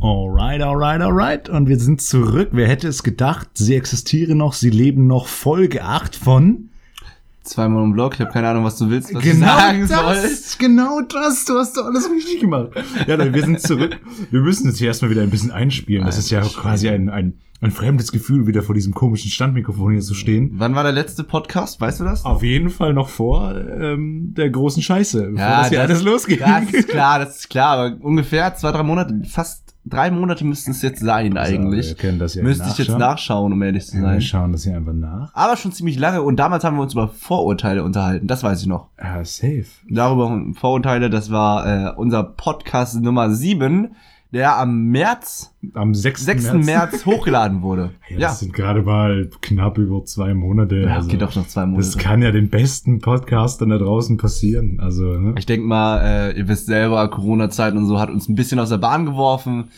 Alright, alright, alright. Und wir sind zurück. Wer hätte es gedacht? Sie existieren noch, sie leben noch. Folge 8 von. Zweimal im Blog, ich habe keine Ahnung, was du willst, was genau ich sagen das, soll. Genau das, du hast doch alles richtig gemacht. Ja, dann, wir sind zurück. Wir müssen jetzt hier erstmal wieder ein bisschen einspielen. Das ist ja quasi ein, ein, ein fremdes Gefühl, wieder vor diesem komischen Standmikrofon hier zu stehen. Wann war der letzte Podcast, weißt du das? Auf jeden Fall noch vor ähm, der großen Scheiße, bevor Ja, das hier das- alles losging. Das ist klar, das ist klar, aber ungefähr zwei, drei Monate, fast drei Monate müssten es jetzt sein eigentlich. wir können das ja Müsste ich jetzt nachschauen. um ehrlich zu sein. wir schauen das hier einfach nach. Aber schon ziemlich lange und damals haben wir uns über Vorurteile unterhalten, das weiß ich noch. Ja, safe. Darüber Vorurteile, das war äh, unser Podcast Nummer 7, der am März, Am 6. 6. März, hochgeladen wurde. Ja, Ja, das sind gerade mal knapp über zwei Monate. ja also, geht doch noch zwei Monate. das kann ja den besten Podcastern da draußen passieren. Also, ne? Ich denke mal, äh, ihr wisst selber, Corona-Zeit und so hat uns ein bisschen aus der Bahn geworfen,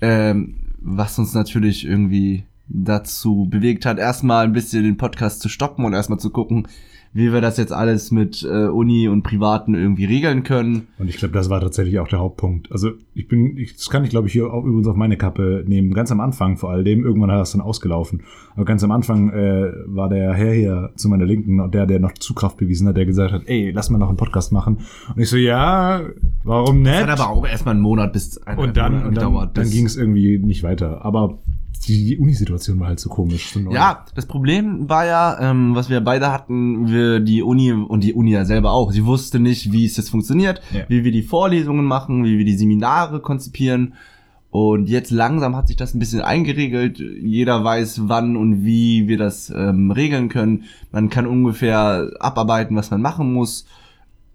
ähm, was uns natürlich irgendwie dazu bewegt hat, erstmal ein bisschen den Podcast zu stoppen und erstmal zu gucken, wie wir das jetzt alles mit äh, Uni und Privaten irgendwie regeln können. Und ich glaube, das war tatsächlich auch der Hauptpunkt. Also ich bin, ich, das kann ich glaube ich hier auch übrigens auf meine Kappe nehmen. Ganz am Anfang vor allem, irgendwann hat das dann ausgelaufen. Aber ganz am Anfang äh, war der Herr hier zu meiner Linken, und der, der noch Zugkraft bewiesen hat, der gesagt hat, ey, lass mal noch einen Podcast machen. Und ich so, ja, warum nicht? Hat aber auch erstmal einen Monat bis eineinhalb und dann, und dann, gedauert, dann ging es irgendwie nicht weiter. Aber die, Uni-Situation war halt so komisch. So. Ja, das Problem war ja, ähm, was wir beide hatten, wir die Uni und die Uni ja selber auch. Sie wusste nicht, wie es jetzt funktioniert, Ja. wie wir die Vorlesungen machen, wie wir die Seminare konzipieren. Und jetzt langsam hat sich das ein bisschen eingeregelt. Jeder weiß, wann und wie wir das ähm, regeln können. Man kann ungefähr abarbeiten, was man machen muss.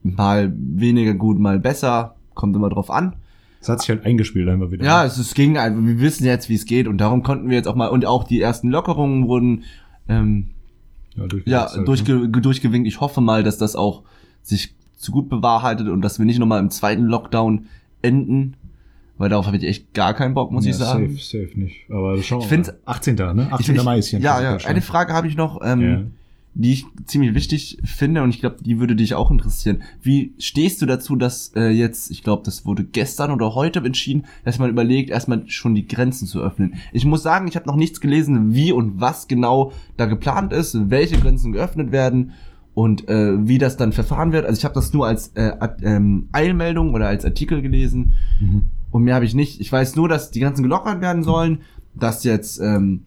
Mal weniger gut, mal besser. Kommt immer drauf an. Es hat sich halt eingespielt einfach wieder. Ja, es, es ging einfach. Wir wissen jetzt, wie es geht. Und darum konnten wir jetzt auch mal. Und auch die ersten Lockerungen wurden ähm, ja, ja, halt, ne? durchge durchgewinkt. Ich hoffe mal, dass das auch sich zu gut bewahrheitet und dass wir nicht nochmal im zweiten Lockdown enden. Weil darauf habe ich echt gar keinen Bock, muss ja, ich sagen. Safe, safe nicht. Aber schauen wir find's- mal. 18. ne? 18. Ich- Mai ist hier Ja, ja. Eine Frage habe ich noch, ähm, Ja. Die ich ziemlich wichtig finde und ich glaube, die würde dich auch interessieren. Wie stehst du dazu, dass äh, jetzt, ich glaube, das wurde gestern oder heute entschieden, dass man überlegt, erstmal schon die Grenzen zu öffnen? Ich muss sagen, ich habe noch nichts gelesen, wie und was genau da geplant ist, welche Grenzen geöffnet werden und äh, wie das dann verfahren wird. Also ich habe das nur als äh, ähm, Eilmeldung oder als Artikel gelesen Mhm. und mehr habe ich nicht. Ich weiß nur, dass die Grenzen gelockert werden sollen, dass jetzt, ähm,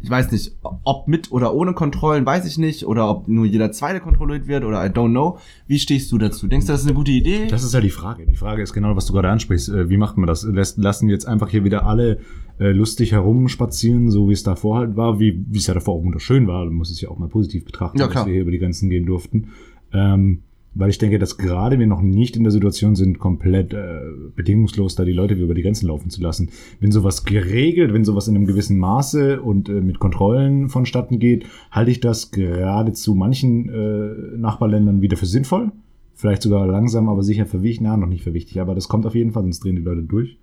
ich weiß nicht, ob mit oder ohne Kontrollen, weiß ich nicht, oder ob nur jeder zweite kontrolliert wird oder I don't know. Wie stehst du dazu? Denkst du, das ist eine gute Idee? Das ist ja die Frage. Die Frage ist genau, was du gerade ansprichst. Äh, Wie macht man das? Lassen wir jetzt einfach hier wieder alle äh, lustig herumspazieren, so wie es davor halt war, wie wie es ja davor auch wunderschön war. Du musst es ja auch mal positiv betrachten, Ja, dass wir hier über die Grenzen gehen durften. Ähm, weil ich denke, dass gerade wir noch nicht in der Situation sind, komplett äh, bedingungslos da die Leute über die Grenzen laufen zu lassen. Wenn sowas geregelt, wenn sowas in einem gewissen Maße und äh, mit Kontrollen vonstatten geht, halte ich das gerade zu manchen äh, Nachbarländern wieder für sinnvoll. Vielleicht sogar langsam, aber sicher für wichtig. Na, noch nicht für wichtig, aber das kommt auf jeden Fall, sonst drehen die Leute durch.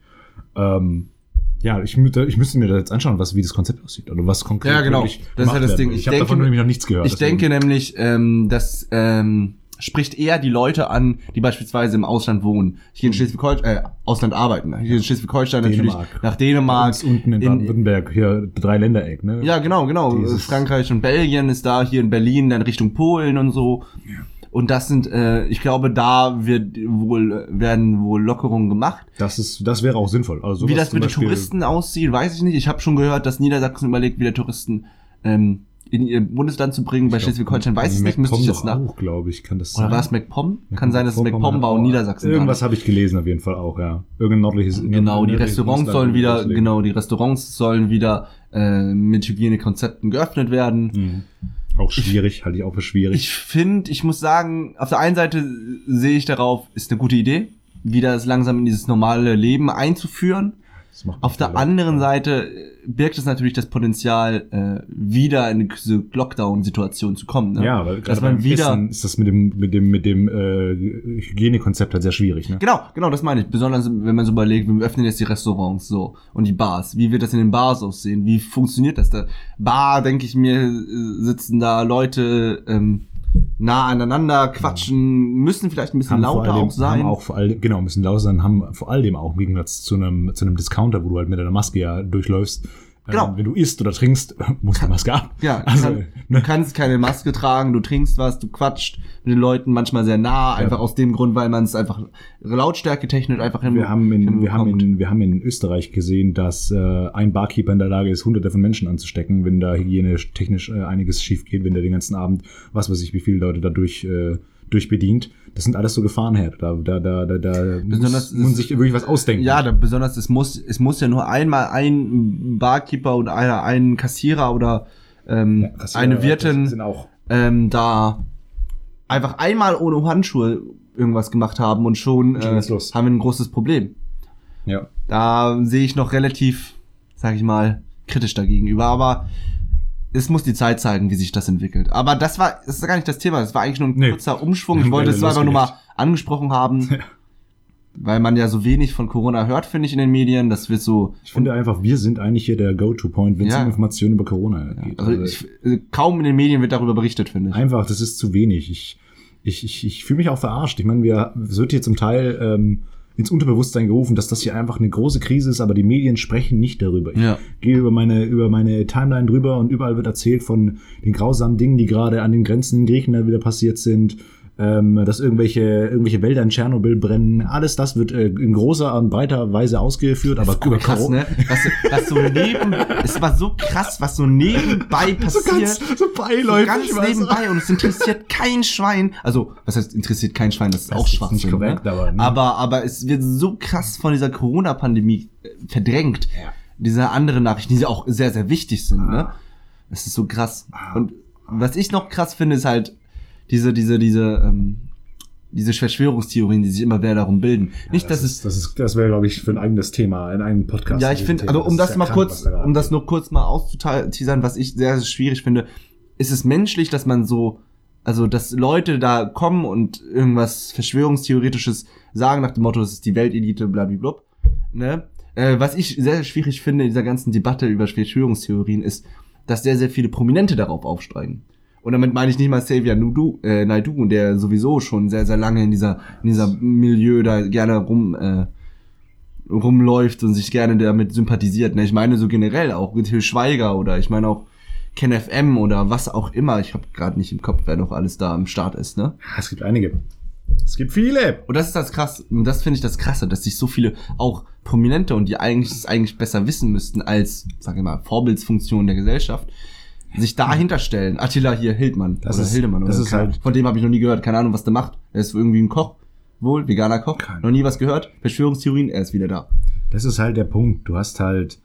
Ähm, ja, ich, ich müsste mir da jetzt anschauen, was, wie das Konzept aussieht. Oder was konkret Ja, genau. Das ist ja das Ding. Ich Ich, habe davon nämlich noch nichts gehört. ich denke nämlich, ähm, das ähm, spricht eher die Leute an, die beispielsweise im Ausland wohnen. Hier in Schleswig-Holstein, äh, Ausland arbeiten. Hier in Schleswig-Holstein natürlich Dänemark. nach Dänemark. uns unten in in- Baden-Württemberg, hier drei Ländereck, ne? Ja, genau, genau. Dieses- Frankreich und Belgien ist da, hier in Berlin, dann Richtung Polen und so. Und das sind, äh, ich glaube, da wird wohl, werden wohl Lockerungen gemacht. Das ist, das wäre auch sinnvoll. Also Wie das mit den Touristen aussieht, weiß ich nicht. Ich habe schon gehört, dass Niedersachsen überlegt, wieder Touristen ähm, in ihr Bundesland zu bringen. Bei Schleswig-Holstein weiß ich nicht, müsste ich jetzt nach. auch, glaube ich, kann das Oder sein. war es MacPom? Kann sein, dass es MacPom war und Niedersachsen Irgendwas habe ich gelesen auf jeden Fall auch, ja. Irgendein nördliches. Genau, die Restaurants sollen wieder, genau, die Restaurants sollen wieder äh, mit Hygienekonzepten geöffnet werden. Mhm. Auch schwierig, halte ich auch für schwierig. Ich finde, ich muss sagen, auf der einen Seite sehe ich darauf, ist eine gute Idee, wieder es langsam in dieses normale Leben einzuführen. Auf der anderen Seite äh, birgt es natürlich das Potenzial, äh, wieder in diese Lockdown-Situation zu kommen. Ne? Ja, weil dass gerade man beim wieder. Essen ist das mit dem, mit dem, mit dem äh, Hygienekonzept halt sehr schwierig, ne? Genau, genau, das meine ich. Besonders wenn man so überlegt, wir öffnen jetzt die Restaurants so und die Bars. Wie wird das in den Bars aussehen? Wie funktioniert das da? Bar, denke ich mir, sitzen da Leute ähm, nah aneinander quatschen, müssen vielleicht ein bisschen Haben lauter allem, auch sein. Haben auch vor allem, genau, müssen lauter sein, haben vor allem auch im Gegensatz zu einem, zu einem Discounter, wo du halt mit deiner Maske ja durchläufst. Genau. Wenn du isst oder trinkst, musst du die Maske ab. Ja, also, kann, ne? du kannst keine Maske tragen, du trinkst was, du quatscht mit den Leuten manchmal sehr nah, einfach aus dem Grund, weil man es einfach Lautstärke technisch einfach hin, Wir haben, in, wir, haben hinbekommt. in, wir haben in Österreich gesehen, dass äh, ein Barkeeper in der Lage ist, hunderte von Menschen anzustecken, wenn da hygienisch technisch äh, einiges schief geht, wenn der den ganzen Abend, was weiß ich, wie viele Leute dadurch äh, durchbedient. Das sind alles so Gefahrenherde. Da, da, da, da, da Besonders muss man sich wirklich was ausdenken. Ja, da, besonders es muss, es muss ja nur einmal ein Barkeeper oder einer, ein Kassierer oder ähm, Das eine sind Wirtin ähm, da einfach einmal ohne Handschuhe irgendwas gemacht haben und schon äh, haben wir ein großes Problem. ja. Da sehe ich noch relativ, sag ich mal, kritisch dagegenüber, aber es muss die Zeit zeigen, wie sich das entwickelt. Aber das war, das ist gar nicht das Thema, das war eigentlich nur ein Nee. kurzer Umschwung. Ich wollte es einfach nur mal angesprochen haben, weil man ja so wenig von Corona hört, finde ich, in den Medien. Das wird so. Ich finde einfach, wir sind eigentlich hier der Go-To-Point, wenn es Ja. um Informationen über Corona geht. Also ich, äh, kaum in den Medien wird darüber berichtet, finde ich. Einfach, das ist zu wenig. Ich, ich, ich, ich fühle mich auch verarscht. Ich meine, wir es wird hier zum Teil ähm, ins Unterbewusstsein gerufen, dass das hier einfach eine große Krise ist, aber die Medien sprechen nicht darüber. Ich Ja. gehe über meine, über meine Timeline drüber und überall wird erzählt von den grausamen Dingen, die gerade an den Grenzen in Griechenland wieder passiert sind. Ähm, dass irgendwelche, irgendwelche Wälder in Tschernobyl brennen. Alles das wird äh, in großer und breiter Weise ausgeführt, aber über krass, Corona- ne? Was, was so neben, es war so krass, was so nebenbei So passiert. ganz, so so beiläufig. ganz weißt du? nebenbei und es interessiert kein Schwein. Also, was heißt interessiert kein Schwein? Das ist Das auch ist Schwachsinn. nicht korrekt, ne? aber, ne? aber aber es wird so krass von dieser Corona-Pandemie äh, verdrängt. Ja. Diese anderen Nachrichten, die auch sehr sehr wichtig sind. Ah. Ne? Das ist so krass. Und was ich noch krass finde, ist halt diese diese diese ähm, diese Verschwörungstheorien, die sich immer mehr darum bilden. Nicht, dass das es ist, das ist, das wäre, glaube ich, für ein eigenes Thema, in einem Podcast. ja, ich finde, also um das ja mal krank, kurz, da um das nur kurz mal auszuteasern, was ich sehr, sehr schwierig finde, ist es menschlich, dass man so, also dass Leute da kommen und irgendwas Verschwörungstheoretisches sagen nach dem Motto, das ist die Weltelite, blablabla, ne? Äh, was ich sehr, sehr schwierig finde in dieser ganzen Debatte über Verschwörungstheorien ist, dass sehr, sehr viele Prominente darauf aufsteigen. Und damit meine ich nicht mal Xavier Nudu, äh, Naidu, der sowieso schon sehr, sehr lange in dieser, in dieser Milieu da gerne rum, äh, rumläuft und sich gerne damit sympathisiert. Ne? Ich meine so generell auch mit Till Schweiger oder ich meine auch Ken FM oder was auch immer. Ich habe gerade nicht im Kopf, wer noch alles da am Start ist. Ne? Es gibt einige. Es gibt viele. Und das ist das krass. Und das finde ich das krasse, dass sich so viele auch Prominente und die eigentlich es eigentlich besser wissen müssten als, sag ich mal, Vorbildsfunktion der Gesellschaft, sich dahinter stellen. Attila hier Hildmann Das ist- Hildemann das oder ist halt- von dem habe ich noch nie gehört. Keine Ahnung, was der macht. Er ist irgendwie ein Koch, wohl veganer Koch. Keine Noch nie was gehört. Verschwörungstheorien, er ist wieder da. Das ist halt der Punkt. Du hast halt,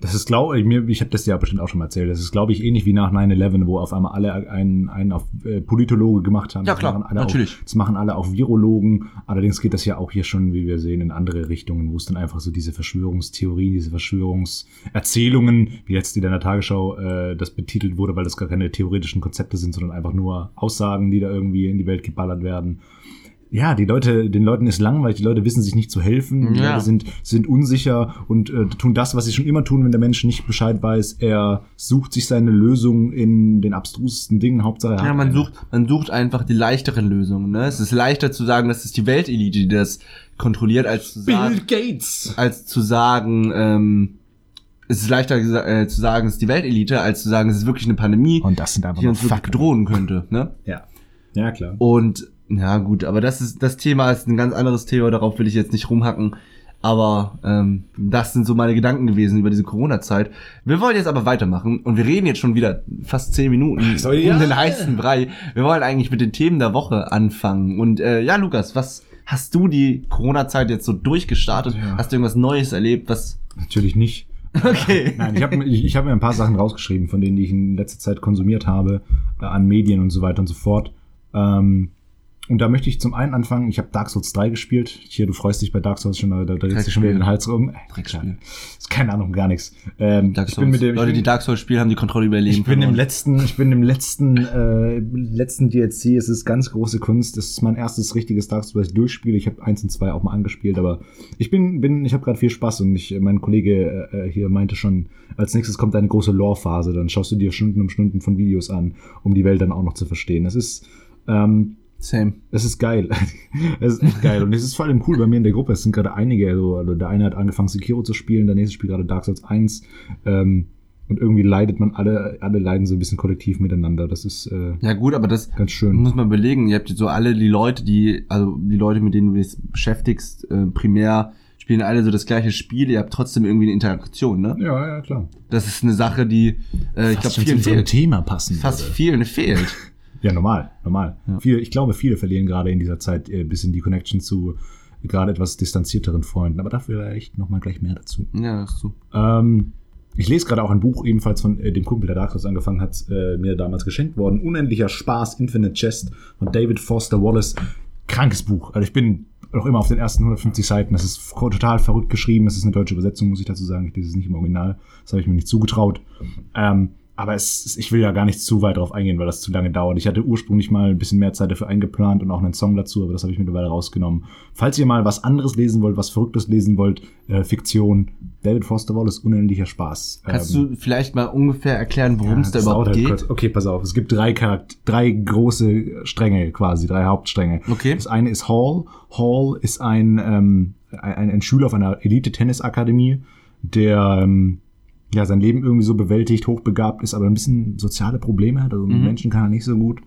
das ist glaube ich, mir, ich habe das ja bestimmt auch schon mal erzählt, das ist glaube ich ähnlich wie nach 9-11, wo auf einmal alle einen, einen auf äh, Politologe gemacht haben. Ja, Das klar, machen alle natürlich. Auch, das machen alle auch Virologen. Allerdings geht das ja auch hier schon, wie wir sehen, in andere Richtungen, wo es dann einfach so diese Verschwörungstheorien, diese Verschwörungserzählungen, wie jetzt in der Tagesschau äh, das betitelt wurde, weil das gar keine theoretischen Konzepte sind, sondern einfach nur Aussagen, die da irgendwie in die Welt geballert werden. Ja, die Leute, den Leuten ist langweilig, die Leute wissen sich nicht zu helfen, die Ja. Leute sind, sind unsicher und äh, tun das, was sie schon immer tun, wenn der Mensch nicht Bescheid weiß. Er sucht sich seine Lösung in den abstrusesten Dingen, Hauptsache er Ja, man sucht, man sucht einfach die leichteren Lösungen. Ne? Es ist leichter zu sagen, das ist die Weltelite, die das kontrolliert, als zu sagen, Bill Gates. als zu sagen, ähm, es ist leichter äh, zu sagen, es ist die Weltelite, als zu sagen, es ist wirklich eine Pandemie, Und das sind einfach die nur uns wirklich Fakten. bedrohen könnte. Ne? Ja. Ja, klar. Und ja gut, aber das ist das Thema ist ein ganz anderes Thema, darauf will ich jetzt nicht rumhacken. Aber ähm, das sind so meine Gedanken gewesen über diese Corona-Zeit. Wir wollen jetzt aber weitermachen und wir reden jetzt schon wieder fast zehn Minuten So, um ja. den heißen Brei. Wir wollen eigentlich mit den Themen der Woche anfangen. Und äh, ja, Lukas, was hast du die Corona-Zeit jetzt so durchgestartet? Ja. Hast du irgendwas Neues erlebt? Was? Natürlich nicht. Okay. Nein, ich habe ich, ich hab mir ein paar Sachen rausgeschrieben, von denen die ich in letzter Zeit konsumiert habe, äh, an Medien und so weiter und so fort. Ähm, Und da möchte ich zum einen anfangen, ich habe Dark Souls 3 gespielt. Hier, du freust dich bei Dark Souls schon, da, da dreht sich schon wieder den Hals rum. Dreckspiel. Ist keine Ahnung, gar nichts. Ähm, Dark Souls. bin mit dem, Leute, die Dark Souls spielen, haben die Kontrolle über ihr Leben ich bin im letzten, ich bin im letzten, äh, letzten DLC. Es ist ganz große Kunst. Das ist mein erstes richtiges Dark Souls, ich durchspiele. Ich habe eins und zwei auch mal angespielt, aber ich bin, bin, ich habe gerade viel Spaß und ich, mein Kollege äh, hier meinte schon, als nächstes kommt eine große Lore-Phase. Dann schaust du dir Stunden um Stunden von Videos an, um die Welt dann auch noch zu verstehen. Das ist ähm, Same. es ist geil. Es ist echt geil. Und es ist vor allem cool bei mir in der Gruppe. Es sind gerade einige. Also, also der eine hat angefangen, Sekiro zu spielen, der nächste spielt gerade Dark Souls 1. Ähm, und irgendwie leidet man alle, alle leiden so ein bisschen kollektiv miteinander. Das ist äh, Ja gut, aber das ganz schön. muss man belegen. Ihr habt so alle die Leute, die, also die Leute, mit denen du dich beschäftigst, äh, primär spielen alle so das gleiche Spiel. Ihr habt trotzdem irgendwie eine Interaktion, ne? Ja, ja, klar. Das ist eine Sache, die, äh, ich glaube, vielen fehlt. Thema passen. Fast würde. vielen fehlt. Ja, normal, normal. Ja. Viele, ich glaube, viele verlieren gerade in dieser Zeit äh, ein bisschen die Connection zu gerade etwas distanzierteren Freunden. Aber dafür vielleicht nochmal gleich mehr dazu. ja, ist so. Ähm, ich lese gerade auch ein Buch, ebenfalls von äh, dem Kumpel, der Dark Souls angefangen hat, äh, mir damals geschenkt worden. Unendlicher Spaß, Infinite Chest von David Foster Wallace. Krankes Buch. Also ich bin noch immer auf den ersten 150 Seiten. Das ist total verrückt geschrieben. Es ist eine deutsche Übersetzung, muss ich dazu sagen. Ich lese es nicht im Original. Das habe ich mir nicht zugetraut. Ähm, aber es, ich will ja gar nicht zu weit darauf eingehen, weil das zu lange dauert. Ich hatte ursprünglich mal ein bisschen mehr Zeit dafür eingeplant und auch einen Song dazu, aber das habe ich mittlerweile rausgenommen. Falls ihr mal was anderes lesen wollt, was Verrücktes lesen wollt, äh, Fiktion, David Foster Wallace, unendlicher Spaß. Kannst Ähm, du vielleicht mal ungefähr erklären, worum es da überhaupt halt geht? kurz. Okay, pass auf. Es gibt drei Charakter drei große Stränge quasi, drei Hauptstränge. Okay. Das eine ist Hall. Hall ist ein, ähm, ein, ein Schüler auf einer Elite-Tennis-Akademie, der ähm, ja sein Leben irgendwie so bewältigt, hochbegabt ist, aber ein bisschen soziale Probleme hat. Also mit Mhm. Menschen kann er nicht so gut.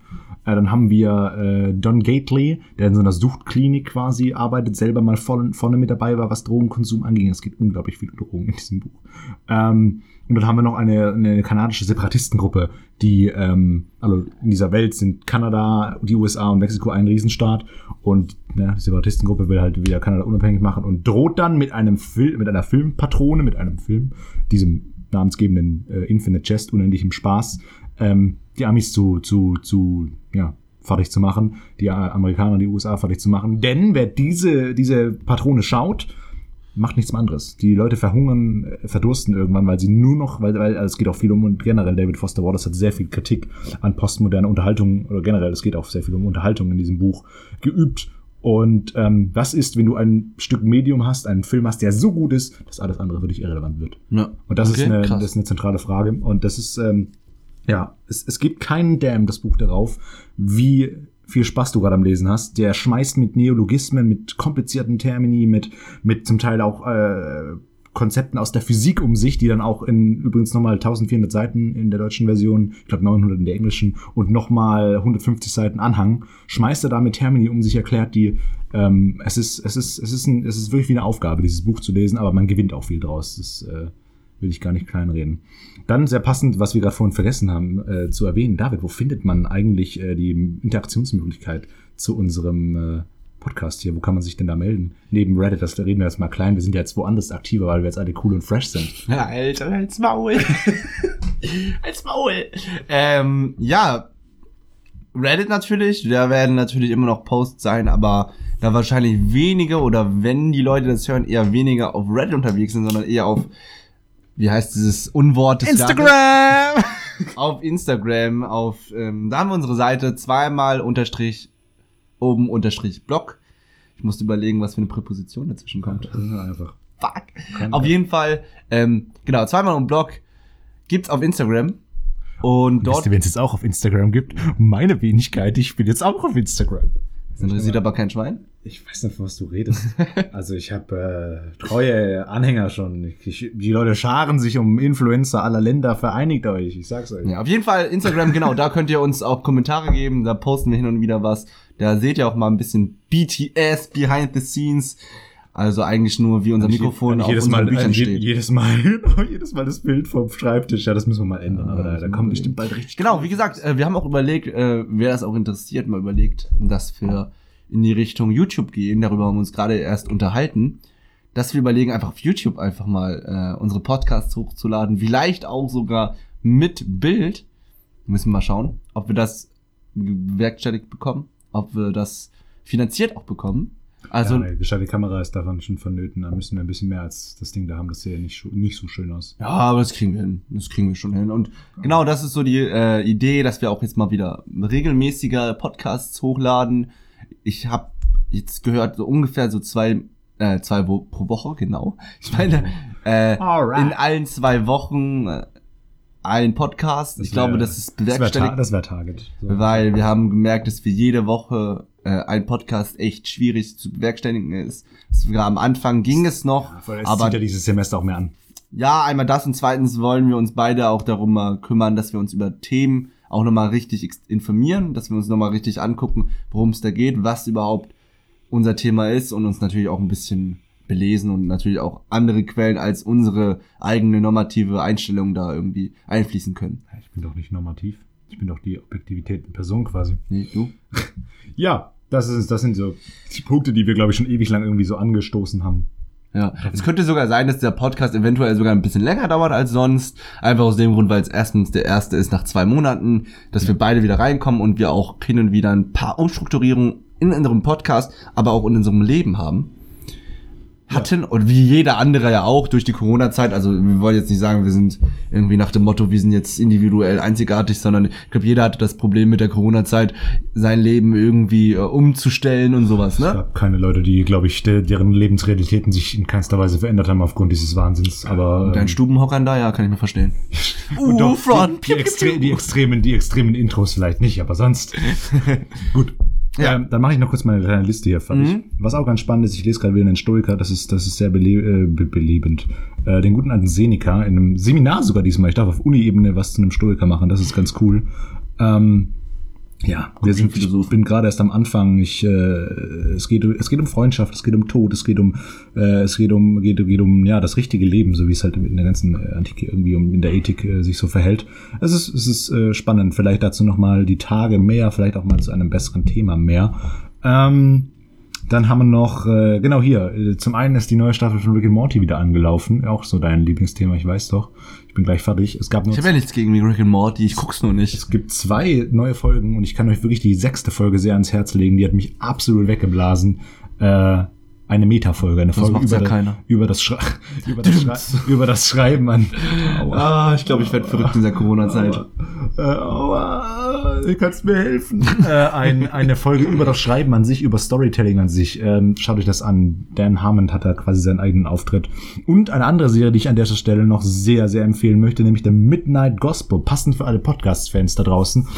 Äh, dann haben wir äh, Don Gately, der in so einer Suchtklinik quasi arbeitet, selber mal vorne mit dabei war, was Drogenkonsum anging. Es gibt unglaublich viele Drogen in diesem Buch. Ähm, und dann haben wir noch eine, eine kanadische Separatistengruppe, die, ähm, also in dieser Welt sind Kanada, die USA und Mexiko ein Riesenstaat und ne, die Separatistengruppe will halt wieder Kanada unabhängig machen und droht dann mit einem Film, mit einer Filmpatrone, mit einem Film, diesem namensgebenden äh, Infinite Chest, unendlichem Spaß, ähm, die Amis zu, zu, zu, ja, fertig zu machen, die Amerikaner, die USA fertig zu machen. Denn wer diese, diese Patrone schaut, macht nichts anderes. Die Leute verhungern, äh, verdursten irgendwann, weil sie nur noch, weil, weil also es geht auch viel um und generell David Foster Wallace hat sehr viel Kritik an postmoderner Unterhaltung oder generell es geht auch sehr viel um Unterhaltung in diesem Buch geübt. Und ähm, was ist, wenn du ein Stück Medium hast, einen Film hast, der so gut ist, dass alles andere für dich irrelevant wird? Ja. Und das, Okay, ist, eine, krass. das ist eine zentrale Frage. Und das ist, ähm, ja, es, es gibt keinen Damn, das Buch darauf, wie viel Spaß du gerade am Lesen hast. Der schmeißt mit Neologismen, mit komplizierten Termini, mit, mit zum Teil auch äh, Konzepten aus der Physik um sich, die dann auch in übrigens nochmal 1400 Seiten in der deutschen Version, ich glaube 900 in der englischen und nochmal 150 Seiten Anhang, schmeißt er da mit Termini um sich, erklärt die, ähm, es ist, es ist, es ist ein, es ist wirklich wie eine Aufgabe, dieses Buch zu lesen, aber man gewinnt auch viel draus. Das äh, will ich gar nicht kleinreden. Dann sehr passend, was wir gerade vorhin vergessen haben äh, zu erwähnen. David, wo findet man eigentlich äh, die Interaktionsmöglichkeit zu unserem äh, Podcast hier? Wo kann man sich denn da melden? Neben Reddit, das reden wir jetzt mal klein. Wir sind ja jetzt woanders aktiver, weil wir jetzt alle cool und fresh sind. Ja, Alter, als Maul. als Maul. Ähm, ja, Reddit natürlich, da werden natürlich immer noch Posts sein, aber da wahrscheinlich wenige oder wenn die Leute das hören, eher weniger auf Reddit unterwegs sind, sondern eher auf, wie heißt dieses Unwort des Jahres? Instagram! Auf Instagram, auf, ähm, da haben wir unsere Seite zweimal unterstrich, oben unterstrich Blog. Ich musste überlegen, was für eine Präposition dazwischen kommt. Einfach. Fuck. Kann- Auf jeden Fall, ähm, genau, zweimal im Blog gibt's auf Instagram. Und Wisst dort wenn es jetzt auch auf Instagram gibt? Meine Wenigkeit, ich bin jetzt auch auf Instagram. das interessiert aber kein Schwein. Ich weiß nicht, von was du redest. Also ich habe äh, treue Anhänger schon. Ich, die Leute scharen sich um Influencer aller Länder. Vereinigt euch, ich sag's euch. Ja, auf jeden Fall Instagram, genau, da könnt ihr uns auch Kommentare geben, da posten wir hin und wieder was. Da seht ihr auch mal ein bisschen BTS, Behind the Scenes. Also eigentlich nur, wie unser Mikrofon auf jedes unseren Mal, Büchern je- steht. jedes Mal, jedes Mal das Bild vom Schreibtisch. Ja, das müssen wir mal ändern. aber da, da kommt bestimmt bald richtig. Genau, wie gesagt, äh, wir haben auch überlegt, äh, wer das auch interessiert, mal überlegt, dass wir in die Richtung YouTube gehen. Darüber haben wir uns gerade erst unterhalten. Dass wir überlegen, einfach auf YouTube einfach mal äh, unsere Podcasts hochzuladen. Vielleicht auch sogar mit Bild. Müssen wir mal schauen, ob wir das bewerkstelligt bekommen. ob wir das finanziert auch bekommen. Also, ja, eine gescheite Kamera ist davon schon vonnöten. Da müssen wir ein bisschen mehr als das Ding da haben. Das sieht ja nicht, nicht so schön aus. ja, aber das kriegen wir hin. Das kriegen wir schon hin. Und genau das ist so die äh, Idee, dass wir auch jetzt mal wieder regelmäßiger Podcasts hochladen. Ich habe jetzt gehört, so ungefähr so zwei, äh, zwei Wo pro Woche, genau. Ich meine, äh, Alright. in allen zwei Wochen äh, ein Podcast. ich glaube, das ist Das wäre bewerkstelligt. das wär Target. So. weil wir haben gemerkt, dass wir jede Woche äh, ein Podcast echt schwierig zu bewerkstelligen ist. Sogar am Anfang ging es noch, Ja, aber zieht ja dieses Semester auch mehr an. ja, einmal das und zweitens wollen wir uns beide auch darum mal kümmern, dass wir uns über Themen auch nochmal richtig informieren, dass wir uns nochmal richtig angucken, worum es da geht, was überhaupt unser Thema ist und uns natürlich auch ein bisschen belesen und natürlich auch andere Quellen als unsere eigene normative Einstellung da irgendwie einfließen können. Ich bin doch nicht normativ. Ich bin doch die Objektivität in Person quasi. Nee, du? Ja, das, ist, das sind so die Punkte, die wir, glaube ich, schon ewig lang irgendwie so angestoßen haben. Ja, es könnte sogar sein, dass der Podcast eventuell sogar ein bisschen länger dauert als sonst. Einfach aus dem Grund, weil es erstens der erste ist nach zwei Monaten, dass wir beide wieder reinkommen und wir auch hin und wieder ein paar Umstrukturierungen in unserem Podcast, aber auch in unserem Leben haben. Hatten und wie jeder andere ja auch durch die Corona-Zeit. Also wir wollen jetzt nicht sagen, wir sind irgendwie nach dem Motto, wir sind jetzt individuell einzigartig, sondern ich glaube, jeder hatte das Problem mit der Corona-Zeit, sein Leben irgendwie äh, umzustellen und sowas, Es ne? gab keine Leute, die, glaube ich, de deren Lebensrealitäten sich in keinster Weise verändert haben aufgrund dieses Wahnsinns. Aber Dein ähm, Stubenhockern da, ja, kann ich mir verstehen. und doch, Front. die, die, extre die, extremen, die extremen Intros vielleicht nicht, aber sonst. Gut. Ja. Ähm, dann mache ich noch kurz meine kleine Liste hier fertig. Mhm. Was auch ganz spannend ist, ich lese gerade wieder einen Stoiker, das ist, das ist sehr bele äh, be belebend. Äh, den guten alten Seneca, in einem Seminar sogar diesmal. Ich darf auf Uni-Ebene was zu einem Stoiker machen, das ist ganz cool. Ähm, ja, wir sind, ich bin gerade erst am Anfang. Ich, äh, es geht, es geht um Freundschaft, es geht um Tod, es geht um, äh, es geht um, geht, geht um, ja, das richtige Leben, so wie es halt in der ganzen äh, Antike irgendwie um in der Ethik äh, sich so verhält. Es ist, es ist äh, spannend. Vielleicht dazu noch mal die Tage mehr, vielleicht auch mal zu einem besseren Thema mehr. Ähm, dann haben wir noch, äh, genau hier, äh, zum einen ist die neue Staffel von Rick and Morty wieder angelaufen. Auch so dein Lieblingsthema, ich weiß doch. Ich bin gleich fertig. Es gab nur Ich habe ja nichts gegen Rick and Morty, ich guck's nur nicht. es gibt zwei neue Folgen und ich kann euch wirklich die sechste Folge sehr ans Herz legen. Die hat mich absolut weggeblasen. Äh, eine Metafolge, eine Folge über, ja über, das über, das über das Schreiben an. Aua. Ah, ich glaube, ich werde verrückt in dieser Corona-Zeit. Äh, aua, du kannst mir helfen. äh, ein, eine Folge über das Schreiben an sich, über Storytelling an sich. Ähm, schaut euch das an. Dan Harmon hat da quasi seinen eigenen Auftritt. Und eine andere Serie, die ich an der Stelle noch sehr, sehr empfehlen möchte, nämlich der Midnight Gospel. Passend für alle Podcast-Fans da draußen.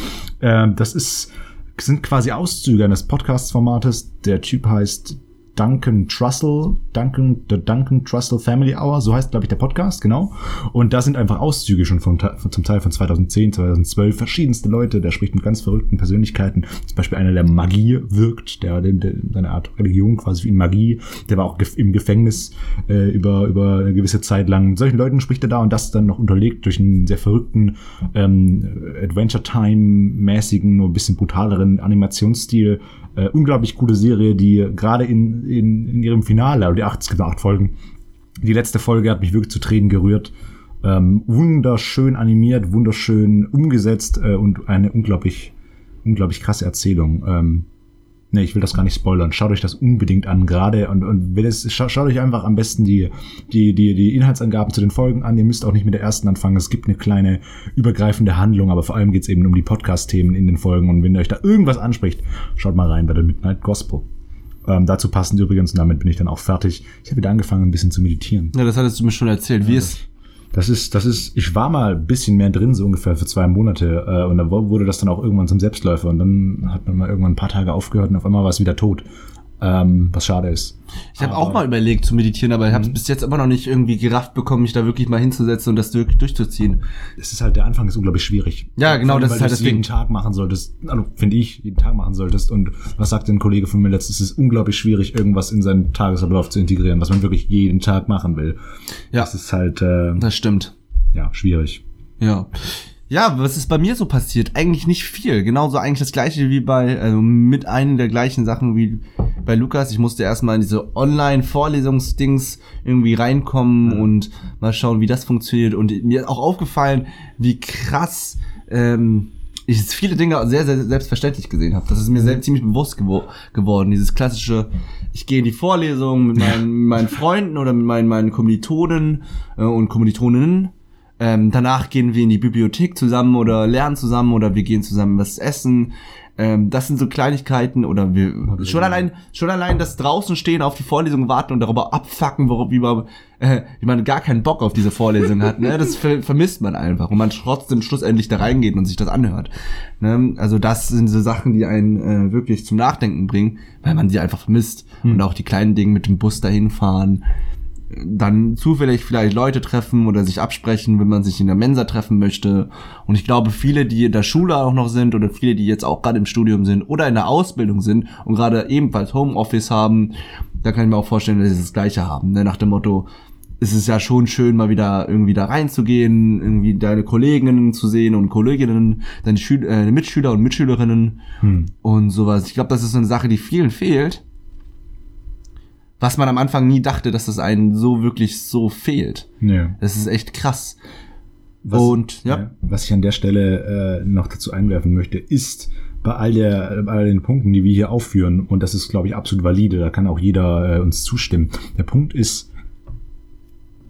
Ähm, das ist, sind quasi Auszüge eines Podcast-Formates. Der Typ heißt Duncan Trussell, Duncan, The Duncan Trussell Family Hour, so heißt, glaube ich, der Podcast, genau. Und da sind einfach Auszüge schon Te- von, zum Teil von 2010, 2012, verschiedenste Leute, der spricht mit ganz verrückten Persönlichkeiten, zum Beispiel einer, der Magie wirkt, der, der, der seine Art Religion quasi für ihn Magie, der war auch gef im Gefängnis äh, über, über eine gewisse Zeit lang. Mit solchen Leuten spricht er da und das dann noch unterlegt durch einen sehr verrückten ähm, Adventure Time-mäßigen, nur ein bisschen brutaleren Animationsstil. Äh, unglaublich coole Serie, die gerade in, in, in ihrem Finale, also die acht, es gibt acht Folgen, die letzte Folge hat mich wirklich zu Tränen gerührt. Ähm, wunderschön animiert, wunderschön umgesetzt äh, und eine unglaublich, unglaublich krasse Erzählung. Ähm, ne, ich will das gar nicht spoilern. Schaut euch das unbedingt an, gerade und, und wenn es, scha schaut euch einfach am besten die, die, die, die Inhaltsangaben zu den Folgen an. Ihr müsst auch nicht mit der ersten anfangen. Es gibt eine kleine übergreifende Handlung, aber vor allem geht es eben um die Podcast-Themen in den Folgen. Und wenn euch da irgendwas anspricht, schaut mal rein bei der Midnight Gospel. Ähm, dazu passend übrigens, und damit bin ich dann auch fertig. Ich habe wieder angefangen, ein bisschen zu meditieren. Ja, das hattest du mir schon erzählt. Wie ist. Das ist, das ist, ich war mal ein bisschen mehr drin, so ungefähr für zwei Monate, äh, und dann wurde das dann auch irgendwann zum Selbstläufer und dann hat man mal irgendwann ein paar Tage aufgehört und auf einmal war es wieder tot. Ähm, was schade ist. Ich habe Mhm. auch mal überlegt zu meditieren, aber ich habe es bis jetzt immer noch nicht irgendwie gerafft bekommen, mich da wirklich mal hinzusetzen und das wirklich durchzuziehen. Es ist halt, der Anfang ist unglaublich schwierig. Ja, genau, allem, das ist halt das jeden. Tag machen solltest, also finde ich, jeden Tag machen solltest. Und was sagt ein Kollege von mir letztens, es ist unglaublich schwierig, irgendwas in seinen Tagesablauf zu integrieren, was man wirklich jeden Tag machen will. Ja. Das ist halt, äh, Das stimmt. ja, schwierig. Ja. Ja, was ist bei mir so passiert? Eigentlich nicht viel. Genauso eigentlich das gleiche wie bei, also mit einer der gleichen Sachen wie bei Lukas. Ich musste erstmal in diese Online-Vorlesungsdings irgendwie reinkommen und mal schauen, wie das funktioniert. Und mir ist auch aufgefallen, wie krass ähm, ich viele Dinge sehr, sehr selbstverständlich gesehen habe. Das ist mir sehr, ziemlich bewusst gewo geworden. Dieses klassische, ich gehe in die Vorlesung mit meinen, meinen Freunden oder mit meinen, meinen Kommilitonen äh, und Kommilitoninnen. Ähm, danach gehen wir in die Bibliothek zusammen oder lernen zusammen oder wir gehen zusammen was essen. Ähm, das sind so Kleinigkeiten oder wir schon allein schon allein das draußen stehen auf die Vorlesung warten und darüber abfacken, worauf, wie man äh, wie man gar keinen Bock auf diese Vorlesung hat. Ne? Das ver vermisst man einfach und man trotzdem schlussendlich da reingeht und sich das anhört. Ne? Also das sind so Sachen, die einen äh, wirklich zum Nachdenken bringen, weil man sie einfach vermisst hm. und auch die kleinen Dinge mit dem Bus dahin fahren dann zufällig vielleicht Leute treffen oder sich absprechen, wenn man sich in der Mensa treffen möchte. Und ich glaube, viele, die in der Schule auch noch sind oder viele, die jetzt auch gerade im Studium sind oder in der Ausbildung sind und gerade ebenfalls Homeoffice haben, da kann ich mir auch vorstellen, dass sie das Gleiche haben. Ne? Nach dem Motto, es ist ja schon schön, mal wieder irgendwie da reinzugehen, irgendwie deine Kolleginnen zu sehen und Kolleginnen, deine Schül äh, Mitschüler und Mitschülerinnen hm. und sowas. Ich glaube, das ist eine Sache, die vielen fehlt was man am Anfang nie dachte, dass das einen so wirklich so fehlt. Ja. Das ist echt krass. Was, und ja. Was ich an der Stelle äh, noch dazu einwerfen möchte, ist bei all, der, bei all den Punkten, die wir hier aufführen, und das ist, glaube ich, absolut valide, da kann auch jeder äh, uns zustimmen. Der Punkt ist,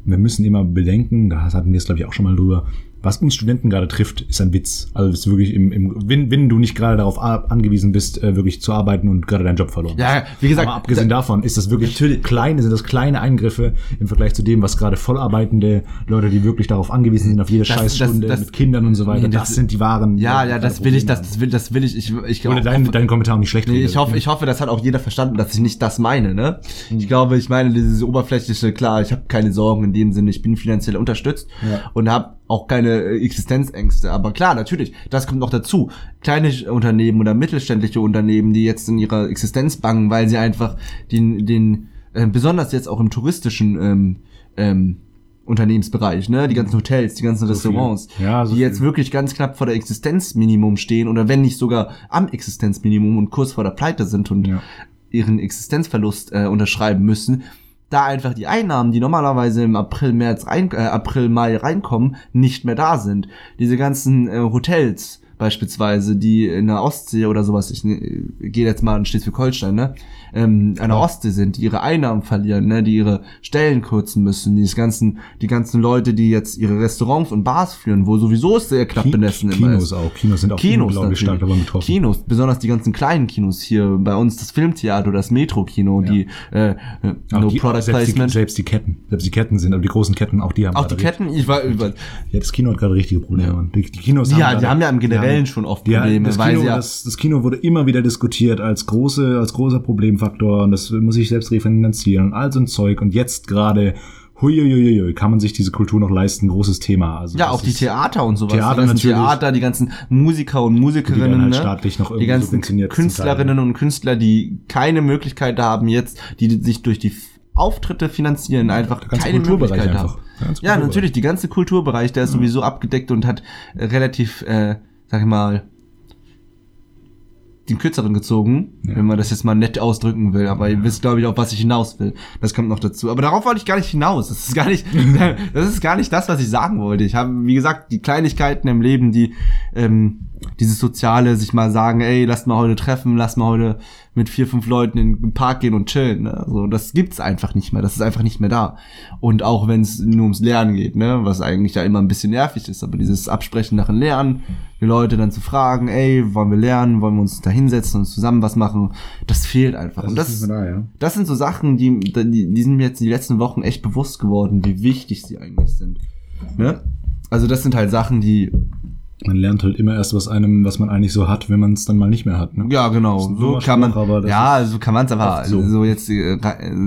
wir müssen immer bedenken, da hatten wir es, glaube ich, auch schon mal drüber, was uns Studenten gerade trifft, ist ein Witz. Also ist wirklich im, im wenn, wenn du nicht gerade darauf angewiesen bist, äh, wirklich zu arbeiten und gerade deinen Job verloren hast. Ja, wie gesagt, aber abgesehen da, davon ist das wirklich natürlich. kleine, sind das kleine Eingriffe im Vergleich zu dem, was gerade vollarbeitende Leute, die wirklich darauf angewiesen sind, auf jede das, Scheißstunde das, das, mit Kindern und so weiter, das, sind die wahren. Ja, ja, das will ich, das, will, das will ich. Ich, ich Ohne deinen, deinen Kommentar nicht schlecht. Nee, ich hoffe, ich hoffe, das hat auch jeder verstanden, dass ich nicht das meine. Ne? Mhm. Ich glaube, ich meine dieses oberflächliche. Klar, ich habe keine Sorgen in dem Sinne. Ich bin finanziell unterstützt ja. und habe auch keine äh, Existenzängste. Aber klar, natürlich, das kommt noch dazu. Kleine Unternehmen oder mittelständische Unternehmen, die jetzt in ihrer Existenz bangen, weil sie einfach den, den äh, besonders jetzt auch im touristischen ähm, ähm, Unternehmensbereich, ne, die ganzen Hotels, die ganzen so Restaurants, ja, so die jetzt wirklich ganz knapp vor der Existenzminimum stehen oder wenn nicht sogar am Existenzminimum und kurz vor der Pleite sind und ja. ihren Existenzverlust äh, unterschreiben müssen, da einfach die Einnahmen, die normalerweise im April, März rein, äh, April, Mai reinkommen, nicht mehr da sind. Diese ganzen äh, Hotels, beispielsweise, die in der Ostsee oder sowas, ich ne, gehe jetzt mal in Schleswig-Holstein, ne, ähm, an der Ostsee sind, die ihre Einnahmen verlieren, ne, die ihre Stellen kürzen müssen, die ganzen, die ganzen Leute, die jetzt ihre Restaurants und Bars führen, wo sowieso es sehr knapp Ki bemessen Kinos ist. auch, Kinos sind auch Kinos unglaublich stark davon betroffen. Kinos, besonders die ganzen kleinen Kinos hier, bei uns das Filmtheater das Metro-Kino, ja. die äh, No die, Product selbst Placement. Die, selbst die Ketten, selbst die Ketten sind, aber die großen Ketten, auch die haben Auch die Ketten, ich war über. Ja, das Kino hat gerade richtige Probleme. Ja. Die, die Kinos ja, haben die haben ja im Generell Generellen schon oft Probleme. das, Kino, ja das, das, Kino wurde immer wieder diskutiert als große, als großer Problemfaktor und das muss ich selbst refinanzieren und all so ein Zeug und jetzt gerade Huiuiuiui, kann man sich diese Kultur noch leisten? Großes Thema. Also ja, auch die Theater und sowas. Theater die ganzen Theater, die ganzen Musiker und Musikerinnen, halt ne? staatlich noch die ganzen Künstlerinnen und Künstler, die keine Möglichkeit haben jetzt, die sich durch die Auftritte finanzieren, einfach keine Möglichkeit haben. Ja, natürlich, die ganze Kulturbereich, der ist ja. sowieso abgedeckt und hat äh, relativ, äh, sag ich mal, den kürzeren gezogen, ja. wenn man das jetzt mal nett ausdrücken will. Aber ihr wisst, glaube ich, auch, was ich hinaus will. Das kommt noch dazu. Aber darauf wollte ich gar nicht hinaus. Das ist gar nicht, das ist gar nicht das, was ich sagen wollte. Ich habe, wie gesagt, die Kleinigkeiten im Leben, die ähm, dieses Soziale, sich mal sagen, ey, lasst mal heute treffen, lasst mal heute mit vier, fünf Leuten in den Park gehen und chillen. Ne? Also das gibt's einfach nicht mehr. Das ist einfach nicht mehr da. Und auch wenn es nur ums Lernen geht, ne, was eigentlich ja immer ein bisschen nervig ist, aber dieses Absprechen nach dem Lernen, die Leute dann zu fragen, ey, wollen wir lernen, wollen wir uns da hinsetzen und zusammen was machen, das fehlt einfach. Das und das, da, ja. das sind so Sachen, die, die, die sind mir jetzt die letzten Wochen echt bewusst geworden, wie wichtig sie eigentlich sind. Ne? Also das sind halt Sachen, die man lernt halt immer erst was einem, was man eigentlich so hat, wenn man es dann mal nicht mehr hat. Ne? Ja, genau. So kann man. ja, so kann man es aber so. so. jetzt äh,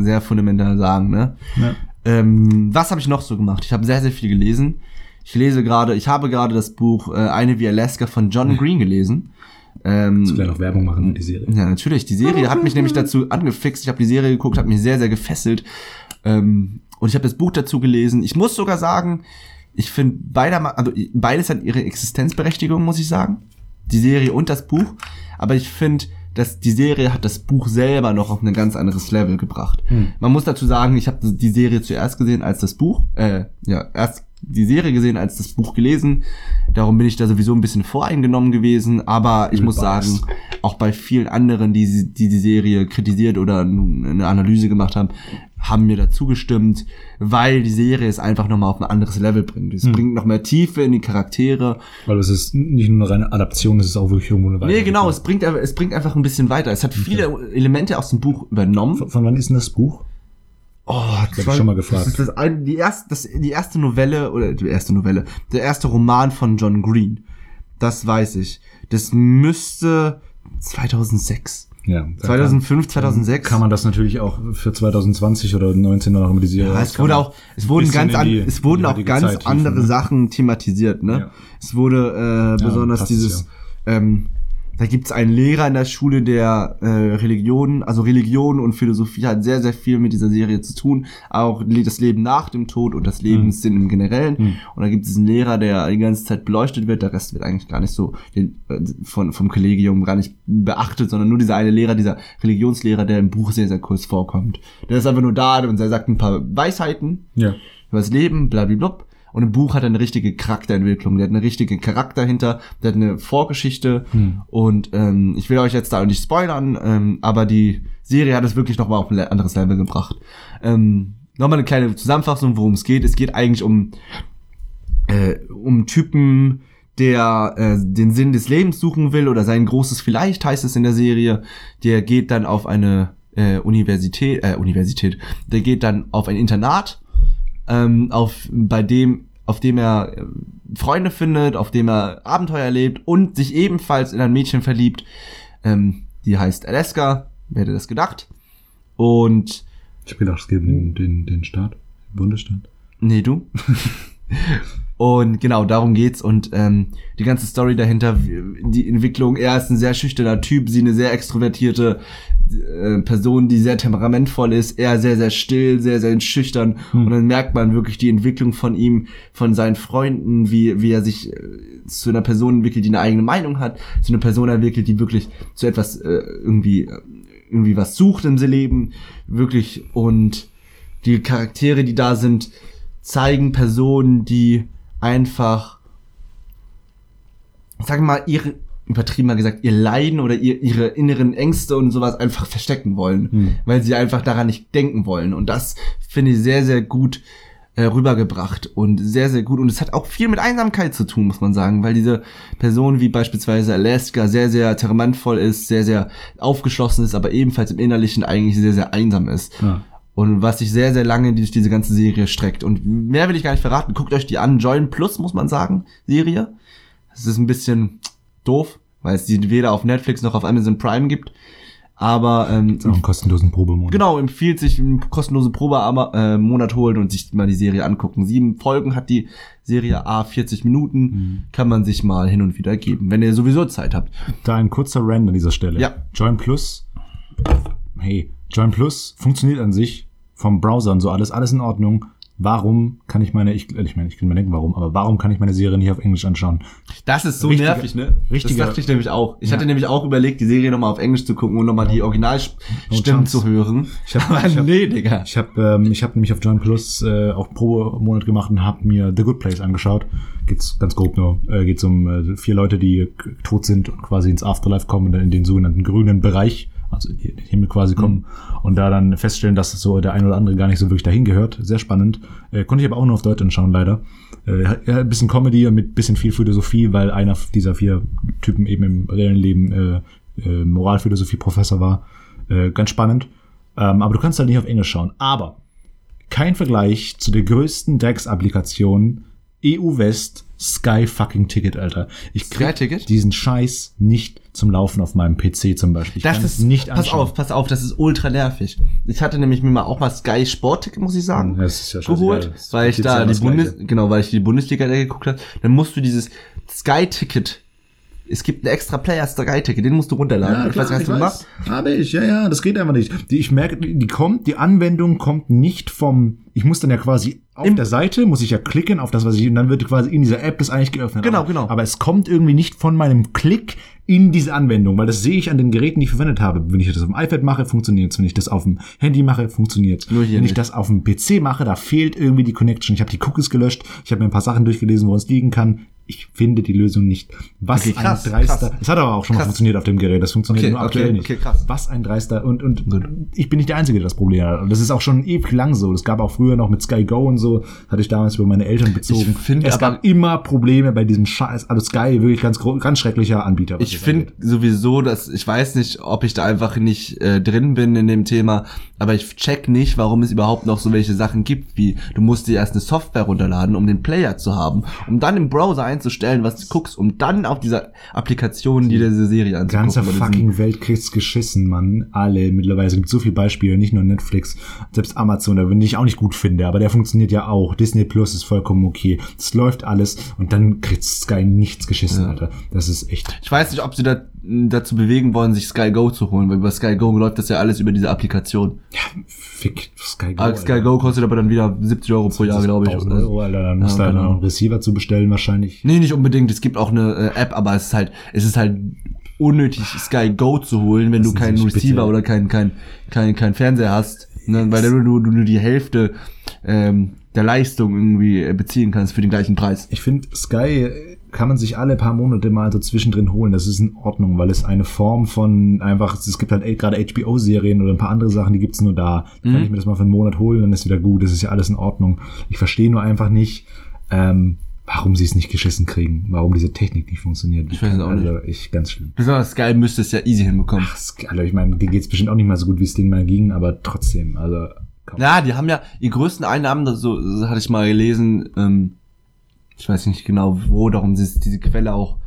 sehr fundamental sagen. Ne? Ja. Ähm, was habe ich noch so gemacht? Ich habe sehr, sehr viel gelesen. Ich lese gerade, ich habe gerade das Buch äh, Eine wie Alaska von John Green gelesen. Ähm, Kannst du gleich noch Werbung machen für die Serie? Ja, natürlich. Die Serie hat mich nämlich dazu angefixt. Ich habe die Serie geguckt, hat mich sehr, sehr gefesselt. Ähm, und ich habe das Buch dazu gelesen. Ich muss sogar sagen, ich finde beide, also beides hat ihre Existenzberechtigung, muss ich sagen. Die Serie und das Buch. Aber ich finde, dass die Serie hat das Buch selber noch auf ein ganz anderes Level gebracht. Hm. Man muss dazu sagen, ich habe die Serie zuerst gesehen als das Buch. Äh, ja, erst die Serie gesehen als das Buch gelesen. Darum bin ich da sowieso ein bisschen voreingenommen gewesen. Aber ich muss sagen, auch bei vielen anderen, die die, die Serie kritisiert oder eine Analyse gemacht haben, haben mir dazu gestimmt, weil die Serie es einfach nochmal auf ein anderes Level bringt. Es bringt noch mehr Tiefe in die Charaktere. Weil es ist nicht nur eine reine Adaption, es ist auch wirklich irgendwo eine Nee, genau, es bringt, es bringt einfach ein bisschen weiter. Es hat viele Elemente aus dem Buch übernommen. Von, von wann ist denn das Buch? Oh, hab ich schon mal gefragt. Das ist das, die, erste, das, die erste Novelle, oder die erste Novelle, der erste Roman von John Green. Das weiß ich. Das müsste 2006. Ja. 2005, 2006. Kann man das natürlich auch für 2020 oder 19 noch immer die Serie Ja, es wurde auch, es wurden ganz, an, die- es wurden auch ganz Zeit andere ne? Sachen thematisiert, ne? Ja. Es wurde äh, es, dieses, ähm, da gibt's einen Lehrer in der Schule, der äh, Religion, also Religion und Philosophie hat sehr, sehr viel mit dieser Serie zu tun. Auch das Leben nach dem Tod und das Lebenssinn im Generellen. Mhm. Und da gibt es einen Lehrer, der die ganze Zeit beleuchtet wird. Der Rest wird eigentlich gar nicht so den, äh, von, vom Kollegium gar nicht beachtet, sondern nur dieser eine Lehrer, dieser Religionslehrer, der im Buch sehr, sehr kurz vorkommt. Der ist einfach nur da und er sagt ein paar Weisheiten Ja. über das Leben, blablabla. Und im Buch hat er eine richtige Charakterentwicklung, der hat eine richtige Charakter hinter, der hat eine Vorgeschichte Hm. und ähm, ich will euch jetzt da auch nicht spoilern, ähm, aber die Serie hat es wirklich nochmal auf ein anderes Level gebracht. Ähm, nochmal eine kleine Zusammenfassung, worum es geht. Es geht eigentlich um, äh, um einen Typen, der äh, den Sinn des Lebens suchen will oder sein großes Vielleicht heißt es in der Serie. Der geht dann auf eine äh, Universität, äh, Universität, der geht dann auf ein Internat, ähm, auf bei dem auf dem er äh, Freunde findet, auf dem er Abenteuer erlebt und sich ebenfalls in ein Mädchen verliebt, ähm, die heißt Alaska, wer hätte das gedacht? Und Ich hab gedacht, es gibt den, den, den Staat, den Bundesstaat. Nee, du. und genau, darum geht's. Und ähm, die ganze Story dahinter, die Entwicklung, er ist ein sehr schüchterner Typ, sie eine sehr extrovertierte äh, Person, die sehr temperamentvoll ist, er sehr, sehr still, sehr, sehr schüchtern. Hm. Und dann merkt man wirklich die Entwicklung von ihm, von seinen Freunden, wie, wie er sich äh, zu einer Person entwickelt, die eine eigene Meinung hat, zu einer Person entwickelt, die wirklich zu etwas äh, irgendwie, äh, irgendwie was sucht im Leben, wirklich. Und die Charaktere, die da sind, zeigen Personen, die einfach, sagen wir mal, ihre, übertrieben mal gesagt, ihr Leiden oder ihr, ihre inneren Ängste und sowas einfach verstecken wollen, Hm. weil sie einfach daran nicht denken wollen. Und das finde ich sehr, sehr gut äh, rübergebracht und sehr, sehr gut. Und es hat auch viel mit Einsamkeit zu tun, muss man sagen, weil diese Person wie beispielsweise Alaska sehr, sehr temperamentvoll ist, sehr, sehr aufgeschlossen ist, aber ebenfalls im Innerlichen eigentlich sehr, sehr einsam ist. Ja. Und was sich sehr, sehr lange durch diese ganze Serie streckt. Und mehr will ich gar nicht verraten. Guckt euch die an. Join Plus, muss man sagen, Serie. Es ist ein bisschen doof, weil es die weder auf Netflix noch auf Amazon Prime gibt. Aber ähm, Auch einen kostenlosen Probemonat. genau, empfiehlt sich eine kostenlose Probemonat äh, Monat holen und sich mal die Serie angucken. Sieben Folgen hat die Serie A 40 Minuten. Mhm. Kann man sich mal hin und wieder geben, wenn ihr sowieso Zeit habt. Da ein kurzer Rand an dieser Stelle. Ja. Join Plus. Hey, Join Plus funktioniert an sich vom Browser und so alles, alles in Ordnung. Warum kann ich meine, ich, ich meine, ich kann mir denken, warum, aber warum kann ich meine Serie nicht auf Englisch anschauen? Das ist so Richtiger- nervig, ne? richtiger- das dachte ich nämlich auch. Ich Ja. hatte nämlich auch überlegt, die Serie nochmal auf Englisch zu gucken und nochmal die Originalstimmen chance. zu hören. Ich hab- Aber ich hab- nee, Digga. Ich habe ähm, ich hab nämlich auf Join Plus äh, auch pro Monat gemacht und habe mir The Good Place angeschaut. Geht's ganz grob nur. Äh, geht's um äh, vier Leute, die tot sind und quasi ins Afterlife kommen und dann in den sogenannten grünen Bereich, also in den Himmel quasi kommen und da dann feststellen, dass so der ein oder andere gar nicht so wirklich dahin gehört. Sehr spannend. Äh, konnte ich aber auch nur auf Deutsch anschauen, leider. Äh, ein bisschen Comedy mit bisschen viel Philosophie, weil einer dieser vier Typen eben im reellen Leben äh, äh, Moralphilosophie-Professor war. Äh, ganz spannend. Ähm, aber du kannst halt nicht auf Englisch schauen. Aber kein Vergleich zu der größten DAX-Applikation EU-West Sky fucking Ticket, Alter. Ich krieg diesen Scheiß nicht zum Laufen auf meinem PC zum Beispiel. Ich Das ist, nicht pass anschauen. auf, pass auf, das ist ultra nervig. Ich hatte nämlich mir mal auch mal Sky Sportticket, muss ich sagen, Das ist ja geholt, weil ich da ja die Bundes, Gleiche. genau, weil ich die Bundesliga da geguckt habe. Dann musst du dieses Sky-Ticket, es gibt einen extra Player Sky-Ticket, den musst du runterladen. ich weiß nicht, hast du gemacht? Habe ich, ja, ja, das geht einfach nicht. Die, ich merke, die kommt, die Anwendung kommt nicht vom, ich muss dann ja quasi auf Im- der Seite muss ich ja klicken auf das, was ich, und dann wird quasi in dieser App das eigentlich geöffnet. Genau, aber, genau. Aber es kommt irgendwie nicht von meinem Klick in diese Anwendung, weil das sehe ich an den Geräten, die ich verwendet habe. Wenn ich das auf dem iPad mache, funktioniert es. Wenn ich das auf dem Handy mache, funktioniert Wenn ich nicht. das auf dem PC mache, da fehlt irgendwie die Connection. Ich habe die Cookies gelöscht. Ich habe mir ein paar Sachen durchgelesen, wo es liegen kann. Ich finde die Lösung nicht. Was Okay, krass, ein dreister. Das hat aber auch schon mal Krass. funktioniert auf dem Gerät. Das funktioniert Okay, nur aktuell okay, nicht. okay, krass. Was ein dreister. Und, und ich bin nicht der Einzige, der das Problem hat. Und das ist auch schon ewig lang so. Das gab auch früher noch mit Sky Go und so. Hatte ich damals über meine Eltern bezogen. Ich finde es gab immer Probleme bei diesem Scheiß. Also Sky, wirklich ganz, ganz schrecklicher Anbieter. Ich finde sowieso, dass ich weiß nicht, ob ich da einfach nicht äh, drin bin in dem Thema, aber ich check nicht, warum es überhaupt noch so welche Sachen gibt, wie du musst dir erst eine Software runterladen, um den Player zu haben, um dann im Browser einzustellen, was du guckst, um dann auf dieser Applikation die diese Serie anzugucken. ganze fucking Welt kriegt's geschissen, Mann. Alle mittlerweile. Es gibt so viele Beispiele, nicht nur Netflix, selbst Amazon, da den ich auch nicht gut finde, aber der funktioniert ja auch. Disney Plus ist vollkommen okay. Das läuft alles und dann kriegt Sky nichts geschissen, Alter. Das ist echt. Ich weiß nicht, ob sie da, dazu bewegen wollen, sich Sky Go zu holen, weil über Sky Go läuft das ja alles über diese Applikation. Fick Sky Go. Ah, Sky Go kostet aber dann wieder 70 Euro pro Jahr, glaube ich. 1000 Euro, Alter. Dann musst Ja, du halt genau. noch einen Receiver zu bestellen, wahrscheinlich. Nee, nicht unbedingt. Es gibt auch eine äh, App, aber es ist halt, es ist halt unnötig, Sky Go zu holen, wenn du Lassen keinen Sie mich Receiver bitte- oder keinen kein, kein, kein Fernseher hast. Ne? Weil du, du, du nur die Hälfte ähm, der Leistung irgendwie äh, beziehen kannst für den gleichen Preis. Ich finde, Sky kann man sich alle paar Monate mal so zwischendrin holen. Das ist in Ordnung, weil es eine Form von einfach, es gibt halt gerade HBO-Serien oder ein paar andere Sachen, die gibt's nur da. Mhm. kann ich mir das mal für einen Monat holen, dann ist wieder gut. Das ist ja alles in Ordnung. Ich verstehe nur einfach nicht, ähm, warum sie es nicht geschissen kriegen, warum diese Technik nicht funktioniert. Ich weiß es auch also, Ich, ganz schlimm. Besonders Sky müsste es ja easy hinbekommen. Sky, Also ich meine, denen geht's bestimmt auch nicht mal so gut, wie es denen mal ging, aber trotzdem, also kaum. Ja, die haben ja die größten Einnahmen, das so, so hatte ich mal gelesen, ähm, ich weiß nicht genau wo, darum ist diese Quelle auch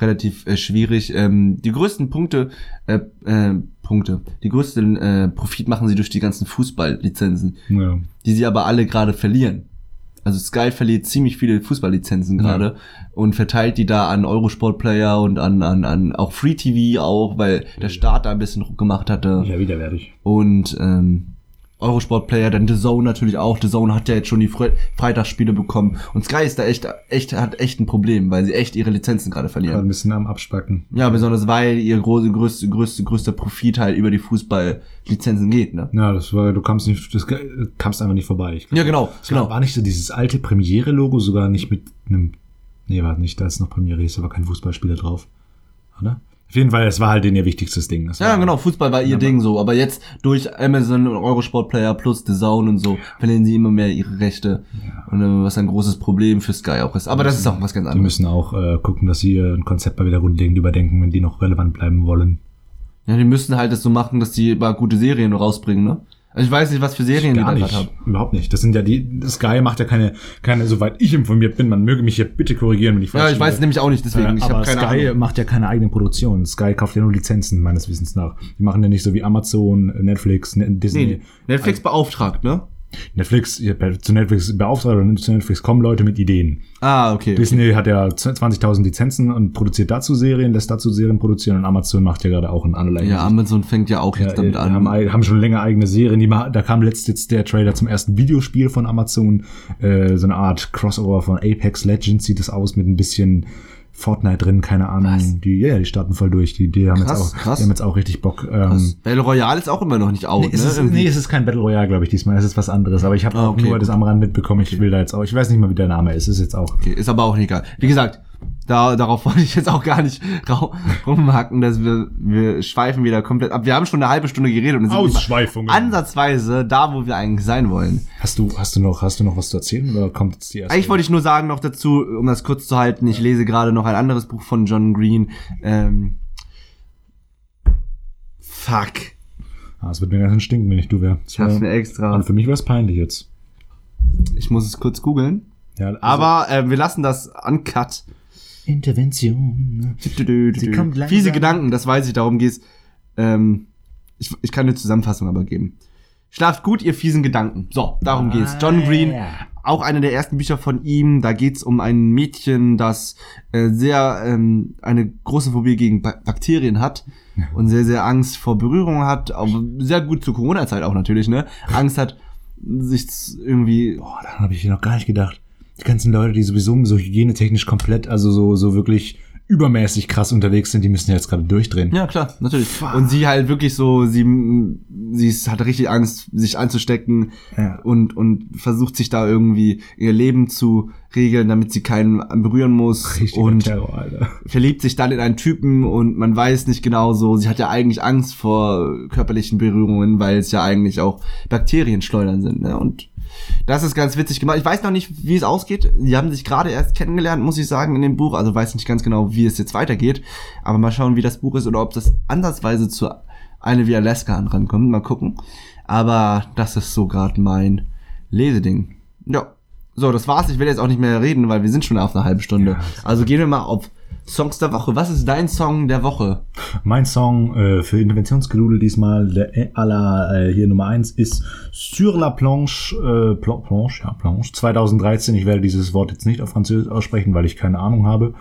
relativ äh, schwierig. Ähm, die größten Punkte, äh, äh, Punkte, die größten äh, Profit machen sie durch die ganzen Fußballlizenzen, Ja. die sie aber alle gerade verlieren. Also Sky verliert ziemlich viele Fußballlizenzen gerade und verteilt die da an Eurosport-Player und an, an, an auch Free TV auch, weil der Staat da ein bisschen Druck gemacht hatte. Ja, widerwärtig. Und ähm, Eurosport-Player, dann The Zone natürlich auch. The Zone hat ja jetzt schon die Fre Freitagsspiele bekommen. Und Sky ist da echt, echt, hat echt ein Problem, weil sie echt ihre Lizenzen gerade Gerade ein verlieren. bisschen am Abspacken. Ja, besonders weil ihr große, größte, größte, größter Profit halt über die Fußballlizenzen geht, ne? Ja, das war, du kamst nicht, das kamst einfach nicht vorbei. Ja, genau, Es genau. War nicht so dieses alte Premiere-Logo, sogar nicht mit einem. Nee, war nicht, da ist noch Premiere, ist aber kein Fußballspieler drauf. Oder? Auf jeden Fall, es war halt ihr wichtigstes Ding. Das Ja, genau, Fußball war ihr Ja, Ding so. Aber jetzt durch Amazon und Eurosport Player plus The Zone und so verlieren sie immer mehr ihre Rechte. Und äh, was ein großes Problem für Sky auch ist. Aber das ist auch was ganz Die anderes. müssen auch äh, gucken, dass sie ihr Konzept mal wieder grundlegend überdenken, wenn die noch relevant bleiben wollen. Ja, die müssen halt das so machen, dass die mal gute Serien rausbringen, ne? Also ich weiß nicht, was für Serien Gar die da nicht. Überhaupt nicht. Das sind ja die, Sky macht ja keine, keine, soweit ich informiert bin, man möge mich hier bitte korrigieren, wenn ich Ja, falsch ich weiß liege. nämlich auch nicht, deswegen. Äh, ich aber keine Sky Ahnung. macht ja keine eigenen Produktionen. Sky kauft ja nur Lizenzen, meines Wissens nach. Die machen ja nicht so wie Amazon, Netflix, Ne- Disney. Nee, Netflix beauftragt, ne? Netflix, zu Netflix beauftragt oder zu Netflix kommen Leute mit Ideen. Ah, okay. Disney hat ja 20.000 Lizenzen und produziert dazu Serien, lässt dazu Serien produzieren und Amazon macht ja gerade auch in allerlei Ja, Hinsicht. Amazon fängt ja auch jetzt Ja, damit an. haben, haben schon länger eigene Serien. Die, da kam letzt jetzt der Trailer zum ersten Videospiel von Amazon. Äh, so eine Art Crossover von Apex Legends sieht es aus mit ein bisschen Fortnite drin, keine Ahnung. Was? Die, ja, die starten voll durch. Die, die haben, Krass, jetzt auch, krass. die haben jetzt auch richtig Bock. Ähm, Battle Royale ist auch immer noch nicht out, Nee, es ne? ist, nee, es ist kein Battle Royale, glaube ich, diesmal. Es ist was anderes. Aber ich habe Ah, auch okay, nur das am Rand mitbekommen. Ich will da jetzt auch. Ich weiß nicht mal, wie der Name ist. Ist jetzt auch. Okay, ist aber auch nicht egal. Wie gesagt, da, darauf wollte ich jetzt auch gar nicht rumhacken, dass wir, wir schweifen wieder komplett ab. Wir haben schon eine halbe Stunde geredet und sind Ausschweifungen. ansatzweise da, wo wir eigentlich sein wollen. Hast du, hast du noch, hast du noch was zu erzählen oder kommt jetzt die erste? Eigentlich wollte ich nur sagen noch dazu, um das kurz zu halten, ich lese gerade noch ein anderes Buch von John Green. Ähm, fuck. Ah, es wird mir ganz schön stinken, wenn ich du wäre. Ich hab's mir extra. Und für mich war es peinlich jetzt. Ich muss es kurz googeln. Ja, also- Aber äh, wir lassen das uncut. Intervention. Sie kommt langsam. Fiese Gedanken, das weiß ich, darum geht's. Ähm, ich, ich kann eine Zusammenfassung aber geben. Schlaft gut, ihr fiesen Gedanken. So, darum geht's. John Green, auch einer der ersten Bücher von ihm. Da geht's um ein Mädchen, das äh, sehr ähm, eine große Phobie gegen ba Bakterien hat und sehr, sehr Angst vor Berührung hat. Aber sehr gut zur Corona-Zeit auch natürlich, ne? Angst hat sich irgendwie, Boah, daran habe ich noch gar nicht gedacht. Die ganzen Leute, die sowieso so hygienetechnisch komplett, also so, so wirklich übermäßig krass unterwegs sind, die müssen ja jetzt gerade durchdrehen. Ja, klar, natürlich. Und sie halt wirklich so, sie, sie hat richtig Angst, sich anzustecken Ja. und, und versucht sich da irgendwie ihr Leben zu regeln, damit sie keinen berühren muss. Richtiger und Terror, Alter. verliebt sich dann in einen Typen und man weiß nicht genau so, sie hat ja eigentlich Angst vor körperlichen Berührungen, weil es ja eigentlich auch Bakterienschleudern sind. Ne? Und das ist ganz witzig gemacht. Ich weiß noch nicht, wie es ausgeht. Die haben sich gerade erst kennengelernt, muss ich sagen, in dem Buch. Also weiß nicht ganz genau, wie es jetzt weitergeht. Aber mal schauen, wie das Buch ist oder ob das ansatzweise zu eine wie Alaska rankommt. Mal gucken. Aber das ist so gerade mein Leseding. Ja. So, das war's. Ich will jetzt auch nicht mehr reden, weil wir sind schon auf einer halben Stunde. Ja. Also gehen wir mal auf Songs der Woche. Was ist dein Song der Woche? Mein Song äh, für Interventionsgedudel diesmal, der aller äh, hier Nummer eins ist Sur la Planche, äh, Pla Planche, ja, Planche, 2013. Ich werde dieses Wort jetzt nicht auf Französisch aussprechen, weil ich keine Ahnung habe.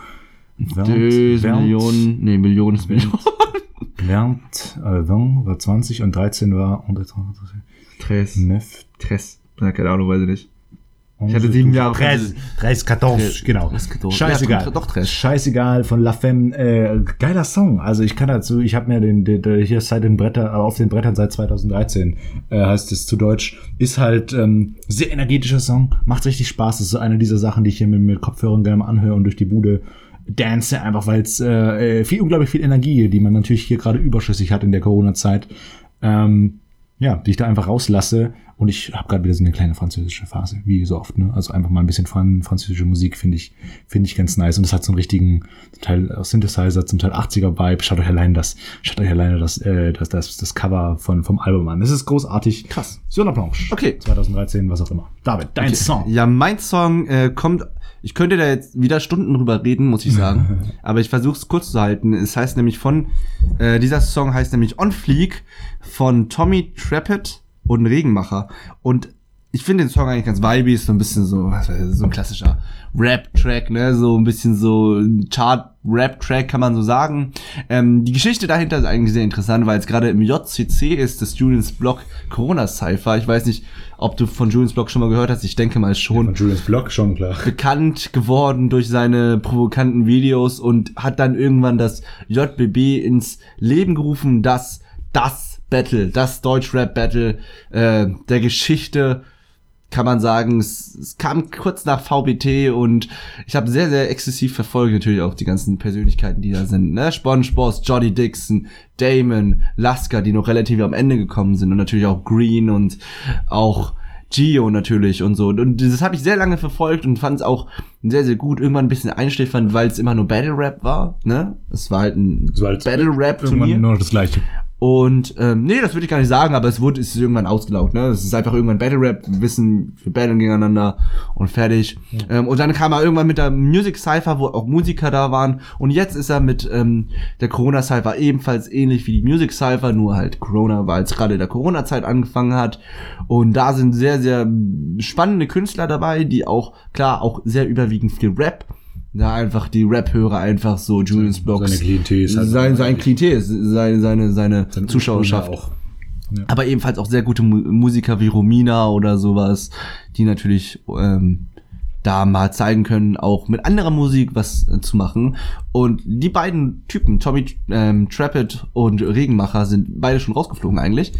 Deux Millionen, nee, Millionen ist Millionen. Während, äh, 20 war 20 und 13 war Tres. 9, Tres. Ja, keine Ahnung, weiß ich nicht. Ich hatte sieben Jahre 13, 13, 14, genau. 13, Scheißegal. Ja, doch, Tres. Scheißegal von La Femme. Äh, geiler Song. Also ich kann dazu, ich habe mir den, den, den hier seit den Bretter, äh, auf den Brettern seit 2013 äh, heißt es zu Deutsch, ist halt ähm, sehr energetischer Song, macht richtig Spaß. Das ist so eine dieser Sachen, die ich hier mit, mit Kopfhörern gerne mal anhöre und durch die Bude dance, einfach weil es äh, äh, viel unglaublich viel Energie, die man natürlich hier gerade überschüssig hat in der Corona-Zeit. Ähm, ja, die ich da einfach rauslasse. Und ich habe gerade wieder so eine kleine französische Phase, wie so oft. Ne? Also einfach mal ein bisschen Fran französische Musik finde ich finde ich ganz nice. Und das hat so einen richtigen, zum Teil aus Synthesizer, zum Teil 80er-Vibe. Schaut euch allein das, schaut euch alleine das, äh, das, das, das Cover von, vom Album an. Das ist großartig. Krass. Sur la planche. Okay. 2013, was auch immer. David, dein Okay. Song. Ja, mein Song äh, kommt. Ich könnte da jetzt wieder Stunden drüber reden, muss ich sagen. aber ich versuche es kurz zu halten. Es heißt nämlich von. Äh, dieser Song heißt nämlich On Fleek von Tommy Trappett und Regenmacher. Und ich finde den Song eigentlich ganz vibey, ist so ein bisschen so, so ein klassischer Rap-Track, ne, so ein bisschen so ein Chart-Rap-Track, kann man so sagen. Ähm, die Geschichte dahinter ist eigentlich sehr interessant, weil es gerade im JCC ist, das Julians Block Corona-Cypher. Ich weiß nicht, ob du von Julians Block schon mal gehört hast, ich denke mal schon Von Julius Block, schon klar. bekannt geworden durch seine provokanten Videos und hat dann irgendwann das JBB ins Leben gerufen, das das Battle, das Deutschrap-Battle äh, der Geschichte kann man sagen, es, es kam kurz nach VBT und ich habe sehr, sehr exzessiv verfolgt natürlich auch die ganzen Persönlichkeiten, die da sind. Ne? SpongeBoss, Jody Dixon, Damon, Lasker, die noch relativ am Ende gekommen sind und natürlich auch Green und auch Gio natürlich und so. Und das habe ich sehr lange verfolgt und fand es auch sehr, sehr gut. Irgendwann ein bisschen einschläfernd, weil es immer nur Battle Rap war. Ne? Es war halt ein So als Battle Rap Turnier. nur noch das Gleiche. Und ähm, nee, das würde ich gar nicht sagen, aber es wurde es ist irgendwann ausgelaugt, ne? Es ist einfach irgendwann Battle Rap, wir wissen, wir battlen gegeneinander und fertig. Ähm, und dann kam er irgendwann mit der Music Cypher, wo auch Musiker da waren. Und jetzt ist er mit ähm, der Corona Cypher ebenfalls ähnlich wie die Music Cypher, nur halt Corona, weil es gerade in der Corona-Zeit angefangen hat. Und da sind sehr, sehr spannende Künstler dabei, die auch, klar, auch sehr überwiegend viel Rap. Da einfach die Rap-Hörer einfach so Julius Blocks. Seine Klientel ist halt- sein, sein Klientel, ist seine, seine, seine Seine Zuschauerschaft. auch. Aber ebenfalls auch sehr gute Mu Musiker wie Romina oder sowas, die natürlich ähm, da mal zeigen können, auch mit anderer Musik was äh, zu machen. Und die beiden Typen, Tommy ähm, Trappett und Regenmacher, sind beide schon rausgeflogen eigentlich.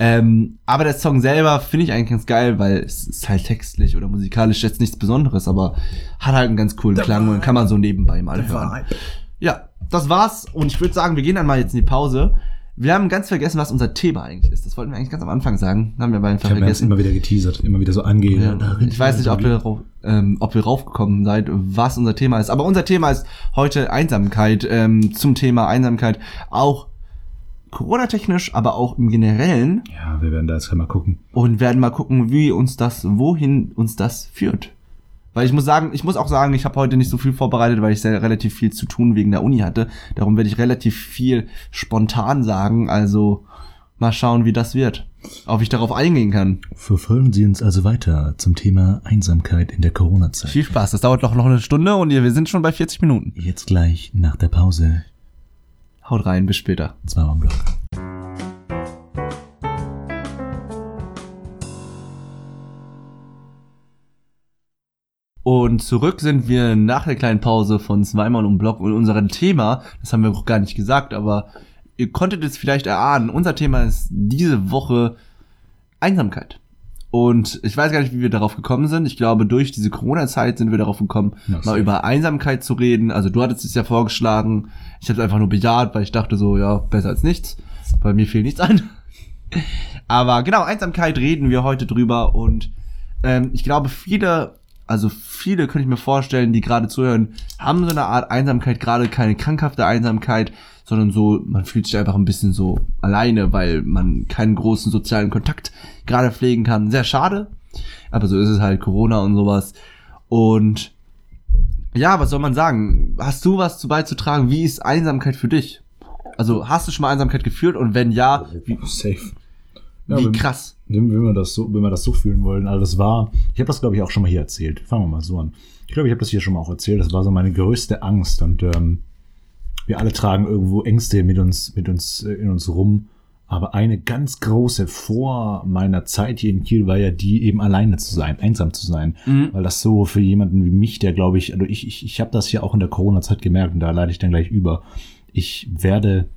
Ähm, aber der Song selber finde ich eigentlich ganz geil, weil es ist halt textlich oder musikalisch jetzt nichts Besonderes, aber hat halt einen ganz coolen Klang und kann man so nebenbei mal hören. Ja, das war's. Und ich würde sagen, wir gehen dann mal jetzt in die Pause. Wir haben ganz vergessen, was unser Thema eigentlich ist. Das wollten wir eigentlich ganz am Anfang sagen. Haben wir aber einfach Ich jetzt vergessen. immer wieder geteasert, immer wieder so angehen. Ja, ich weiß nicht, ob ihr, ähm, ob ihr raufgekommen seid, was unser Thema ist. Aber unser Thema ist heute Einsamkeit. Ähm, zum Thema Einsamkeit auch Corona-technisch, aber auch im Generellen. Ja, wir werden da jetzt mal gucken. Und werden mal gucken, wie uns das, wohin uns das führt. Weil ich muss sagen, ich muss auch sagen, ich habe heute nicht so viel vorbereitet, weil ich sehr relativ viel zu tun wegen der Uni hatte. Darum werde ich relativ viel spontan sagen. Also mal schauen, wie das wird. Ob ich darauf eingehen kann. Verfolgen Sie uns also weiter zum Thema Einsamkeit in der Corona-Zeit. Viel Spaß. Das dauert doch noch eine Stunde und wir sind schon bei 40 Minuten. Jetzt gleich nach der Pause. Haut rein, bis später. Zweimal im Block. Und zurück sind wir nach der kleinen Pause von zweimal um Block und unserem Thema, das haben wir auch gar nicht gesagt, aber ihr konntet es vielleicht erahnen, unser Thema ist diese Woche Einsamkeit. Und ich weiß gar nicht, wie wir darauf gekommen sind. Ich glaube, durch diese Corona-Zeit sind wir darauf gekommen, Ja, mal über Einsamkeit zu reden. Also du hattest es ja vorgeschlagen. Ich habe es einfach nur bejaht, weil ich dachte so, ja, besser als nichts. Bei mir fiel nichts ein. Aber genau, Einsamkeit reden wir heute drüber. Und ähm, ich glaube, viele, also viele könnte ich mir vorstellen, die gerade zuhören, haben so eine Art Einsamkeit, gerade keine krankhafte Einsamkeit, sondern so, man fühlt sich einfach ein bisschen so alleine, weil man keinen großen sozialen Kontakt gerade pflegen kann. Sehr schade. Aber so ist es halt Corona und sowas. Und ja, was soll man sagen? Hast du was zu beizutragen? Wie ist Einsamkeit für dich? Also hast du schon mal Einsamkeit gefühlt und wenn ja, wie, Safe. Ja, wie krass? Wenn, wenn wir das so, wenn wir das so fühlen wollen, also das war, ich habe das glaube ich auch schon mal hier erzählt. Fangen wir mal so an. Ich glaube, ich habe das hier schon mal auch erzählt. Das war so meine größte Angst und ähm, wir alle tragen irgendwo Ängste mit uns, mit uns äh, in uns rum. Aber eine ganz große vor meiner Zeit hier in Kiel war ja die, eben alleine zu sein, einsam zu sein. Mhm. Weil das so für jemanden wie mich, der glaube ich, also ich, ich, ich habe das ja auch in der Corona-Zeit gemerkt und da leite ich dann gleich über. Ich werde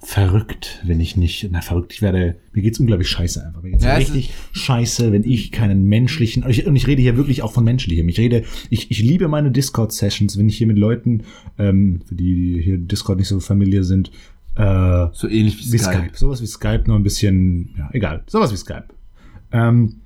verrückt, wenn ich nicht, na verrückt, ich werde, mir geht's unglaublich scheiße einfach. Mir geht's Ja, es richtig scheiße, wenn ich keinen menschlichen, und ich, und ich rede hier wirklich auch von menschlichem. Ich rede, ich, ich liebe meine Discord-Sessions, wenn ich hier mit Leuten, ähm, für die, die hier Discord nicht so familiär sind, äh, So ähnlich wie, wie Skype. Skype. Sowas wie Skype, nur ein bisschen, ja, egal. Sowas wie Skype. Ähm,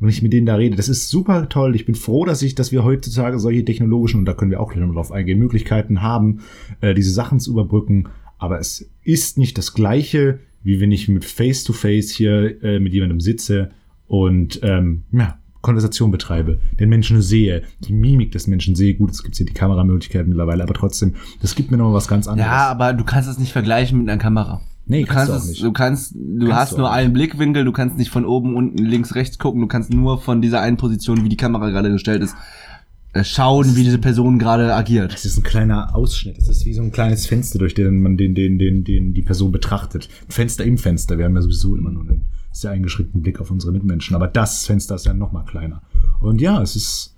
wenn ich mit denen da rede, das ist super toll. Ich bin froh, dass ich, dass wir heutzutage solche technologischen, und da können wir auch gleich noch drauf eingehen, Möglichkeiten haben, äh, diese Sachen zu überbrücken. Aber es ist nicht das Gleiche, wie wenn ich mit Face-to-Face hier äh, mit jemandem sitze und ähm, ja, Konversation betreibe, den Menschen sehe, die Mimik des Menschen sehe. Gut, es gibt hier die Kameramöglichkeit mittlerweile, aber trotzdem, das gibt mir noch was ganz anderes. Ja, aber du kannst es nicht vergleichen mit einer Kamera. Nee, du kannst kannst du auch es, nicht. du kannst, du Kannst hast du nur einen Blickwinkel, du kannst nicht von oben, unten, links, rechts gucken, du kannst nur von dieser einen Position, wie die Kamera gerade gestellt ist, schauen, wie diese Person gerade agiert. Es ist ein kleiner Ausschnitt. Es ist wie so ein kleines Fenster, durch den man den, den, den, den die Person betrachtet. Ein Fenster im Fenster. Wir haben ja sowieso immer nur einen sehr eingeschränkten Blick auf unsere Mitmenschen. Aber das Fenster ist ja noch mal kleiner. Und ja, es ist,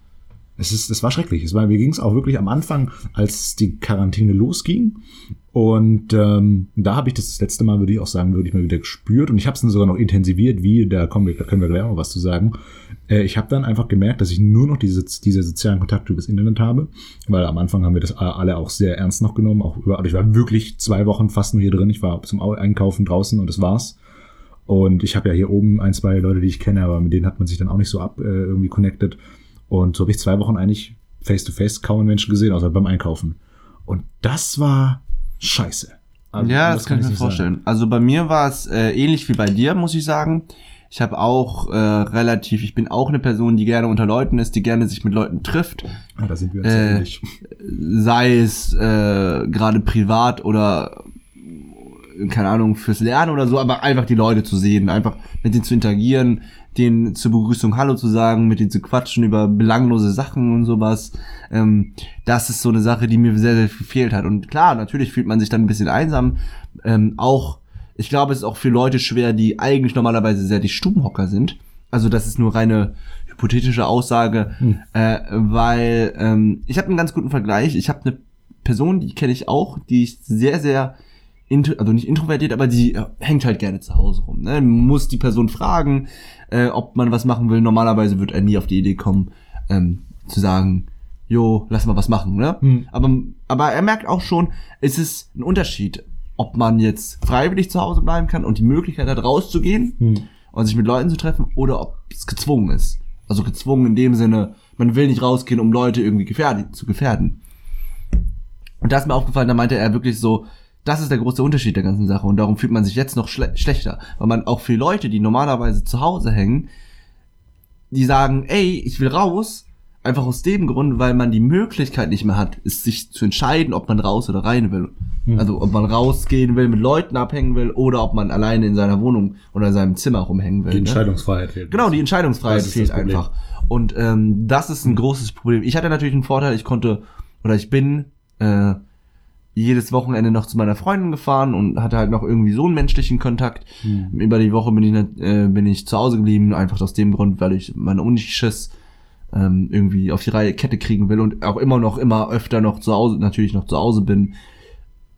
es ist, es war schrecklich. Es war, mir ging es auch wirklich am Anfang, als die Quarantäne losging. Und ähm, da habe ich das, das letzte Mal, würde ich auch sagen, wirklich mal wieder gespürt. Und ich habe es dann sogar noch intensiviert, wie, da kommen wir, da können wir gleich auch noch was zu sagen. Äh, ich habe dann einfach gemerkt, dass ich nur noch diese, diese sozialen Kontakte übers Internet habe. Weil am Anfang haben wir das alle auch sehr ernst noch genommen. Auch über, also ich war wirklich zwei Wochen fast nur hier drin. Ich war zum Au- Einkaufen draußen und das war's. Und ich habe ja hier oben ein, zwei Leute, die ich kenne, aber mit denen hat man sich dann auch nicht so ab äh, irgendwie connected. Und so habe ich zwei Wochen eigentlich face-to-face kaum einen Menschen gesehen, außer beim Einkaufen. Und das war scheiße. Also, ja, das kann ich mir nicht sagen. vorstellen. Also bei mir war es äh, ähnlich wie bei dir, muss ich sagen. Ich habe auch äh, relativ, ich bin auch eine Person, die gerne unter Leuten ist, die gerne sich mit Leuten trifft. Ja, da sind wir uns Äh, ähnlich. sei es äh, gerade privat oder keine Ahnung fürs Lernen oder so, aber einfach die Leute zu sehen, einfach mit denen zu interagieren, denen zur Begrüßung Hallo zu sagen, mit denen zu quatschen über belanglose Sachen und sowas. Ähm, das ist so eine Sache, die mir sehr, sehr viel fehlt hat. Und klar, natürlich fühlt man sich dann ein bisschen einsam. Ähm, auch, ich glaube, es ist auch für Leute schwer, die eigentlich normalerweise sehr die Stubenhocker sind. Also das ist nur reine hypothetische Aussage, Hm. äh, weil ähm, ich habe einen ganz guten Vergleich. Ich habe eine Person, die kenne ich auch, die ist sehr, sehr, also nicht introvertiert, aber die hängt halt gerne zu Hause rum. Ne? Muss die Person fragen, äh, ob man was machen will. Normalerweise wird er nie auf die Idee kommen, ähm, zu sagen, jo, lass mal was machen. Ne? Hm. Aber, aber er merkt auch schon, es ist ein Unterschied, ob man jetzt freiwillig zu Hause bleiben kann und die Möglichkeit hat, rauszugehen Hm. und sich mit Leuten zu treffen oder ob es gezwungen ist. Also gezwungen in dem Sinne, man will nicht rausgehen, um Leute irgendwie gefährden, zu gefährden. Und da ist mir aufgefallen, da meinte er wirklich so, das ist der große Unterschied der ganzen Sache und darum fühlt man sich jetzt noch schle schlechter, weil man auch für Leute, die normalerweise zu Hause hängen, die sagen, ey, ich will raus, einfach aus dem Grund, weil man die Möglichkeit nicht mehr hat, ist sich zu entscheiden, ob man raus oder rein will. Hm. Also ob man rausgehen will, mit Leuten abhängen will oder ob man alleine in seiner Wohnung oder in seinem Zimmer rumhängen will. Die ne? Entscheidungsfreiheit fehlt. Genau, die Entscheidungsfreiheit fehlt einfach. Und ähm, das ist ein großes Problem. Ich hatte natürlich einen Vorteil, ich konnte, oder ich bin äh, jedes Wochenende noch zu meiner Freundin gefahren und hatte halt noch irgendwie so einen menschlichen Kontakt. Hm. Über die Woche bin ich, äh, bin ich zu Hause geblieben, einfach aus dem Grund, weil ich meine Unischiss ähm, irgendwie auf die Reihe Kette kriegen will und auch immer noch, immer öfter noch zu Hause, natürlich noch zu Hause bin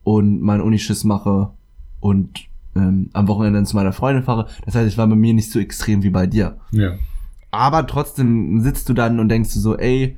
und meinen Unischiss mache und ähm, am Wochenende zu meiner Freundin fahre. Das heißt, es war bei mir nicht so extrem wie bei dir. Ja. Aber trotzdem sitzt du dann und denkst du so, ey,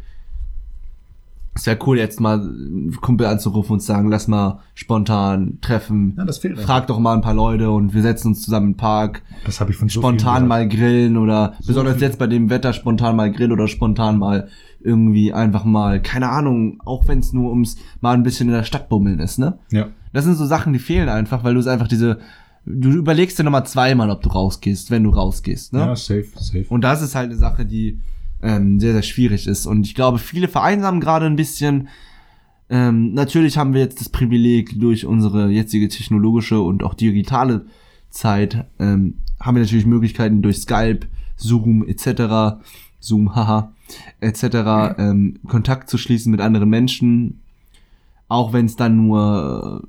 es wäre cool, jetzt mal einen Kumpel anzurufen und zu sagen, lass mal spontan treffen. Ja, das fehlt einfach. Frag doch mal ein paar Leute und wir setzen uns zusammen im Park. Das habe ich von so Spontan mal grillen oder besonders viel. jetzt bei dem Wetter spontan mal grillen oder spontan mal irgendwie einfach mal, keine Ahnung, auch wenn es nur ums mal ein bisschen in der Stadt bummeln ist, ne? Ja. Das sind so Sachen, die fehlen einfach, weil du es einfach diese, du überlegst dir nochmal zweimal, ob du rausgehst, wenn du rausgehst, ne? Ja, safe, safe. Und das ist halt eine Sache, die ähm, sehr, sehr schwierig ist. Und ich glaube, viele vereinsamen gerade ein bisschen. Ähm, natürlich haben wir jetzt das Privileg durch unsere jetzige technologische und auch digitale Zeit, ähm, haben wir natürlich Möglichkeiten durch Skype, Zoom etc., Zoom, haha, etc., ähm, Kontakt zu schließen mit anderen Menschen, auch wenn es dann nur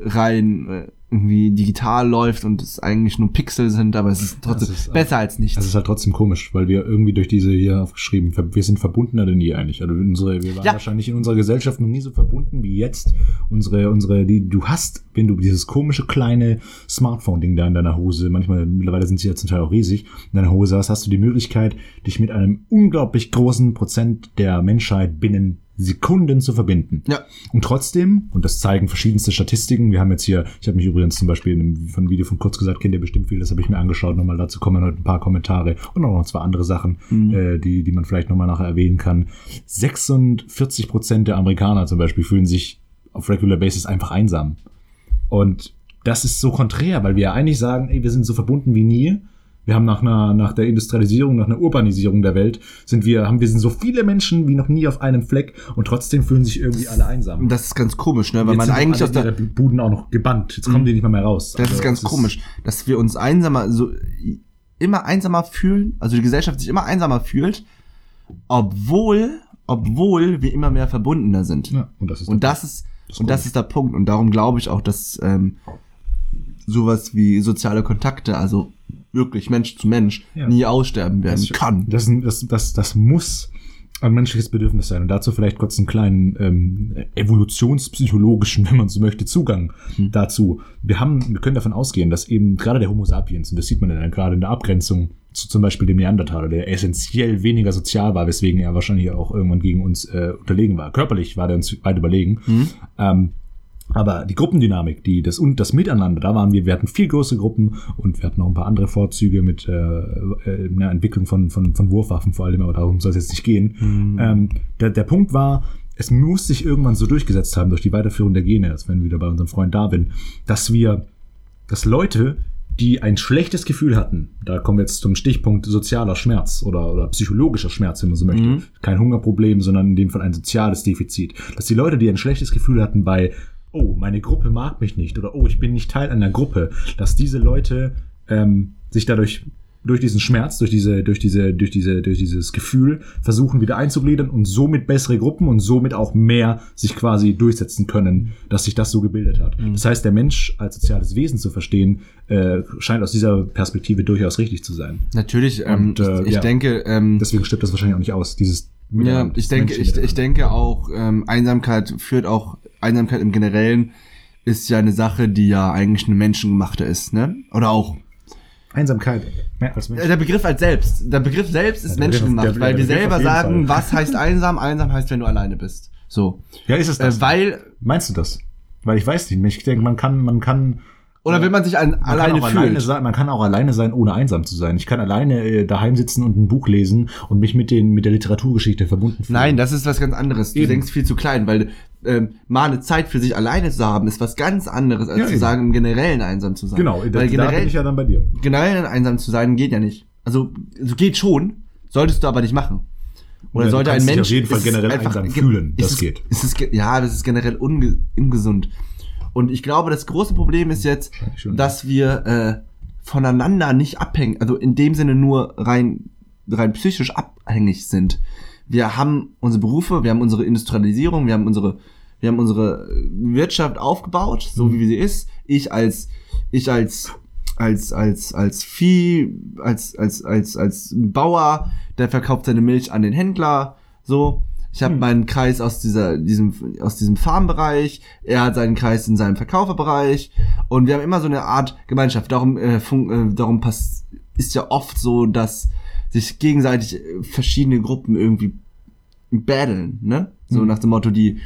rein äh, irgendwie digital läuft und es eigentlich nur Pixel sind, aber es ist trotzdem ist- besser als nichts. Das ist halt trotzdem komisch, weil wir irgendwie durch diese hier aufgeschrieben, wir sind verbundener denn je eigentlich. Also unsere, wir waren Ja. wahrscheinlich in unserer Gesellschaft noch nie so verbunden wie jetzt. Unsere, unsere, die du hast, wenn du dieses komische kleine Smartphone-Ding da in deiner Hose, manchmal, mittlerweile sind sie ja zum Teil auch riesig, in deiner Hose hast, hast du die Möglichkeit, dich mit einem unglaublich großen Prozent der Menschheit binnen Sekunden zu verbinden. Ja. Und trotzdem, und das zeigen verschiedenste Statistiken, wir haben jetzt hier, ich habe mich übrigens zum Beispiel in einem von einem Video von kurz gesagt, kennt ihr bestimmt viel, das habe ich mir angeschaut, nochmal dazu kommen heute ein paar Kommentare und auch noch zwei andere Sachen, äh, die, die man vielleicht nochmal nachher erwähnen kann. 46 Prozent der Amerikaner zum Beispiel fühlen sich auf regular basis einfach einsam. Und das ist so konträr, weil wir ja eigentlich sagen, ey, wir sind so verbunden wie nie. Wir haben nach einer, nach der Industrialisierung, nach einer Urbanisierung der Welt, sind wir, haben wir sind so viele Menschen wie noch nie auf einem Fleck und trotzdem fühlen sich irgendwie alle einsam. Das ist ganz komisch, ne? Weil Jetzt man eigentlich aus der, Buden auch noch gebannt. Jetzt kommen die nicht mal mehr raus. das Also, ist ganz es komisch, dass wir uns einsamer, so immer einsamer fühlen, also die Gesellschaft sich immer einsamer fühlt, obwohl, obwohl wir immer mehr verbundener sind. Ja, und das ist Und das ist, Das ist und das ist der Punkt. Und darum glaube ich auch, dass ähm, sowas wie soziale Kontakte, also wirklich Mensch zu Mensch, Ja. nie aussterben werden Das- kann. Das, das, das, das muss ein menschliches Bedürfnis sein. Und dazu vielleicht kurz einen kleinen ähm, evolutionspsychologischen, wenn man so möchte, Zugang Hm. dazu. Wir haben, wir können davon ausgehen, dass eben gerade der Homo sapiens, und das sieht man dann gerade in der Abgrenzung zu zum Beispiel dem Neandertaler, der essentiell weniger sozial war, weswegen er wahrscheinlich auch irgendwann gegen uns äh, unterlegen war. Körperlich war der uns weit überlegen. Hm. Ähm, aber die Gruppendynamik, die das und das Miteinander, da waren wir, wir hatten viel größere Gruppen und wir hatten noch ein paar andere Vorzüge mit äh, äh, einer Entwicklung von, von, von Wurfwaffen vor allem, aber darum soll es jetzt nicht gehen. Ähm, der, der Punkt war, es muss sich irgendwann so durchgesetzt haben durch die Weiterführung der Gene, das wären wir wieder bei unserem Freund Darwin, dass wir, dass Leute, die ein schlechtes Gefühl hatten, da kommen wir jetzt zum Stichpunkt sozialer Schmerz oder, oder psychologischer Schmerz, wenn man so möchte, Mhm. kein Hungerproblem, sondern in dem Fall ein soziales Defizit, dass die Leute, die ein schlechtes Gefühl hatten bei oh, meine Gruppe mag mich nicht oder oh, ich bin nicht Teil einer Gruppe, dass diese Leute ähm, sich dadurch durch diesen Schmerz, durch diese, durch diese, durch diese, durch dieses Gefühl versuchen wieder einzugliedern und somit bessere Gruppen und somit auch mehr sich quasi durchsetzen können, dass sich das so gebildet hat. Das heißt, der Mensch als soziales Wesen zu verstehen, äh, scheint aus dieser Perspektive durchaus richtig zu sein. Natürlich, ähm, Und, äh, ich, ich ja. denke, ähm, Deswegen stirbt das wahrscheinlich auch nicht aus, dieses Ja, ich denke, ich, ich denke auch, ähm, Einsamkeit führt auch, Einsamkeit im Generellen ist ja eine Sache, die ja eigentlich eine menschengemachte ist, ne? Oder auch. Einsamkeit, mehr als Mensch. Äh, Der Begriff als selbst, der Begriff selbst ist Ja, menschengemacht, der- weil der wir selber sagen, Fall. was heißt einsam? Einsam heißt, wenn du alleine bist. So. Ja, ist es Äh, das? weil, Meinst du das? Weil ich weiß nicht, ich denke, man kann, man kann, oder wenn man sich an, man alleine kann alleine sein, man kann auch alleine sein, ohne einsam zu sein. Ich kann alleine äh, daheim sitzen und ein Buch lesen und mich mit den, mit der Literaturgeschichte verbunden fühlen. Nein, das ist was ganz anderes. Du Eben. denkst viel zu klein, weil ähm, mal eine Zeit für sich alleine zu haben, ist was ganz anderes, als Ja, zu eben. sagen, im Generellen einsam zu sein. Genau, da, weil da bin generell, ich ja dann bei dir. generell einsam zu sein geht ja nicht. Also, also geht schon, solltest du aber nicht machen. Oder Ja, sollte ein dich Mensch auf jeden Fall ist generell einsam fühlen, ist das es, geht. Ist es, ge- ja, das ist generell unge, ungesund. Und ich glaube, das große Problem ist jetzt, dass wir äh, voneinander nicht abhängen, also in dem Sinne nur rein, rein psychisch abhängig sind. Wir haben unsere Berufe, wir haben unsere Industrialisierung, wir haben unsere, wir haben unsere Wirtschaft aufgebaut, so Mhm. wie sie ist. Ich als, ich als als, als, als Vieh, als, als, als, als Bauer, der verkauft seine Milch an den Händler, so. Ich habe Hm. meinen Kreis aus dieser, diesem, aus diesem Farmbereich. Er hat seinen Kreis in seinem Verkauferbereich. Und wir haben immer so eine Art Gemeinschaft. Darum, äh, fun äh, darum pass ist ja oft so, dass sich gegenseitig äh, verschiedene Gruppen irgendwie battlen, ne? So Hm. nach dem Motto, die,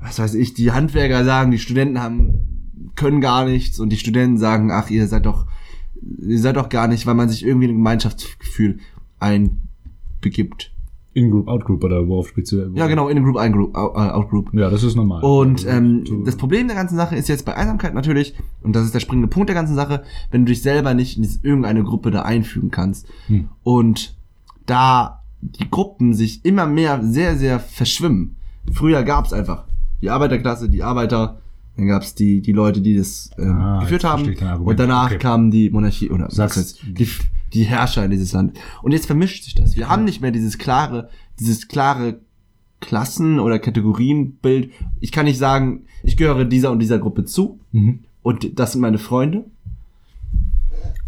was weiß ich, die Handwerker sagen, die Studenten haben, können gar nichts und die Studenten sagen, ach, ihr seid doch, ihr seid doch gar nicht, weil man sich irgendwie in ein Gemeinschaftsgefühl einbegibt. In-Group, Out-Group oder worauf speziell? Ja, genau, in a Group, ein Group, out, äh. Ja, das ist normal. Und Also, ähm, so- das Problem der ganzen Sache ist jetzt bei Einsamkeit natürlich, und das ist der springende Punkt der ganzen Sache, wenn du dich selber nicht in irgendeine Gruppe da einfügen kannst. Hm. Und da die Gruppen sich immer mehr sehr, sehr verschwimmen. Früher gab's einfach die Arbeiterklasse, die Arbeiter, dann gab's die, die Leute, die das ähm, Ah, geführt haben. Und danach Okay. kam die Monarchie oder Sagst- die, die Herrscher in dieses Land. Und jetzt vermischt sich das. Wir haben nicht mehr dieses klare, dieses klare Klassen- oder Kategorienbild. Ich kann nicht sagen, ich gehöre dieser und dieser Gruppe zu Mhm. und das sind meine Freunde,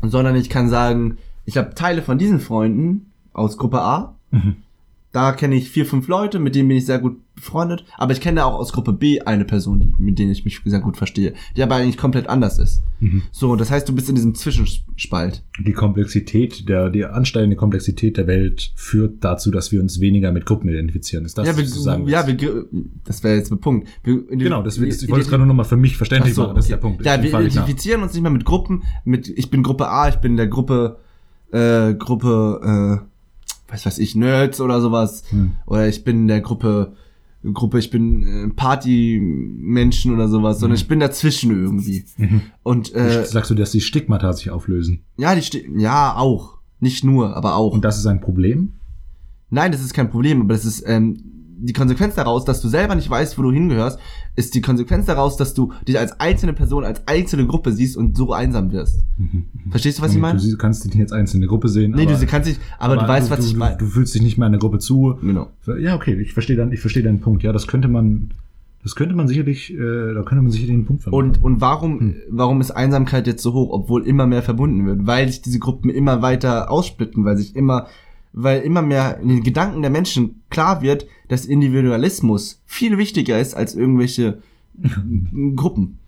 sondern ich kann sagen, ich habe Teile von diesen Freunden aus Gruppe A. Mhm. Da kenne ich vier, fünf Leute, mit denen bin ich sehr gut befreundet. Aber ich kenne auch aus Gruppe B eine Person, die, mit der ich mich sehr gut verstehe, die aber eigentlich komplett anders ist. Mhm. So, das heißt, du bist in diesem Zwischenspalt. Die Komplexität, der, die ansteigende Komplexität der Welt führt dazu, dass wir uns weniger mit Gruppen identifizieren. Ist das, ja, wir, sagen ja, wir, das wäre jetzt der Punkt. Wir, Genau, das, ich wollte es gerade nur noch mal für mich verständlich so, machen. Das ist okay. der Punkt. Ja, Ich wir identifizieren uns nicht mehr mit Gruppen, mit ich bin Gruppe A, ich bin der Gruppe, äh, Gruppe, äh, was weiß ich, Nerds oder sowas. Hm. Oder ich bin der Gruppe, Gruppe, ich bin äh, Party-Menschen oder sowas, sondern ich bin dazwischen irgendwie. Mhm. Und äh, Sagst du, dass die Stigmata sich auflösen? ja, die ste ja auch. Nicht nur, aber auch. Und das ist ein Problem? Nein, das ist kein Problem, aber das ist ähm, die Konsequenz daraus, dass du selber nicht weißt, wo du hingehörst, ist die Konsequenz daraus, dass du dich als einzelne Person, als einzelne Gruppe siehst und so einsam wirst. Verstehst du, was ich Du meine? sie- kannst dich nicht als einzelne Gruppe sehen. Nee, aber, du kannst nicht, aber, du weißt, was du, ich du, meine. Du fühlst dich nicht mehr einer Gruppe zu. Genau. Ja, okay, ich verstehe dann, ich verstehe deinen Punkt. Ja, das könnte man, das könnte man sicherlich, äh, da könnte man sicherlich einen Punkt vermitteln. Und, und warum, Hm. warum ist Einsamkeit jetzt so hoch, obwohl immer mehr verbunden wird? Weil sich diese Gruppen immer weiter aussplitten, weil sich immer, weil immer mehr in den Gedanken der Menschen klar wird, dass Individualismus viel wichtiger ist als irgendwelche Gruppen,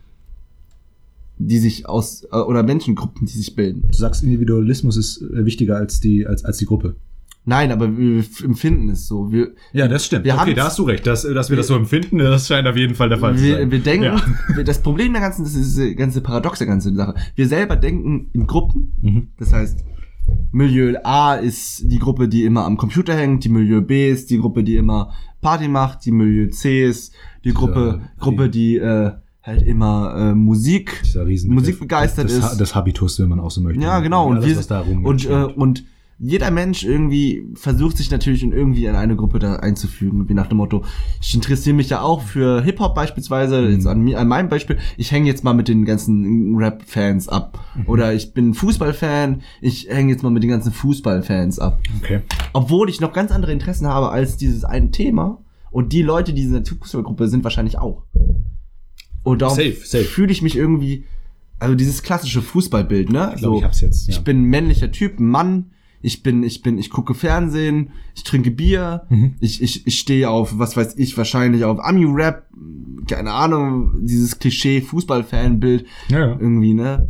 die sich aus, äh, oder Menschengruppen, die sich bilden. du sagst, Individualismus ist äh, wichtiger als die, als, als die Gruppe. Nein, aber wir empfinden es so. Wir, Ja, das stimmt. Wir okay, da hast du recht. Dass, dass wir das so empfinden, das scheint auf jeden Fall der Fall zu wir, sein. wir denken, Ja. wir- das Problem der ganzen, das ist diese ganze Paradox der ganzen Sache. Wir selber denken in Gruppen, Mhm. Das heißt, Milieu A ist die Gruppe, die immer am Computer hängt, die Milieu B ist die Gruppe, die immer Party macht, die Milieu C ist die Gruppe, die- Gruppe, die äh, halt immer äh, Musik, Musik begeistert das, ist. Das Habitus, wenn man auch so möchte. ja genau, und, Alles, wir, und, äh, und jeder Mensch irgendwie versucht sich natürlich in irgendwie in eine Gruppe da einzufügen, wie nach dem Motto, ich interessiere mich ja auch für Hip-Hop beispielsweise, Mhm. jetzt an, an meinem Beispiel, ich hänge jetzt mal mit den ganzen Rap-Fans ab. Mhm. Oder ich bin Fußballfan, ich hänge jetzt mal mit den ganzen Fußballfans ab. okay. Obwohl ich noch ganz andere Interessen habe als dieses eine Thema. Und die Leute, die in dieser Fußballgruppe sind, wahrscheinlich auch. Und darum fühle ich mich irgendwie, also dieses klassische Fußballbild, ne? Ich glaube, ich hab's jetzt. Ja. Ich bin ein männlicher Typ, ein Mann. Ich bin, ich bin, ich gucke Fernsehen, ich trinke Bier, Mhm. ich, ich, ich stehe auf, was weiß ich, wahrscheinlich auf Ami-Rap, keine Ahnung, dieses Klischee-Fußball-Fan-Bild ja, ja. irgendwie, ne?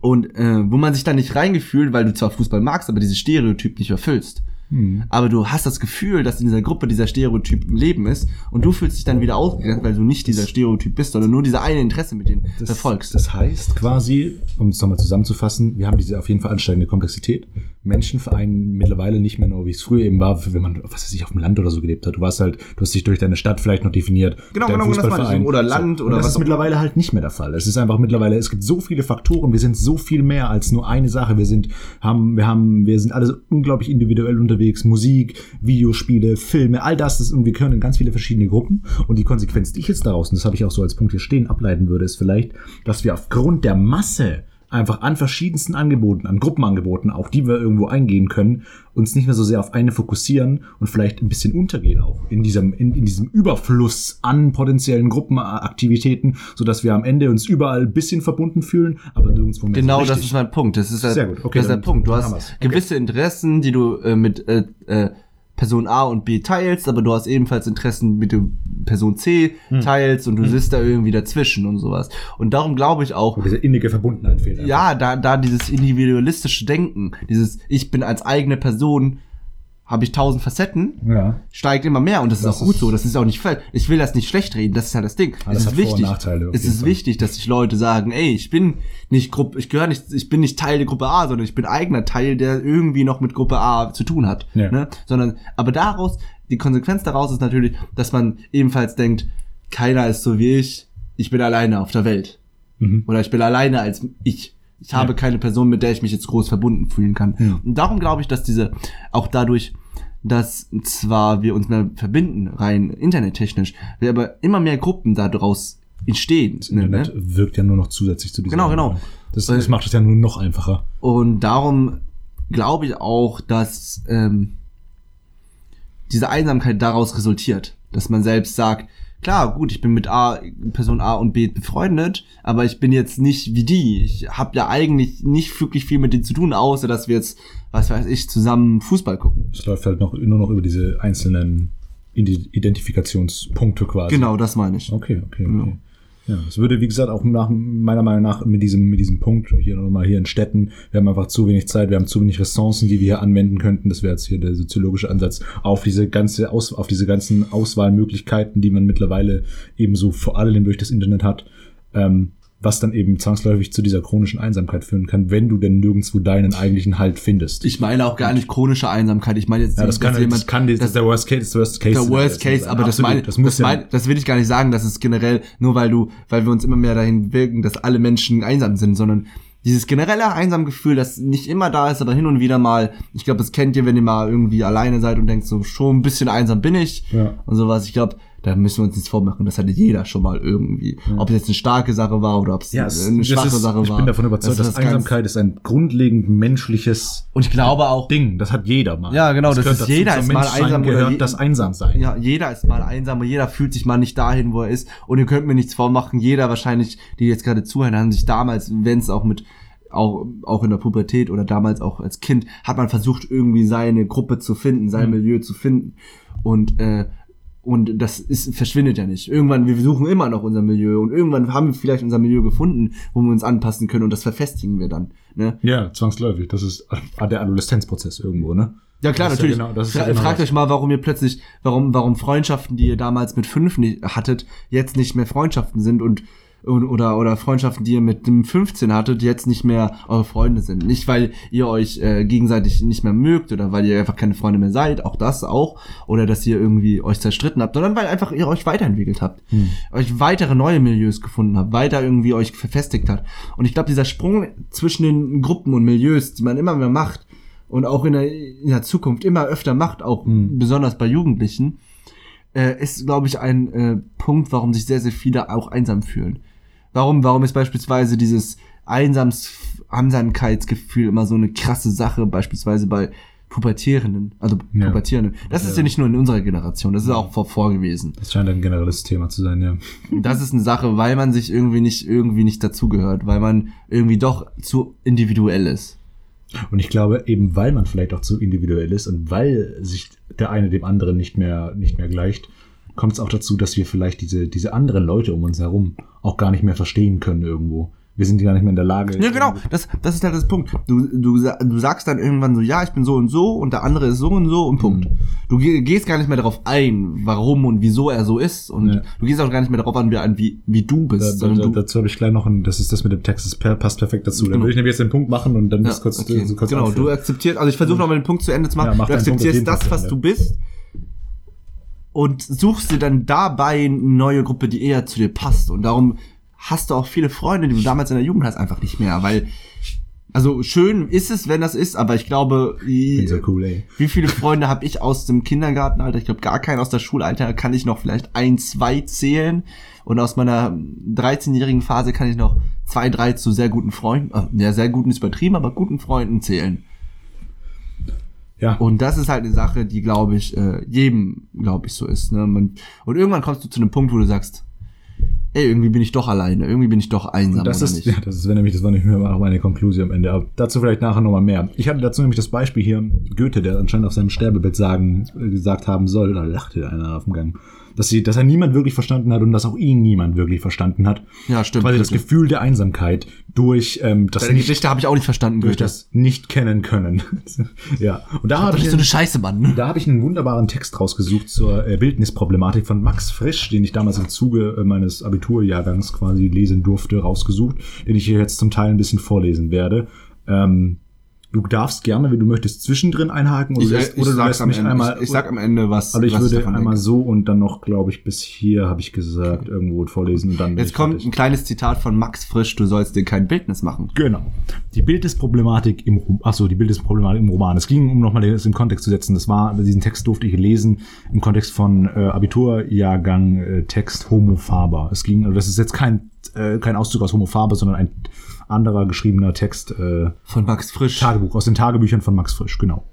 Und äh, wo man sich dann nicht reingefühlt, weil du zwar Fußball magst, aber dieses Stereotyp nicht erfüllst. Hm. Aber du hast das Gefühl, dass in dieser Gruppe dieser Stereotyp im Leben ist und du fühlst dich dann wieder ausgegrenzt, weil du nicht dieser Stereotyp bist, sondern nur dieser eine Interesse mit denen Das, verfolgst. das heißt quasi, um es nochmal zusammenzufassen, wir haben diese auf jeden Fall ansteigende Komplexität. Menschen vereinen mittlerweile nicht mehr nur, wie es früher eben war, wenn man, was weiß ich, auf dem Land oder so gelebt hat. Du warst halt, du hast dich durch deine Stadt vielleicht noch definiert. Genau, genau, das. Fußballverein. Oder Land oder Und das was ist auch- mittlerweile halt nicht mehr der Fall. Es ist einfach mittlerweile, es gibt so viele Faktoren, wir sind so viel mehr als nur eine Sache. Wir sind, haben, wir haben, wir sind alle unglaublich individuell unterwegs. Musik, Videospiele, Filme, all das, das und wir gehören in ganz viele verschiedene Gruppen. Und die Konsequenz, die ich jetzt daraus, und das habe ich auch so als Punkt hier stehen, ableiten würde, ist vielleicht, dass wir aufgrund der Masse einfach an verschiedensten Angeboten, an Gruppenangeboten, auf die wir irgendwo eingehen können, uns nicht mehr so sehr auf eine fokussieren und vielleicht ein bisschen untergehen auch in diesem, in, in diesem Überfluss an potenziellen Gruppenaktivitäten, sodass wir am Ende uns überall ein bisschen verbunden fühlen, aber nirgendwo mehr Genau, so das ist mein Punkt. Das ist, halt, Sehr gut. Okay, das ist der Punkt. Du hast. Okay. gewisse Interessen, die du äh, mit äh, äh, Person A und B teilst, aber du hast ebenfalls Interessen mit der Person C Hm. teilst und du sitzt da irgendwie dazwischen und sowas. Und darum glaube ich auch, Wo diese innige Verbundenheit fehlt. einfach. ja, da, da dieses individualistische Denken, dieses Ich bin als eigene Person, habe ich tausend Facetten, Ja. steigt immer mehr und das, Das ist auch gut ist- so, das ist auch nicht falsch. Ich will das nicht schlecht reden, das ist ja das Ding. Es ist wichtig. Es ist Fall. wichtig, dass sich Leute sagen, ey, ich bin nicht Gruppe, ich gehöre nicht, ich bin nicht Teil der Gruppe A, sondern ich bin eigener Teil, der irgendwie noch mit Gruppe A zu tun hat. Ja. Ne? Sondern, aber daraus, die Konsequenz daraus ist natürlich, dass man ebenfalls denkt, keiner ist so wie ich, ich bin alleine auf der Welt. Mhm. Oder ich bin alleine als ich. Ich habe Ja. keine Person, mit der ich mich jetzt groß verbunden fühlen kann. Und darum glaube ich, dass diese, auch dadurch, dass zwar wir uns mehr verbinden, rein internettechnisch, wir aber immer mehr Gruppen daraus entstehen. Das ne, Internet ne? wirkt ja nur noch zusätzlich zu diesem. Genau, genau. Das, das macht es ja nur noch einfacher. Und darum glaube ich auch, dass ähm, diese Einsamkeit daraus resultiert, dass man selbst sagt, klar, gut, ich bin mit A, Person A und B befreundet, aber ich bin jetzt nicht wie die. Ich habe ja eigentlich nicht wirklich viel mit denen zu tun, außer dass wir jetzt, was weiß ich, zusammen Fußball gucken. Es läuft halt noch, nur noch über diese einzelnen Ide- Identifikationspunkte quasi. Genau, das meine ich. Okay, okay, okay. Genau. Ja, es würde, wie gesagt, auch nach, meiner Meinung nach mit diesem, mit diesem Punkt hier nochmal hier in Städten, wir haben einfach zu wenig Zeit, wir haben zu wenig Ressourcen, die wir hier anwenden könnten. Das wäre jetzt hier der soziologische Ansatz auf diese ganze Aus, auf diese ganzen Auswahlmöglichkeiten, die man mittlerweile eben so vor allem durch das Internet hat, ähm, was dann eben zwangsläufig zu dieser chronischen Einsamkeit führen kann, wenn du denn nirgendwo deinen eigentlichen Halt findest. Ich meine auch gar nicht chronische Einsamkeit. Ich meine jetzt, ja, das kann, das kann, das ist der Worst Case, das Worst Case. der Worst Case, aber das Absolut, meine, das muss das, ja, mein, das will ich gar nicht sagen, dass es generell, nur weil du, weil wir uns immer mehr dahin wirken, dass alle Menschen einsam sind, sondern dieses generelle Einsamgefühl, das nicht immer da ist, aber hin und wieder mal, ich glaube, das kennt ihr, wenn ihr mal irgendwie alleine seid und denkt so, schon ein bisschen einsam bin ich Ja. und sowas. Ich glaube, da müssen wir uns nichts vormachen. Das hatte jeder schon mal irgendwie. Ob es jetzt eine starke Sache war oder ob es Ja, eine das schwache ist, Sache ich war. bin davon überzeugt, Das dass ganz- Einsamkeit ist ein grundlegend menschliches Und ich glaube auch, Ding. Das hat jeder mal. Ja, genau, das gehört ist jeder ist mal einsam oder gehört je- das Einsamsein. Ja, jeder ist mal einsam und jeder fühlt sich mal nicht dahin, wo er ist. Und ihr könnt mir nichts vormachen. Jeder wahrscheinlich, die jetzt gerade zuhören, haben sich damals, wenn es auch mit auch, auch in der Pubertät oder damals auch als Kind, hat man versucht, irgendwie seine Gruppe zu finden, sein Mhm. Milieu zu finden. Und, äh, und das ist, verschwindet ja nicht. Irgendwann, wir suchen immer noch unser Milieu und irgendwann haben wir vielleicht unser Milieu gefunden, wo wir uns anpassen können und das verfestigen wir dann. Ne? Ja, zwangsläufig. Das ist der Adoleszenzprozess irgendwo, ne? Ja klar, Das ja natürlich. genau- ja Fra genau fragt das. euch mal, warum ihr plötzlich, warum, warum Freundschaften, die ihr damals mit fünf nicht hattet, jetzt nicht mehr Freundschaften sind und oder oder Freundschaften, die ihr mit dem 15 hattet, jetzt nicht mehr eure Freunde sind. Nicht weil ihr euch äh, gegenseitig nicht mehr mögt oder weil ihr einfach keine Freunde mehr seid, auch das auch, oder dass ihr irgendwie euch zerstritten habt, sondern weil einfach ihr euch weiterentwickelt habt, euch weitere neue Milieus gefunden habt, weiter irgendwie euch verfestigt habt. Und ich glaube, dieser Sprung zwischen den Gruppen und Milieus, die man immer mehr macht, und auch in der, in der Zukunft immer öfter macht, auch Mhm. besonders bei Jugendlichen, äh, ist, glaube ich, ein äh, Punkt, warum sich sehr, sehr viele auch einsam fühlen. Warum, warum ist beispielsweise dieses Einsams Einsamkeitsgefühl immer so eine krasse Sache, beispielsweise bei Pubertierenden, also Ja. Pubertierenden. Das ist Ja. ja nicht nur in unserer Generation, das ist auch vor, vor gewesen. Das scheint ein generelles Thema zu sein, ja. Das ist eine Sache, weil man sich irgendwie nicht, irgendwie nicht dazugehört, weil man irgendwie doch zu individuell ist. Und ich glaube, eben weil man vielleicht auch zu individuell ist und weil sich der eine dem anderen nicht mehr, nicht mehr gleicht, kommt es auch dazu, dass wir vielleicht diese, diese anderen Leute um uns herum auch gar nicht mehr verstehen können irgendwo. Wir sind gar nicht mehr in der Lage. Ja, genau. Das, das ist halt das Punkt. Du, du, du sagst dann irgendwann so, ja, ich bin so und so und der andere ist so und so und Punkt. Mhm. Du ge- gehst gar nicht mehr darauf ein, warum und wieso er so ist und Ja. du gehst auch gar nicht mehr darauf an, wie, wie, wie du bist. Da, da, da, du, dazu habe ich gleich noch ein, das ist das mit dem Text, das passt perfekt dazu. Dann Genau. würde ich nämlich jetzt den Punkt machen und dann ja, kurz, okay. so kurz genau, anführen. du akzeptierst, also ich versuche nochmal den Punkt zu Ende zu machen. Ja, du akzeptierst das, was du bist und suchst dir dann dabei eine neue Gruppe, die eher zu dir passt. Und darum hast du auch viele Freunde, die du damals in der Jugend hast, einfach nicht mehr, weil Also schön ist es, wenn das ist, aber ich glaube, so cool, wie viele Freunde habe ich aus dem Kindergartenalter? Ich glaube, gar keinen aus der Schulalter kann ich noch vielleicht ein, zwei zählen. Und aus meiner 13-jährigen Phase kann ich noch zwei, drei zu sehr guten Freunden, äh, ja, sehr guten ist übertrieben, aber guten Freunden zählen. Ja. Und das ist halt eine Sache, die, glaube ich, äh, jedem, glaube ich, so ist. Ne? Man, und irgendwann kommst du zu einem Punkt, wo du sagst, ey, irgendwie bin ich doch alleine, irgendwie bin ich doch einsam Das oder ist, nicht. ja, das ist, wenn nämlich, das war nicht mehr auch meine Konklusion am Ende. Aber dazu vielleicht nachher nochmal mehr. Ich hatte dazu nämlich das Beispiel hier, Goethe, der anscheinend auf seinem Sterbebett sagen, äh, gesagt haben soll, da lachte einer auf dem Gang, dass sie, dass er niemand wirklich verstanden hat und dass auch ihn niemand wirklich verstanden hat. Ja, stimmt. Quasi das. Gefühl der Einsamkeit durch ähm, das Deine nicht, Geschichte habe ich auch nicht verstanden, durch Goethe. das nicht kennen können. ja. Und da habe ich so eine Scheiße, Mann. Da habe ich einen wunderbaren Text rausgesucht zur äh, Bildnisproblematik von Max Frisch, den ich damals im Zuge äh, meines Abiturjahrgangs quasi lesen durfte, rausgesucht, den ich hier jetzt zum Teil ein bisschen vorlesen werde. Ähm, du darfst gerne, wenn du möchtest, zwischendrin einhaken oder, Ich, du lässt- ich, oder sag's am mich Ende. einmal. ich, ich sag am Ende, was, aber ich was würde davon einmal denke. so und dann noch, glaube ich, bis hier habe ich gesagt, irgendwo vorlesen und dann. Jetzt ich kommt fertig. ein kleines Zitat von Max Frisch, du sollst dir kein Bildnis machen. Genau. Die Bildnisproblematik im Achso, die Bildnisproblematik im Roman. Es ging, um nochmal das im Kontext zu setzen. Das war, diesen Text durfte ich lesen im Kontext von äh, Abiturjahrgang äh, Text Homo Faber. Es ging, also das ist jetzt kein, äh, kein Auszug aus Homo Faber, sondern ein anderer geschriebener Text, äh, Von Max Frisch. Tagebuch, aus den Tagebüchern von Max Frisch, genau.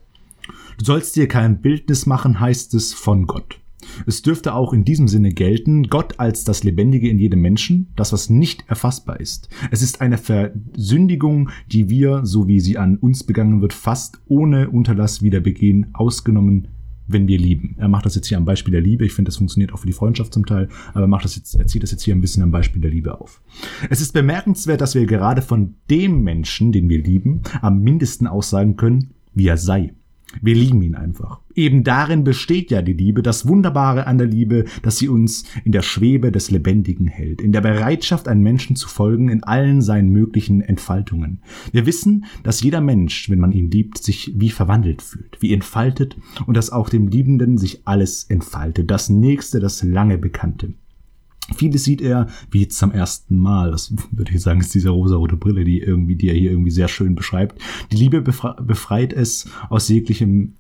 Du sollst dir kein Bildnis machen, heißt es von Gott. Es dürfte auch in diesem Sinne gelten, Gott als das Lebendige in jedem Menschen, das, was nicht erfassbar ist. Es ist eine Versündigung, die wir, so wie sie an uns begangen wird, fast ohne Unterlass wieder begehen, ausgenommen, wenn wir lieben. Er macht das jetzt hier am Beispiel der Liebe. Ich finde, das funktioniert auch für die Freundschaft zum Teil, aber er macht das jetzt, er zieht das jetzt hier ein bisschen am Beispiel der Liebe auf. Es ist bemerkenswert, dass wir gerade von dem Menschen, den wir lieben, am mindesten aussagen können, wie er sei. Wir lieben ihn einfach. Eben darin besteht ja die Liebe, das Wunderbare an der Liebe, dass sie uns in der Schwebe des Lebendigen hält, in der Bereitschaft, einem Menschen zu folgen in allen seinen möglichen Entfaltungen. Wir wissen, dass jeder Mensch, wenn man ihn liebt, sich wie verwandelt fühlt, wie entfaltet und dass auch dem Liebenden sich alles entfaltet, das Nächste, das lange Bekannte. Vieles sieht er wie zum ersten Mal. Das würde ich sagen, ist diese rosarote Brille, die irgendwie, die er hier irgendwie sehr schön beschreibt. Die Liebe befre befreit es aus jeglichem,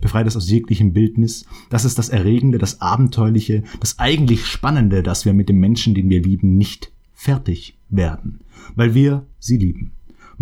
befreit es aus jeglichem Bildnis. Das ist das Erregende, das Abenteuerliche, das eigentlich Spannende, dass wir mit dem Menschen, den wir lieben, nicht fertig werden, weil wir sie lieben.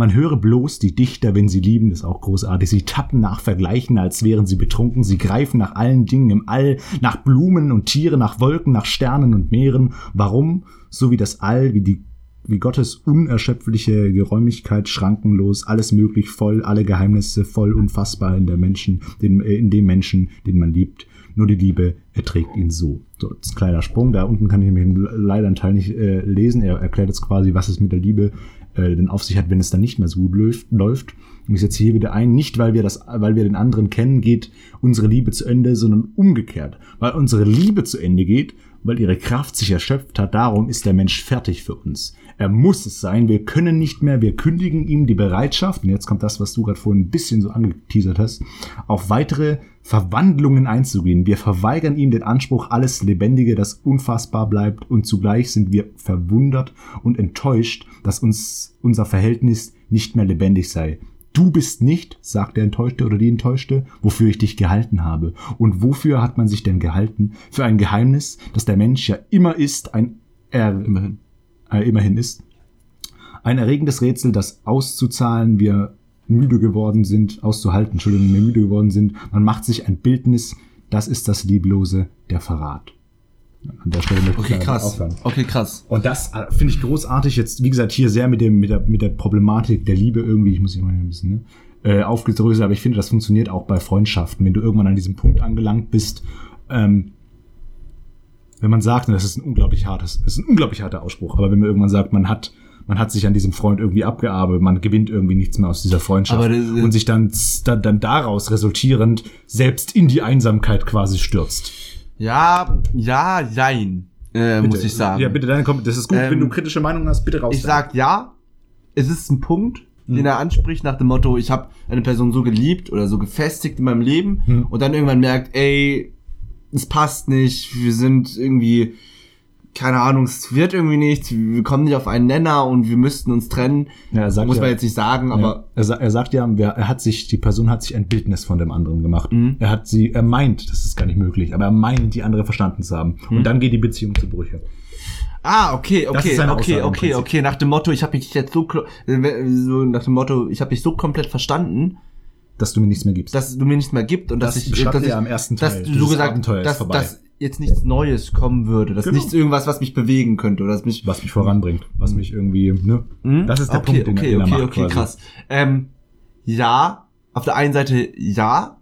Man höre bloß die Dichter, wenn sie lieben, ist auch großartig. Sie tappen nach Vergleichen, als wären sie betrunken. Sie greifen nach allen Dingen im All, nach Blumen und Tiere, nach Wolken, nach Sternen und Meeren. Warum? So wie das All, wie die wie Gottes unerschöpfliche Geräumigkeit schrankenlos, alles möglich voll, alle Geheimnisse voll unfassbar in der Menschen, den, äh, in dem Menschen, den man liebt. Nur die Liebe erträgt ihn so. So, das ist ein kleiner Sprung. Da unten kann ich mir leider einen Teil nicht äh, lesen. Er erklärt jetzt quasi, was es mit der Liebe äh, denn auf sich hat, wenn es dann nicht mehr so gut läuft. läuft. Und ich setze hier wieder ein, nicht weil wir das, weil wir den anderen kennen, geht unsere Liebe zu Ende, sondern umgekehrt. Weil unsere Liebe zu Ende geht, weil ihre Kraft sich erschöpft hat, darum ist der Mensch fertig für uns. Er muss es sein, wir können nicht mehr, wir kündigen ihm die Bereitschaft, und jetzt kommt das, was du gerade vorhin ein bisschen so angeteasert hast, auf weitere Verwandlungen einzugehen. Wir verweigern ihm den Anspruch, alles Lebendige, das unfassbar bleibt, und zugleich sind wir verwundert und enttäuscht, dass uns unser Verhältnis nicht mehr lebendig sei. Du bist nicht, sagt der Enttäuschte oder die Enttäuschte, wofür ich dich gehalten habe. Und wofür hat man sich denn gehalten? Für ein Geheimnis, das der Mensch ja immer ist, ein er immerhin, äh, immerhin ist. Ein erregendes Rätsel, das auszuzahlen wir müde geworden sind, auszuhalten, Entschuldigung, wir müde geworden sind. Man macht sich ein Bildnis, das ist das Lieblose, der Verrat. An der Stelle möchte ich Okay, leider krass. aufhören. Okay, krass. Und das äh, finde ich großartig. Jetzt, wie gesagt, hier sehr mit dem, mit der, mit der Problematik der Liebe irgendwie, ich muss hier mal ein bisschen, ne, äh, aufgedröselt, aber ich finde, das funktioniert auch bei Freundschaften. Wenn du irgendwann an diesem Punkt angelangt bist, ähm, wenn man sagt, das ist ein unglaublich hartes, das ist ein unglaublich harter Ausspruch, aber wenn man irgendwann sagt, man hat, man hat sich an diesem Freund irgendwie abgearbeitet, man gewinnt irgendwie nichts mehr aus dieser Freundschaft das- und sich dann, dann, dann daraus resultierend selbst in die Einsamkeit quasi stürzt. Ja, ja, jein, äh, muss ich sagen. Ja, bitte, dann kommt, das ist gut, Ähm, wenn du kritische Meinung hast, bitte raus. Ich sag ja, es ist ein Punkt, Mhm. den er anspricht nach dem Motto, ich habe eine Person so geliebt oder so gefestigt in meinem Leben Mhm. und dann irgendwann merkt, ey, es passt nicht, wir sind irgendwie keine Ahnung, es wird irgendwie nichts, wir kommen nicht auf einen Nenner und wir müssten uns trennen. Ja, er sagt Muss ja, man jetzt nicht sagen, aber ja, er, er sagt ja, er hat sich, die Person hat sich ein Bildnis von dem anderen gemacht. Mhm. Er hat sie, er meint, das ist gar nicht möglich, aber er meint, die andere verstanden zu haben. Mhm. Und dann geht die Beziehung zu Brüche. Ah, okay, okay, okay, Aussage okay, okay. Nach dem Motto, ich habe mich jetzt so, äh, so nach dem Motto, ich habe dich so komplett verstanden, Dass du mir nichts mehr gibst. dass du mir nichts mehr gibt und Das dass ich, dass ich, am ersten dass Teil. du Dieses so gesagt, Abenteuer dass, dass jetzt nichts Neues kommen würde, dass Genau. nichts irgendwas, was mich bewegen könnte oder dass mich. was mich voranbringt, was mich irgendwie, ne? Hm? Das ist der okay, Punkt, den, okay, er okay, macht okay, quasi. krass. Ähm, ja, auf der einen Seite ja,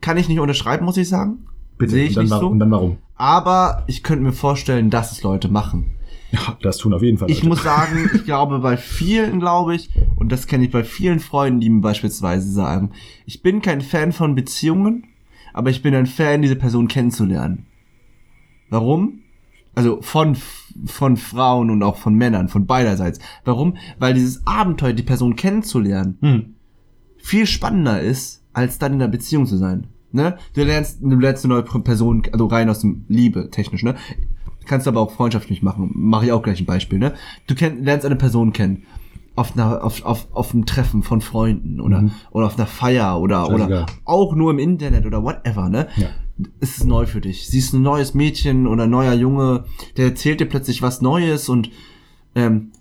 kann ich nicht unterschreiben, muss ich sagen. Bitte. Sehe ich und, dann, nicht so. und dann warum? Aber ich könnte mir vorstellen, dass es Leute machen. Ja, das tun auf jeden Fall. Ich Leute. muss sagen, ich glaube bei vielen, glaube ich, und das kenne ich bei vielen Freunden, die mir beispielsweise sagen, ich bin kein Fan von Beziehungen, aber ich bin ein Fan, diese Person kennenzulernen. Warum? Also von, von Frauen und auch von Männern, von beiderseits. Warum? Weil dieses Abenteuer, die Person kennenzulernen, Hm. viel spannender ist, als dann in einer Beziehung zu sein. Ne? Du lernst, du lernst eine neue Person, also rein aus dem Liebe, technisch, ne? Kannst du aber auch freundschaftlich machen. Mache ich auch gleich ein Beispiel, ne? Du kenn, lernst eine Person kennen. Auf einer, auf, auf, auf einem Treffen von Freunden oder, Mhm. oder auf einer Feier oder, oder auch nur im Internet oder whatever, ne? Ja. Es ist neu für dich. Siehst ein neues Mädchen oder ein neuer Junge, der erzählt dir plötzlich was Neues und ähm,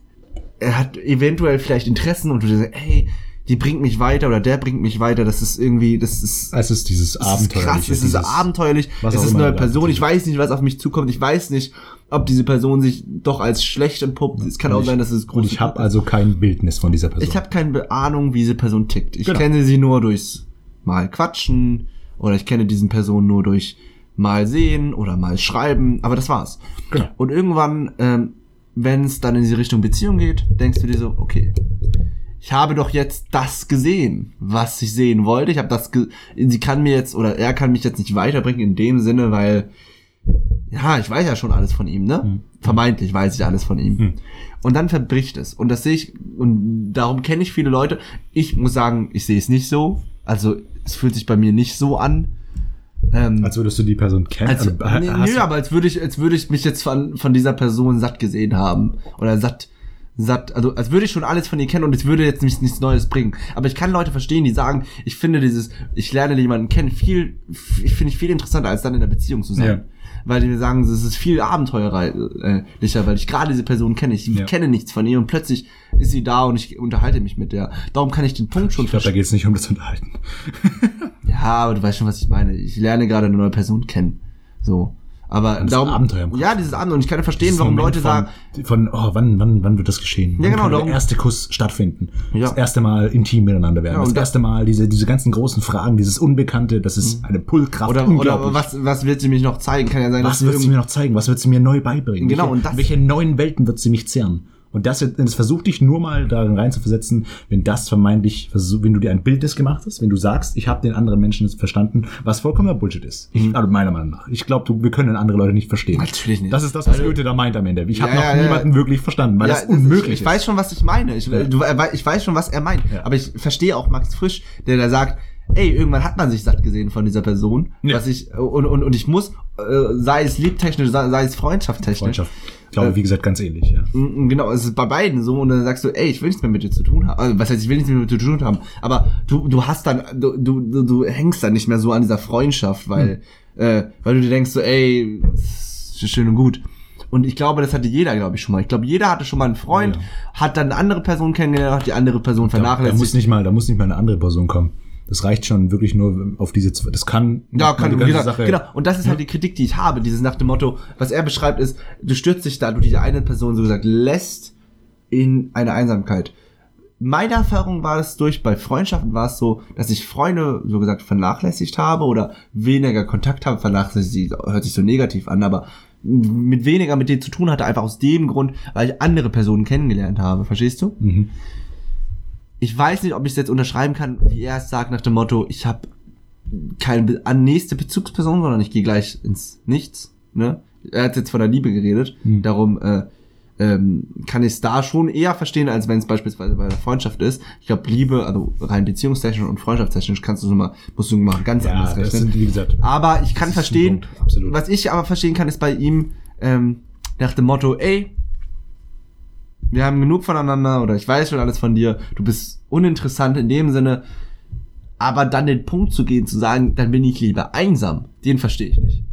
er hat eventuell vielleicht Interessen und du sagst, hey, die bringt mich weiter oder der bringt mich weiter. Das ist irgendwie, das ist, Es ist dieses das ist Abenteuer. krass, es ist abenteuerlich, was es ist eine neue Person. Ich weiß nicht, was auf mich zukommt. Ich weiß nicht, ob diese Person sich doch als schlecht entpuppt. Es kann auch ich- sein, dass es Und ich habe ist. also kein Bildnis von dieser Person. Ich habe keine Ahnung, wie diese Person tickt. Ich Genau. kenne sie nur durchs mal quatschen oder ich kenne diesen Person nur durch mal sehen oder mal schreiben, aber das war's. Genau. Und irgendwann, ähm, wenn es dann in die Richtung Beziehung geht, denkst du dir so, okay, ich habe doch jetzt das gesehen, was ich sehen wollte. Ich habe das, ge sie kann mir jetzt oder er kann mich jetzt nicht weiterbringen in dem Sinne, weil ja, ich weiß ja schon alles von ihm, ne? Hm. Vermeintlich weiß ich alles von ihm. Hm. Und dann verbricht es. Und das sehe ich, und darum kenne ich viele Leute. Ich muss sagen, ich sehe es nicht so. Also, es fühlt sich bei mir nicht so an. Ähm, Als würdest du die Person kennen. als, Also, nö, aber als würde ich, als würde ich mich jetzt von, von dieser Person satt gesehen haben. Oder satt, satt, also als würde ich schon alles von ihr kennen und es würde jetzt nichts, nichts Neues bringen. Aber ich kann Leute verstehen, die sagen, ich finde dieses, ich lerne jemanden kennen, viel, ich finde ich viel interessanter, als dann in der Beziehung zu sein. Ja. Weil die mir sagen, es ist viel abenteuerlicher, weil ich gerade diese Person kenne. Ich Ja. kenne nichts von ihr und plötzlich ist sie da und ich unterhalte mich mit der. Darum kann ich den Punkt schon ich glaube, da geht es nicht um das Unterhalten. ja, aber du weißt schon, was ich meine. Ich lerne gerade eine neue Person kennen. So. Aber das darum, Abenteuer. Ja, dieses Abenteuer. Und ich kann verstehen, Dieses warum Moment Leute von, sagen, Von, oh, wann, wann, wann wird das geschehen? Wann Ja, genau, kann darum- der erste Kuss stattfinden? Ja. Das erste Mal intim miteinander werden. Ja, das und da- erste Mal diese, diese ganzen großen Fragen, dieses Unbekannte, das ist eine Pullkraft. oder, oder was, was wird sie mich noch zeigen? Kann ja sein, Was dass wird sie mir noch zeigen? Was wird sie mir neu beibringen? Genau, welche, und das- welche neuen Welten wird sie mich zehren? Und das, das versucht dich nur mal darin reinzuversetzen, wenn das vermeintlich, versuch- wenn du dir ein Bild des gemacht hast, wenn du sagst, ich habe den anderen Menschen verstanden, was vollkommener Bullshit ist. Ich, also meiner Meinung nach. Ich glaube, wir können andere Leute nicht verstehen. Mhm. Natürlich nicht. Das ist das, was Also- Goethe da meint am Ende. Ich Ja, habe noch ja, ja. niemanden wirklich verstanden, weil das Ja, unmöglich ich, ich weiß schon, was ich meine. Ich, Ja. du, wei- ich weiß schon, was er meint. Ja. Aber ich verstehe auch Max Frisch, der da sagt, ey, irgendwann hat man sich satt gesehen von dieser Person. Ja. Was ich, und, und, und ich muss, äh, sei es liebtechnisch, sei, sei es freundschaftstechnisch. Freundschaft. Ich glaube, Äh, wie gesagt, ganz ähnlich, ja. Genau, es ist bei beiden so und dann sagst du, ey, ich will nichts mehr mit dir zu tun haben. Also, was heißt, ich will nichts mehr mit dir zu tun haben. Aber du, du hast dann, du, du, du, hängst dann nicht mehr so an dieser Freundschaft, weil, Hm. äh, weil du dir denkst so, ey, ist schön und gut. Und ich glaube, das hatte jeder, glaube ich, schon mal. Ich glaube, jeder hatte schon mal einen Freund, Ja. hat dann eine andere Person kennengelernt, hat die andere Person Da, da muss vernachlässigt. nicht mal, da muss nicht mal eine andere Person kommen. Das reicht schon wirklich nur auf diese, zwei- das kann, Ja, kann, die genau, Sache- genau. Und das ist halt die Kritik, die ich habe. Dieses nach dem Motto, was er beschreibt, ist, du stürzt dich da, du diese eine Person so gesagt lässt in eine Einsamkeit. Meine Erfahrung war es durch, bei Freundschaften war es so, dass ich Freunde, so gesagt, vernachlässigt habe oder weniger Kontakt habe, vernachlässigt, hört sich so negativ an, aber mit weniger mit denen zu tun hatte, einfach aus dem Grund, weil ich andere Personen kennengelernt habe, verstehst du? Mhm. Ich weiß nicht, ob ich es jetzt unterschreiben kann, wie er es sagt, nach dem Motto, ich habe keine an nächste Bezugsperson, sondern ich gehe gleich ins Nichts. Ne? Er hat jetzt von der Liebe geredet, Hm. darum äh, ähm, kann ich es da schon eher verstehen, als wenn es beispielsweise bei der Freundschaft ist. Ich glaube, Liebe, also rein beziehungstechnisch und freundschaftstechnisch kannst du so mal, musst du mal ganz Ja, anders rechnen. sind, wie gesagt, Aber ich kann verstehen, was ich aber verstehen kann, ist bei ihm, ähm, nach dem Motto, ey, wir haben genug voneinander oder ich weiß schon alles von dir, du bist uninteressant in dem Sinne, aber dann den Punkt zu gehen, zu sagen, dann bin ich lieber einsam, den verstehe ich nicht.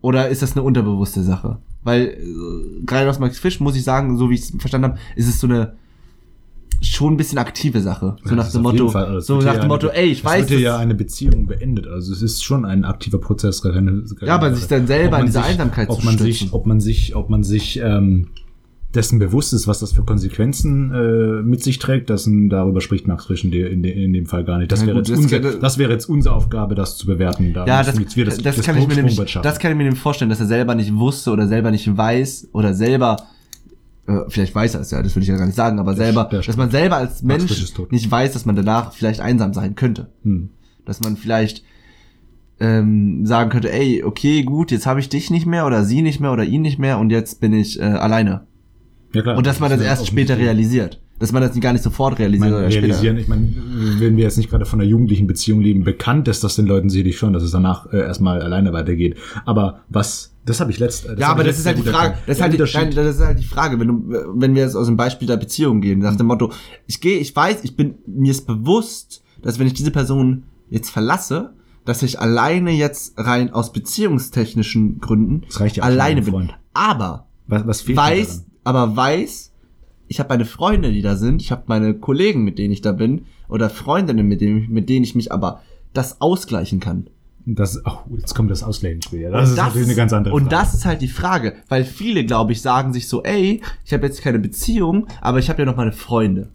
Oder ist das eine unterbewusste Sache? Weil, äh, gerade aus Max Fisch, muss ich sagen, so wie ich es verstanden habe, ist es so eine schon ein bisschen aktive Sache. So Ja, nach dem Motto, also es so nach ja dem Motto, eine, ey, ich es weiß, wird ja eine Beziehung beendet. Also es ist schon ein aktiver Prozess, keine, gar Ja, aber keine sich dann selber in man diese sich- Einsamkeit ob zu man stürzen. sich, ob man sich, ob man sich ähm, dessen bewusst ist, was das für Konsequenzen äh, mit sich trägt, das, darüber spricht Max Frisch in, der, in, der, in dem Fall gar nicht. Das, Ja, wäre gut, jetzt das unser, kann- das wäre jetzt unsere Aufgabe, das zu bewerten. Da Ja, das, jetzt wir das, kann ich mir nämlich, das kann ich mir nämlich vorstellen, dass er selber nicht wusste oder selber nicht weiß oder selber, äh, vielleicht weiß er es ja, das würde ich ja gar nicht sagen, aber selber, der dass man selber als Mensch nicht weiß, dass man danach vielleicht einsam sein könnte. Hm. Dass man vielleicht ähm, sagen könnte, ey, okay, gut, jetzt habe ich dich nicht mehr oder sie nicht mehr oder ihn nicht mehr und jetzt bin ich äh, alleine. Ja, klar. Und dass man das ja erst später realisiert. Dass man das gar nicht sofort realisiert oder realisieren, ich meine, wenn wir jetzt nicht gerade von einer jugendlichen Beziehung leben, bekannt ist das den Leuten sicherlich schon, dass es danach äh, erstmal alleine weitergeht. Aber was, das habe ich letzt. ja, aber das ist halt die Frage. Das ist halt, die, nein, das ist halt die Frage, wenn du, wenn wir jetzt aus dem Beispiel der Beziehung gehen, nach dem Motto, ich gehe, ich weiß, ich bin mir ist bewusst, dass wenn ich diese Person jetzt verlasse, dass ich alleine jetzt rein aus beziehungstechnischen Gründen Das reicht ja alleine bin. Aber was, was fehlt weiß, aber weiß, ich habe meine Freunde, die da sind, ich habe meine Kollegen, mit denen ich da bin, oder Freundinnen, mit denen, mit denen ich mich aber das ausgleichen kann. Das, oh, jetzt kommt das Auslegensspiel. Ja, das ist natürlich eine ganz andere Und Frage. das ist halt die Frage, weil viele, glaube ich, sagen sich so, ey, ich habe jetzt keine Beziehung, aber ich habe ja noch meine Freunde.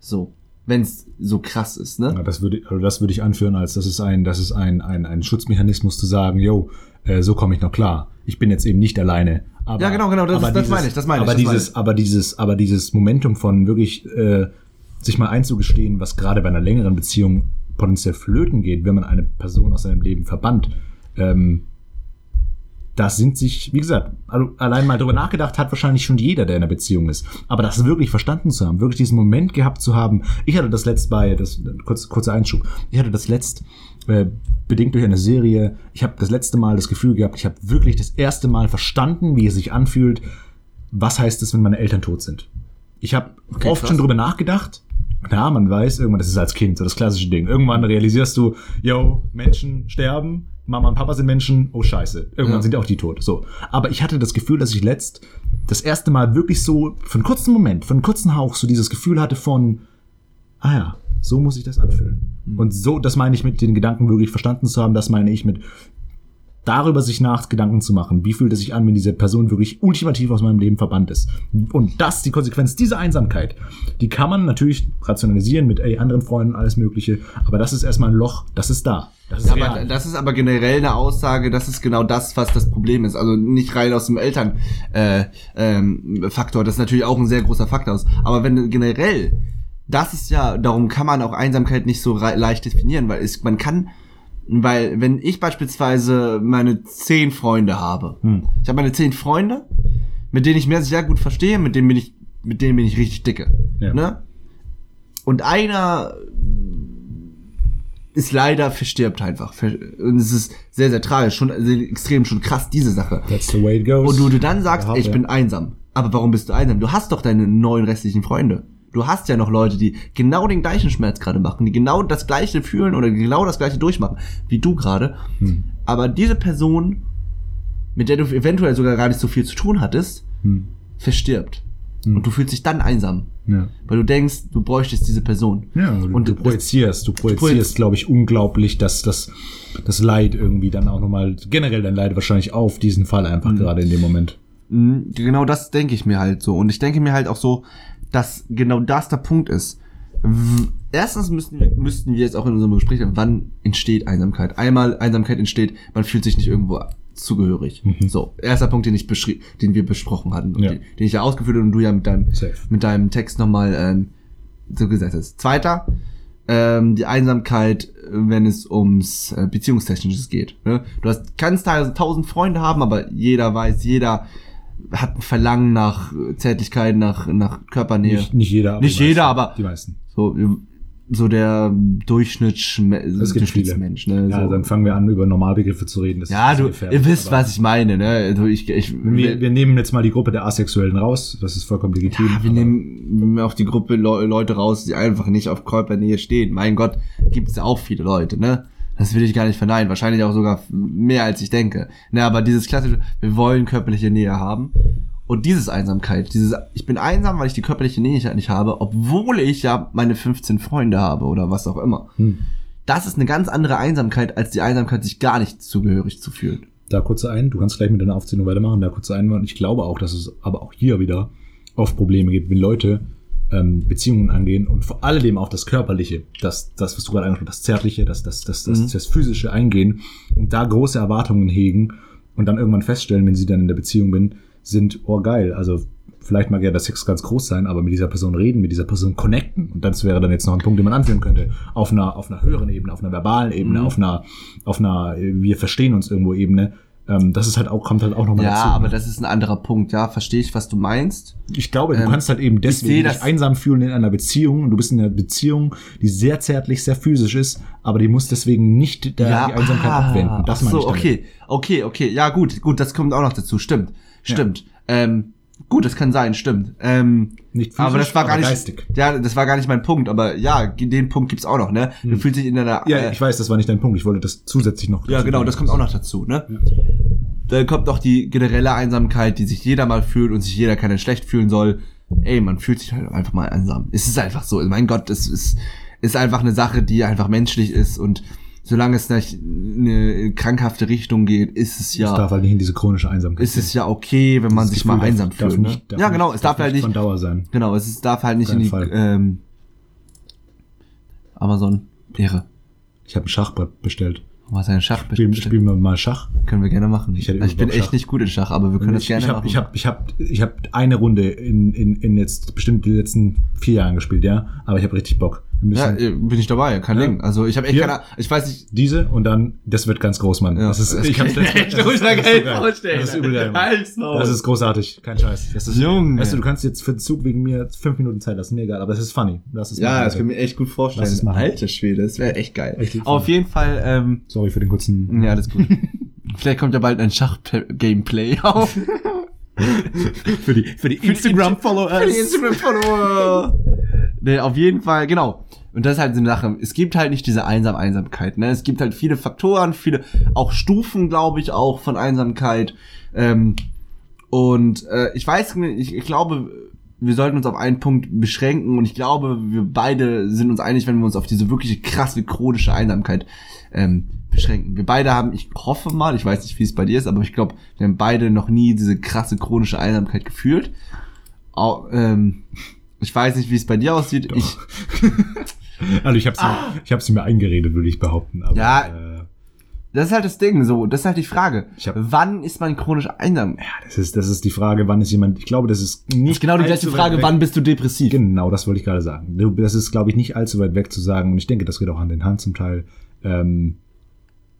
So, wenn es so krass ist, ne? Ja, das würde, also das würde ich anführen, als das ist ein, das ist ein, ein, ein Schutzmechanismus zu sagen, yo, äh, so komme ich noch klar. Ich bin jetzt eben nicht alleine. Aber, Ja, genau, genau, das das meine ich, das meine ich, Aber dieses, ich. aber dieses, aber dieses Momentum von wirklich äh, sich mal einzugestehen, was gerade bei einer längeren Beziehung potenziell flöten geht, wenn man eine Person aus seinem Leben verbannt, ähm, das sind sich, wie gesagt, also allein mal drüber nachgedacht hat wahrscheinlich schon jeder, der in einer Beziehung ist. Aber das wirklich verstanden zu haben, wirklich diesen Moment gehabt zu haben. Ich hatte das letzt bei, das kurz, kurzer Einschub, ich hatte das letzt äh, bedingt durch eine Serie. Ich habe das letzte Mal das Gefühl gehabt, ich habe wirklich das erste Mal verstanden, wie es sich anfühlt. Was heißt es, wenn meine Eltern tot sind? Ich habe Okay, oft krass. schon drüber nachgedacht. Ja, man weiß, irgendwann, das ist als Kind so das klassische Ding. Irgendwann realisierst du, yo, Menschen sterben, Mama und Papa sind Menschen, oh scheiße, irgendwann Ja. sind auch die tot. So. Aber ich hatte das Gefühl, dass ich letzt das erste Mal wirklich so, für einen kurzen Moment, für einen kurzen Hauch, so dieses Gefühl hatte von, ah ja, so muss ich das anfühlen. Und so, das meine ich mit den Gedanken wirklich verstanden zu haben, das meine ich mit darüber sich nach Gedanken zu machen. Wie fühlt es sich an, wenn diese Person wirklich ultimativ aus meinem Leben verbannt ist? Und das, die Konsequenz dieser Einsamkeit, die kann man natürlich rationalisieren mit ey, anderen Freunden, alles Mögliche. Aber das ist erstmal ein Loch, das ist da. Das ist Ja, aber das ist aber generell eine Aussage, das ist genau das, was das Problem ist. Also nicht rein aus dem Eltern äh, ähm, Faktor, das ist natürlich auch ein sehr großer Faktor. Aber wenn generell, das ist ja, darum kann man auch Einsamkeit nicht so leicht definieren, weil es, man kann, weil wenn ich beispielsweise meine zehn Freunde habe, Hm. ich habe meine zehn Freunde, mit denen ich mir sehr gut verstehe, mit denen bin ich, mit denen bin ich richtig dicke. Ja. Ne? Und einer ist leider verstirbt einfach. Und es ist sehr, sehr tragisch, schon also extrem, schon krass, diese Sache. That's the way it goes. Und du, du dann sagst, Ja, ey, ich ja. bin einsam. Aber warum bist du einsam? Du hast doch deine neuen restlichen Freunde. Du hast ja noch Leute, die genau den gleichen Schmerz gerade machen, die genau das gleiche fühlen oder genau das gleiche durchmachen, wie du gerade. Hm. Aber diese Person, mit der du eventuell sogar gar nicht so viel zu tun hattest, Hm. verstirbt. Hm. Und du fühlst dich dann einsam. Ja. Weil du denkst, du bräuchtest diese Person. Ja, du, Und du das- projizierst, du projizierst, glaube ich, unglaublich, dass das, das Leid irgendwie dann auch nochmal, generell dein Leid wahrscheinlich auf diesen Fall einfach gerade in dem Moment. Mhm, Genau das denke ich mir halt so. Und ich denke mir halt auch so, dass genau das der Punkt ist. Erstens müssten wir, müssten wir jetzt auch in unserem Gespräch, wann entsteht Einsamkeit? Einmal Einsamkeit entsteht, man fühlt sich nicht irgendwo zugehörig. Mhm. So, erster Punkt, den ich beschrie den wir besprochen hatten, Ja. den, den ich ja ausgeführt habe und du ja mit deinem, Safe. mit deinem Text nochmal ähm, so gesagt hast. Zweiter, ähm, die Einsamkeit, wenn es ums äh, Beziehungstechnisches geht. Ne? Du hast, kannst teilweise tausend Freunde haben, aber jeder weiß, jeder hat ein Verlangen nach Zärtlichkeit, nach, nach Körpernähe. Nicht, nicht jeder, aber Nicht die jeder, meisten. aber- die meisten. So, so der Durchschnitts Es gibt viele. Durchschnittsmensch. Ne? Ja, so. dann fangen wir an, über Normalbegriffe zu reden. Das ja ist du, ihr wisst, was ich meine. Ne? Also ich, ich, Wir, wir nehmen jetzt mal die Gruppe der Asexuellen raus. Das ist vollkommen legitim. Ja, wir nehmen, auch die Gruppe Le Leute raus, die einfach nicht auf Körpernähe stehen. Mein Gott, gibt es auch viele Leute, ne? Das will ich gar nicht verneinen. Wahrscheinlich auch sogar mehr als ich denke. Ne, aber dieses klassische, wir wollen körperliche Nähe haben. Und dieses Einsamkeit, dieses, ich bin einsam, weil ich die körperliche Nähe nicht habe, obwohl ich ja meine 15 Freunde habe oder was auch immer. Hm. Das ist eine ganz andere Einsamkeit, als die Einsamkeit, sich gar nicht zugehörig zu fühlen. Da kurz ein, du kannst gleich mit deiner Aufzählung weitermachen, da kurz ein, ich glaube auch, dass es aber auch hier wieder oft Probleme gibt, wenn Leute ähm, Beziehungen angehen und vor allem auch das Körperliche, das, das was du gerade angesprochen hast, das Zärtliche, das, das, das, das, Mhm. das Physische eingehen und da große Erwartungen hegen und dann irgendwann feststellen, wenn sie dann in der Beziehung bin, sind, oh geil, also vielleicht mag ja der Sex ganz groß sein, aber mit dieser Person reden, mit dieser Person connecten und das wäre dann jetzt noch ein Punkt, den man anführen könnte, auf einer, auf einer höheren Ebene, auf einer verbalen Ebene, Mhm. auf einer, auf einer, äh, wir verstehen uns irgendwo Ebene, ähm, das ist halt auch, kommt halt auch nochmal Ja, dazu. aber ne? das ist ein anderer Punkt. Ja, verstehe ich, was du meinst. Ich glaube, du Ähm, kannst halt eben deswegen dich einsam fühlen in einer Beziehung und du bist in einer Beziehung, die sehr zärtlich, sehr physisch ist, aber die muss deswegen nicht der, die Einsamkeit ah, abwenden. Das meine so, ich damit. okay, okay, okay. Ja, gut, gut, das kommt auch noch dazu. Stimmt, stimmt. Ähm, gut, das kann sein, stimmt. Ähm, Nicht physisch, aber das war gar nicht, geistig. ja, das war gar nicht mein Punkt. Aber ja, den Punkt gibt's auch noch, ne? Du fühlst dich in einer, Hm. Ja, äh, ich weiß, das war nicht dein Punkt. Ich wollte das zusätzlich noch. ja, genau, das kommt auch noch dazu, ne? Dann kommt noch die generelle Einsamkeit, die sich jeder mal fühlt und sich jeder keine schlecht fühlen soll. Ey, man fühlt sich halt einfach mal einsam. Es ist einfach so. Mein Gott, es ist, ist einfach eine Sache, die einfach menschlich ist und solange es nicht in eine krankhafte Richtung geht, ist es Es ja, darf halt nicht in diese chronische Einsamkeit. ist es ja okay, wenn man Das sich Gefühl mal darf- einsam darf fühlt. Ne? nicht- darf Ja, genau, es darf halt nicht, von Dauer sein. genau, es ist, darf halt nicht in die, Fall. ähm, Amazon, Ehre. Ich habe ein Schachbrett bestellt. Was ein Schach Spielen, spielen wir mal Schach. Können wir gerne machen. Ich Ich, hätte bin echt Schach. nicht gut in Schach, aber wir können das ich gerne ich habe machen. ich hab, ich hab, ich hab eine Runde in, in, in jetzt bestimmt die letzten vier Jahren gespielt, ja. Aber ich habe richtig Bock. Wir Ja, müssen äh, bin ich dabei, kein Ja. Ding. Also ich habe echt Hier. keine, ich weiß nicht. diese und dann, das wird ganz groß, Mann. Ja. Das ist, Das ich kann mir echt das ist- das ist geil vorstellen. Das ist übel geil. Das ist großartig, kein Scheiß. Das ist, Junge. Weißt du, du kannst jetzt für den Zug wegen mir fünf Minuten Zeit lassen, mir egal, aber es ist funny. Lass es Ja, machen, das kann ich mir echt gut vorstellen. Lass es machen. Alter Schwede, das wäre echt geil. Echt Auf jeden Fall, ähm, Sorry für den kurzen. ja, das ist gut. Vielleicht kommt ja bald ein Schach-Gameplay auf. für die, für die Instagram-Followers. Für die Instagram-Follower. Nee, auf jeden Fall, genau. Und das ist halt so eine Sache. Es gibt halt nicht diese einsam Einsamkeit. Ne? Es gibt halt viele Faktoren, viele auch Stufen, glaube ich, auch von Einsamkeit. Ähm, und äh, ich weiß ich, ich glaube, wir sollten uns auf einen Punkt beschränken und ich glaube, wir beide sind uns einig, wenn wir uns auf diese wirkliche krasse chronische Einsamkeit ähm, beschränken. Wir beide haben, ich hoffe mal, ich weiß nicht, wie es bei dir ist, aber ich glaube, wir haben beide noch nie diese krasse chronische Einsamkeit gefühlt. Au, ähm, ich weiß nicht, wie es bei dir aussieht. Doch. Ich, Also ich habe sie, ich hab sie mir eingeredet, würde ich behaupten. Aber, Ja. Äh, das ist halt das Ding, so, das ist halt die Frage. Hab- wann ist man chronisch einsam? ja, das ist, das ist die Frage, wann ist jemand. Ich glaube, das ist nicht. Das ist genau die gleiche Frage, wann bist du depressiv? Genau, das wollte ich gerade sagen. Das ist, glaube ich, nicht allzu weit weg zu sagen. Und ich denke, das geht auch Hand in Hand zum Teil. Ähm,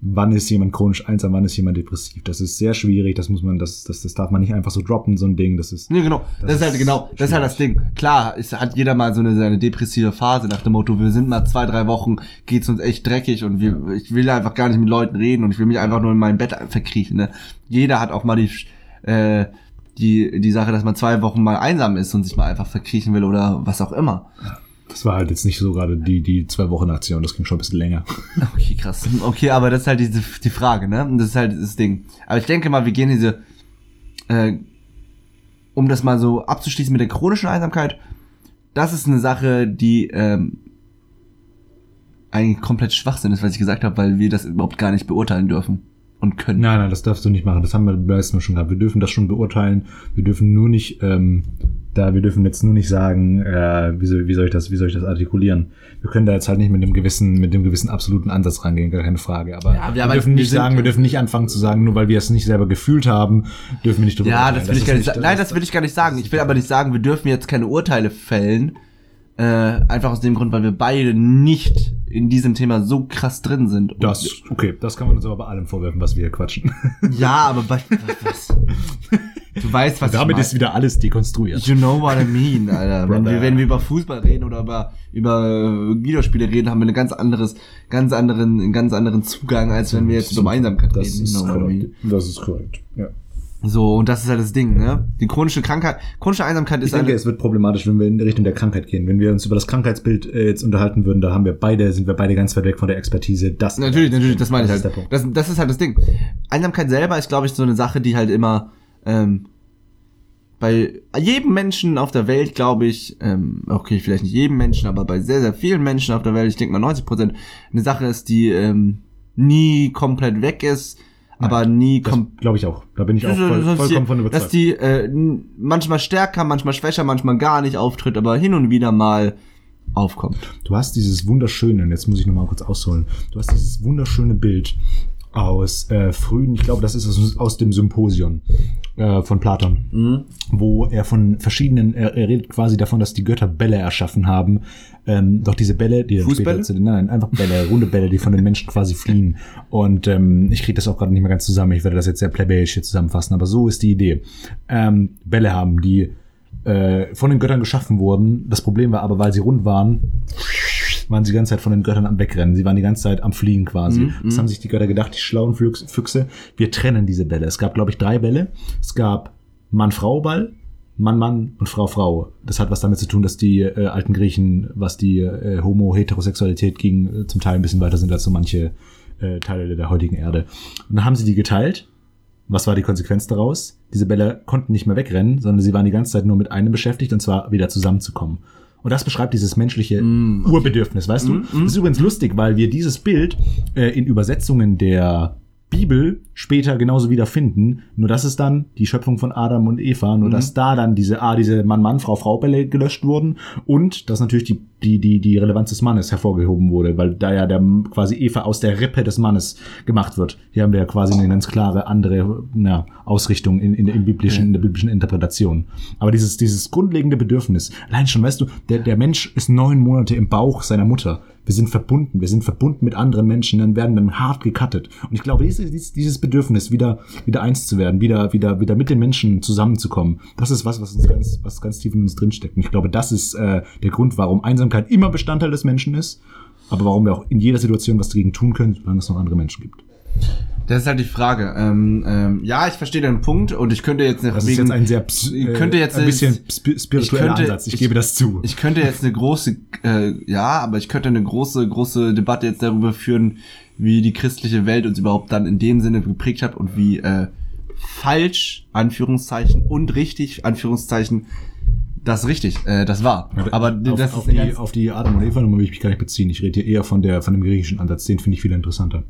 wann ist jemand chronisch einsam, wann ist jemand depressiv? Das ist sehr schwierig. Das muss man, das, das, das darf man nicht einfach so droppen, so ein Ding. Das ist. Nee, genau. Das, Das ist halt genau, das ist halt das Ding. Klar, es hat jeder mal so eine, seine depressive Phase nach dem Motto, wir sind mal zwei, drei Wochen, geht's uns echt dreckig und wir, ich will einfach gar nicht mit Leuten reden und ich will mich einfach nur in mein Bett verkriechen. Ne? Jeder hat auch mal die, äh, die, die Sache, dass man zwei Wochen mal einsam ist und sich mal einfach verkriechen will oder was auch immer. Das war halt jetzt nicht so gerade die, die zwei Wochen Aktion. Das ging schon ein bisschen länger. Okay, krass. Okay, aber das ist halt diese, die Frage, ne? Das ist halt das Ding. Aber ich denke mal, wir gehen diese, äh, um das mal so abzuschließen mit der chronischen Einsamkeit, das ist eine Sache, die ähm, eigentlich komplett Schwachsinn ist, was ich gesagt habe, weil wir das überhaupt gar nicht beurteilen dürfen und können. Nein, nein, das darfst du nicht machen. Das haben wir beim letzten Mal schon gehabt. Wir dürfen das schon beurteilen. Wir dürfen nur nicht, ähm, da, wir dürfen jetzt nur nicht sagen, äh, wie, soll, wie soll ich das, wie soll ich das artikulieren? Wir können da jetzt halt nicht mit dem gewissen, mit dem gewissen absoluten Ansatz rangehen, gar keine Frage. Aber Ja, wir- wir, dürfen nicht sagen, wir dürfen nicht anfangen zu sagen, nur weil wir es nicht selber gefühlt haben, dürfen wir nicht drüber Ja, das will ich ist gar nicht sagen. Nein, das will ich gar nicht sagen. Ich will aber nicht sagen, wir dürfen jetzt keine Urteile fällen, Äh, einfach aus dem Grund, weil wir beide nicht in diesem Thema so krass drin sind. Und- Das, okay, das kann man uns aber bei allem vorwerfen, was wir hier quatschen. Ja, aber bei, was? Du weißt, was Damit ich ist wieder alles dekonstruiert. You know what I mean, Alter. wenn, wir, wenn wir über Fußball reden oder über, über äh, Videospiele reden, haben wir einen ganz anderes, ganz anderen, einen ganz anderen Zugang, als wenn wir jetzt über Einsamkeit Das reden. ist You know what I mean. korrekt. Das ist korrekt. Ja. So, und das ist halt das Ding, ne? Die chronische Krankheit, chronische Einsamkeit Ich ist denke, eine, es wird problematisch, wenn wir in die Richtung der Krankheit gehen. Wenn wir uns über das Krankheitsbild äh, jetzt unterhalten würden, da haben wir beide, sind wir beide ganz weit weg von der Expertise. Das Natürlich, natürlich, das meine ich ist halt. der Punkt. Das, das ist halt das Ding. Einsamkeit selber ist, glaube ich, so eine Sache, die halt immer ähm, bei jedem Menschen auf der Welt, glaube ich, ähm, okay, vielleicht nicht jedem Menschen, aber bei sehr, sehr vielen Menschen auf der Welt, ich denke mal 90 Prozent, eine Sache ist, die ähm, nie komplett weg ist, aber nie komplett glaube ich auch. Da bin ich auch voll, vollkommen von dass überzeugt. die äh, manchmal stärker, manchmal schwächer, manchmal gar nicht auftritt, aber hin und wieder mal aufkommt. Du hast dieses wunderschöne, und jetzt muss ich nochmal kurz ausholen, du hast dieses wunderschöne Bild aus äh, frühen, ich glaube, das ist aus, aus dem Symposion äh, von Platon, wo er von verschiedenen, er, er redet quasi davon, dass die Götter Bälle erschaffen haben, ähm, doch diese Bälle, die Fußbälle? später nein, einfach Bälle, runde Bälle, die von den Menschen quasi fliehen. Und ähm, ich kriege das auch gerade nicht mehr ganz zusammen, ich werde das jetzt sehr plebejisch hier zusammenfassen, aber so ist die Idee. Ähm, Bälle haben, die äh, von den Göttern geschaffen wurden. Das Problem war aber, weil sie rund waren, waren sie die ganze Zeit von den Göttern am Wegrennen. Sie waren die ganze Zeit am Fliegen quasi. Mhm, Das haben sich die Götter gedacht, die schlauen Füchs- Füchse. Wir trennen diese Bälle. Es gab, glaube ich, drei Bälle. Es gab Mann-Frau-Ball, Mann-Mann und Frau-Frau. Das hat was damit zu tun, dass die äh, alten Griechen, was die äh, Homo-Heterosexualität ging, äh, zum Teil ein bisschen weiter sind als so manche äh, Teile der heutigen Erde. Und dann haben sie die geteilt was war die Konsequenz daraus? Diese Bälle konnten nicht mehr wegrennen, sondern sie waren die ganze Zeit nur mit einem beschäftigt, und zwar wieder zusammenzukommen. Und das beschreibt dieses menschliche Mm, Urbedürfnis, weißt du? Das ist übrigens lustig, weil wir dieses Bild äh, in Übersetzungen der Bibel später genauso wiederfinden. Nur dass es dann die Schöpfung von Adam und Eva, nur dass da dann diese, ah, diese Mann-Mann, Frau-Frau-Bälle gelöscht wurden und dass natürlich die, die, die, die Relevanz des Mannes hervorgehoben wurde, weil da ja der quasi Eva aus der Rippe des Mannes gemacht wird. Hier haben wir ja quasi eine ganz klare andere na, Ausrichtung in, in, der, im biblischen, in der biblischen Interpretation. Aber dieses, dieses grundlegende Bedürfnis, allein schon, weißt du, der, der Mensch ist neun Monate im Bauch seiner Mutter. Wir sind verbunden, wir sind verbunden mit anderen Menschen, dann werden dann hart gecuttet. Und ich glaube, dieses, dieses- Bedürfnis, wieder, wieder eins zu werden, wieder, wieder, wieder mit den Menschen zusammenzukommen, das ist was, was uns ganz, was ganz tief in uns drinsteckt. Und ich glaube, das ist äh, der Grund, warum Einsamkeit immer Bestandteil des Menschen ist, aber warum wir auch in jeder Situation was dagegen tun können, solange es noch andere Menschen gibt. Das ist halt die Frage. Ähm, ähm, ja, ich verstehe deinen Punkt und ich könnte jetzt Das ist jetzt ein sehr ich könnte jetzt ein bisschen ich spiritueller könnte- Ansatz. Ich, ich- gebe das zu. Ich könnte jetzt eine große, äh, ja, aber ich könnte eine große, große Debatte jetzt darüber führen, wie die christliche Welt uns überhaupt dann in dem Sinne geprägt hat und wie äh, falsch, Anführungszeichen, und richtig, Anführungszeichen, das richtig, äh, das war. Aber auf, das auf, ist eine die, auf die Adam und Eva Nummer will ich mich gar nicht beziehen. Ich rede hier eher von der von dem griechischen Ansatz. Den finde ich viel interessanter.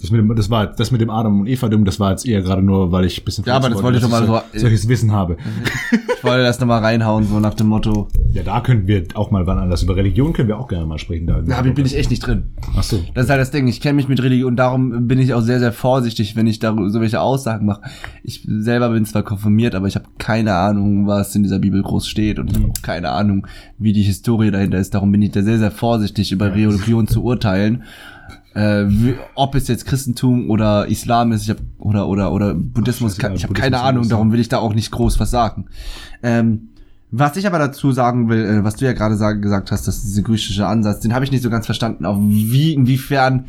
Das mit dem, das war das mit dem Adam und Eva Ding, das war jetzt eher gerade nur, weil ich ein bisschen Ja, aber das wollte ich dass doch mal so, so- solches Wissen habe. ich wollte das nochmal reinhauen, so nach dem Motto, Ja, da könnten wir auch mal wann anders über Religion können wir auch gerne mal sprechen. Da da bin ich echt nicht drin. Ach so. Das ist halt das Ding. Ich kenne mich mit Religion, darum bin ich auch sehr, sehr vorsichtig, wenn ich darüber so welche Aussagen mache. Ich selber bin zwar konfirmiert, aber ich habe keine Ahnung, was in dieser Bibel groß steht und ich habe auch keine Ahnung, wie die Historie dahinter ist. Darum bin ich da sehr, sehr vorsichtig, über Religion zu urteilen. Äh, ob es jetzt Christentum oder Islam ist, ich hab, oder oder oder Buddhismus, scheißegal, ich habe keine Ahnung. Darum will ich da auch nicht groß was sagen. Ähm, was ich aber dazu sagen will, äh, was du ja gerade sag, gesagt hast, dass dieser griechische Ansatz, den habe ich nicht so ganz verstanden. Auf wie, inwiefern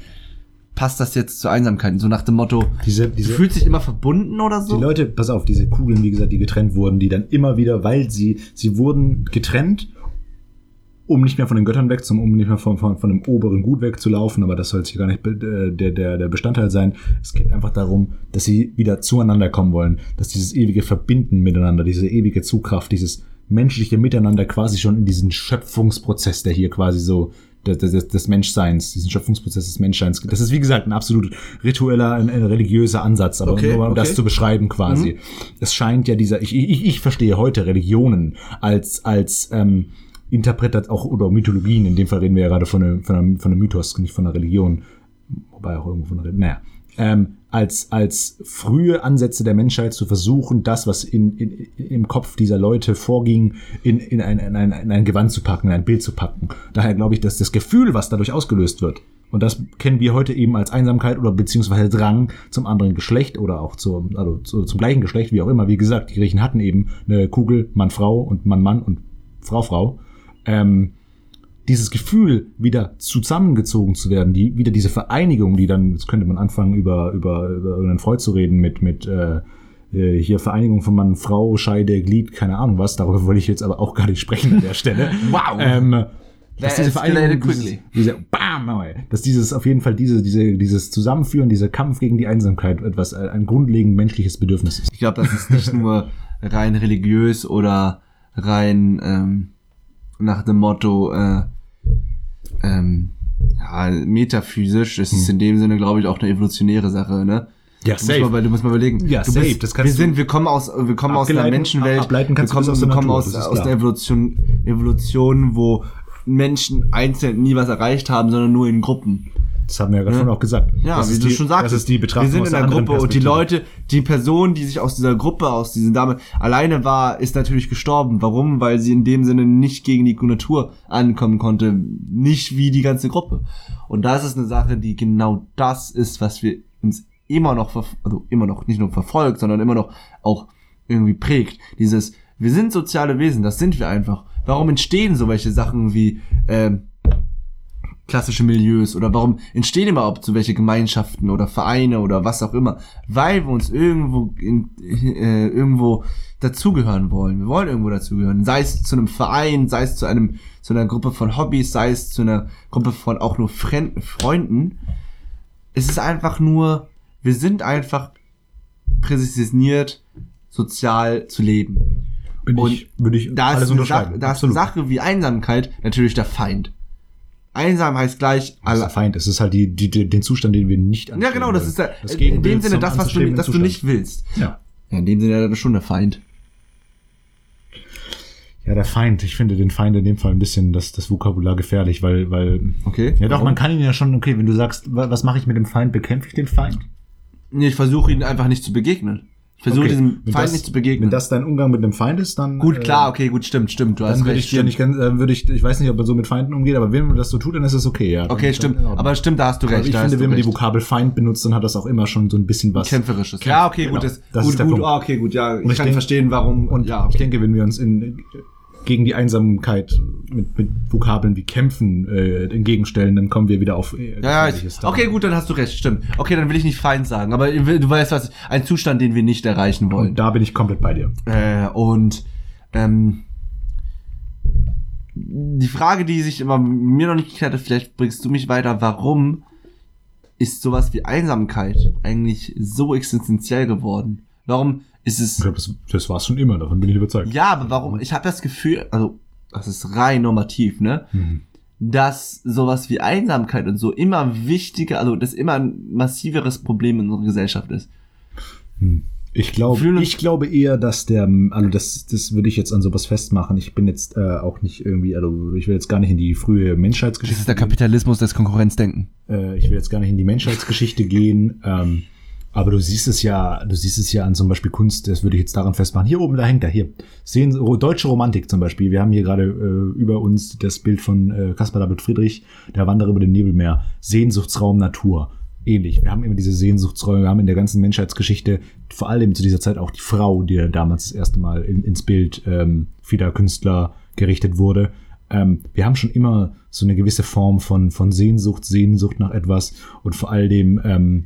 passt das jetzt zur Einsamkeit? So nach dem Motto, Diese, diese, fühlst dich immer verbunden oder so? Die Leute, pass auf, diese Kugeln, wie gesagt, die getrennt wurden, die dann immer wieder, weil sie, sie wurden getrennt, um nicht mehr von den Göttern wegzukommen, um nicht mehr von, von, von dem oberen Gut wegzulaufen, aber das soll jetzt hier gar nicht äh, der, der, der Bestandteil sein. Es geht einfach darum, dass sie wieder zueinander kommen wollen, dass dieses ewige Verbinden miteinander, diese ewige Zugkraft, dieses menschliche Miteinander quasi schon in diesen Schöpfungsprozess, der hier quasi so des, des, des Menschseins, diesen Schöpfungsprozess des Menschseins. Das ist wie gesagt ein absolut ritueller, ein, ein religiöser Ansatz, aber Okay, nur um okay. das zu beschreiben quasi. Es scheint ja dieser, ich, ich, ich verstehe heute Religionen als, als ähm, Interpretat auch oder Mythologien, in dem Fall reden wir ja gerade von einem, von einem, von einem Mythos, nicht von einer Religion, wobei auch irgendwo von einer Religion, naja. ähm, als, als frühe Ansätze der Menschheit zu versuchen, das, was in, in, im Kopf dieser Leute vorging, in, in, ein, in, ein, in ein Gewand zu packen, in ein Bild zu packen. Daher glaube ich, dass das Gefühl, was dadurch ausgelöst wird, und das kennen wir heute eben als Einsamkeit oder beziehungsweise Drang zum anderen Geschlecht oder auch zum, also zu, zum gleichen Geschlecht, wie auch immer. Wie gesagt, die Griechen hatten eben eine Kugel Mann-Frau und Mann-Mann und Frau-Frau. Ähm, dieses Gefühl, wieder zusammengezogen zu werden, die, wieder diese Vereinigung, die dann, jetzt könnte man anfangen, über, über, über einen Freud zu reden, mit, mit äh, äh, hier Vereinigung von Mann, Frau, Scheide, Glied, keine Ahnung was, darüber wollte ich jetzt aber auch gar nicht sprechen an der Stelle. Wow. Ähm, dass diese Vereinigung, dieses, diese, bam, ey, dass dieses auf jeden Fall diese, diese, dieses Zusammenführen, dieser Kampf gegen die Einsamkeit etwas, äh, ein grundlegend menschliches Bedürfnis ist. Ich glaube, das ist nicht nur rein religiös oder rein ähm, nach dem Motto äh, ähm, ja, metaphysisch. Es ist in dem Sinne, glaube ich, auch eine evolutionäre Sache, ne? Ja, Du musst, mal, du musst mal überlegen. Ja, du safe, das kannst wir du sind, wir kommen aus, wir kommen aus einer Menschenwelt. ableiten kannst wir du das kommen, aus der wir kommen aus, das aus der Evolution, Evolution, wo Menschen einzeln nie was erreicht haben, sondern nur in Gruppen. Das haben wir ja gerade schon auch gesagt. Ja, das wie du die, schon sagst, Das ist die Betrachtung wir sind in der Gruppe und die. Leute, die Person, die sich aus dieser Gruppe, aus diesen Dame alleine war, ist natürlich gestorben. Warum? Weil sie in dem Sinne nicht gegen die Natur ankommen konnte, nicht wie die ganze Gruppe. Und das ist eine Sache, die genau das ist, was wir uns immer noch, also immer noch nicht nur verfolgt, sondern immer noch auch irgendwie prägt. Dieses, wir sind soziale Wesen, das sind wir einfach. Warum entstehen so welche Sachen wie ähm, klassische Milieus oder warum entstehen überhaupt so welche Gemeinschaften oder Vereine oder was auch immer? Weil wir uns irgendwo in, äh, irgendwo dazugehören wollen. Wir wollen irgendwo dazugehören. Sei es zu einem Verein, sei es zu einem zu einer Gruppe von Hobbys, sei es zu einer Gruppe von auch nur Fren Freunden. Es ist einfach nur, wir sind einfach prädestiniert, sozial zu leben. Bin Und ich, würde ich Da ist, alles unterschreiben. Sache, da ist eine Sache wie Einsamkeit natürlich der Feind. Einsam heißt gleich Das ist der alle. Feind. Es ist halt die, die, die, den Zustand, den wir nicht Ja, anstreben genau, das ist der, Das in dem Sinne das, was du, das du nicht willst. Ja. Ja, in dem Sinne ja schon der Feind. Ja, der Feind. Ich finde den Feind in dem Fall ein bisschen das, das Vokabular gefährlich, weil, weil. Okay. Ja, doch, Warum? man kann ihn ja schon, okay, wenn du sagst, wa- was mache ich mit dem Feind, bekämpfe ich den Feind? Nee, ich versuche ihn einfach nicht zu begegnen. Ich versuche Okay, diesem wenn Feind das- nicht zu begegnen. Wenn das dein Umgang mit einem Feind ist, dann. gut, äh, klar, okay, gut, stimmt, stimmt. Du hast Dann würde recht. ich dir nicht ganz, äh, würde ich, ich weiß nicht, ob man so mit Feinden umgeht, aber wenn man das so tut, dann ist es okay, ja. Dann- Okay, dann stimmt. Ordnung. Aber stimmt, da hast du Aber recht. ich finde, hast wenn man die. Vokabel Feind benutzt, dann hat das auch immer schon so ein bisschen was. Kämpferisches. Kämpf- Ja, okay, genau. gut. Das, Das gut, ist der gut. Punkt. Ah, okay, gut. Ja, ich, ich kann denk- verstehen, warum. Und ja, ich denke, wenn wir uns in, gegen die Einsamkeit mit, mit Vokabeln wie kämpfen äh, entgegenstellen, dann kommen wir wieder auf äh, Ja, ich, okay, gut, dann hast du recht, stimmt. Okay, dann will ich nicht Feind sagen, aber du du weißt was, ein Zustand, den wir nicht erreichen wollen. Und da bin ich komplett bei dir. Äh, und ähm, die Frage, die sich immer mir noch nicht geklärt hat, vielleicht bringst du mich weiter, warum ist sowas wie Einsamkeit eigentlich so existenziell geworden? Warum ist Ich es... glaube, das, das war schon immer, davon bin ich überzeugt. Ja, aber warum? Ich habe das Gefühl, also das ist rein normativ, ne? Mhm. dass sowas wie Einsamkeit und so immer wichtiger, also das immer ein massiveres Problem in unserer Gesellschaft ist. Hm. Ich glaube, ich glaube eher, dass der, also das, das würde ich jetzt an sowas festmachen. Ich bin jetzt äh, auch nicht irgendwie, also ich will jetzt gar nicht in die frühe Menschheitsgeschichte. gehen. Kapitalismus, das Konkurrenzdenken. Äh, ich will jetzt gar nicht in die Menschheitsgeschichte gehen. Ähm, aber du siehst es ja, du siehst es ja an zum Beispiel Kunst, das würde ich jetzt daran festmachen. Hier oben, da hängt er, hier. Sehen, oh, deutsche Romantik zum Beispiel. Wir haben hier gerade äh, über uns das Bild von äh, Caspar David Friedrich, der Wanderer über dem Nebelmeer. Sehnsuchtsraum Natur. Ähnlich. Wir haben immer diese Sehnsuchtsräume, wir haben in der ganzen Menschheitsgeschichte, vor allem zu dieser Zeit auch die Frau, die damals das erste Mal in, ins Bild ähm, vieler Künstler gerichtet wurde. Ähm, wir haben schon immer so eine gewisse Form von, von Sehnsucht, Sehnsucht nach etwas und vor allem ähm,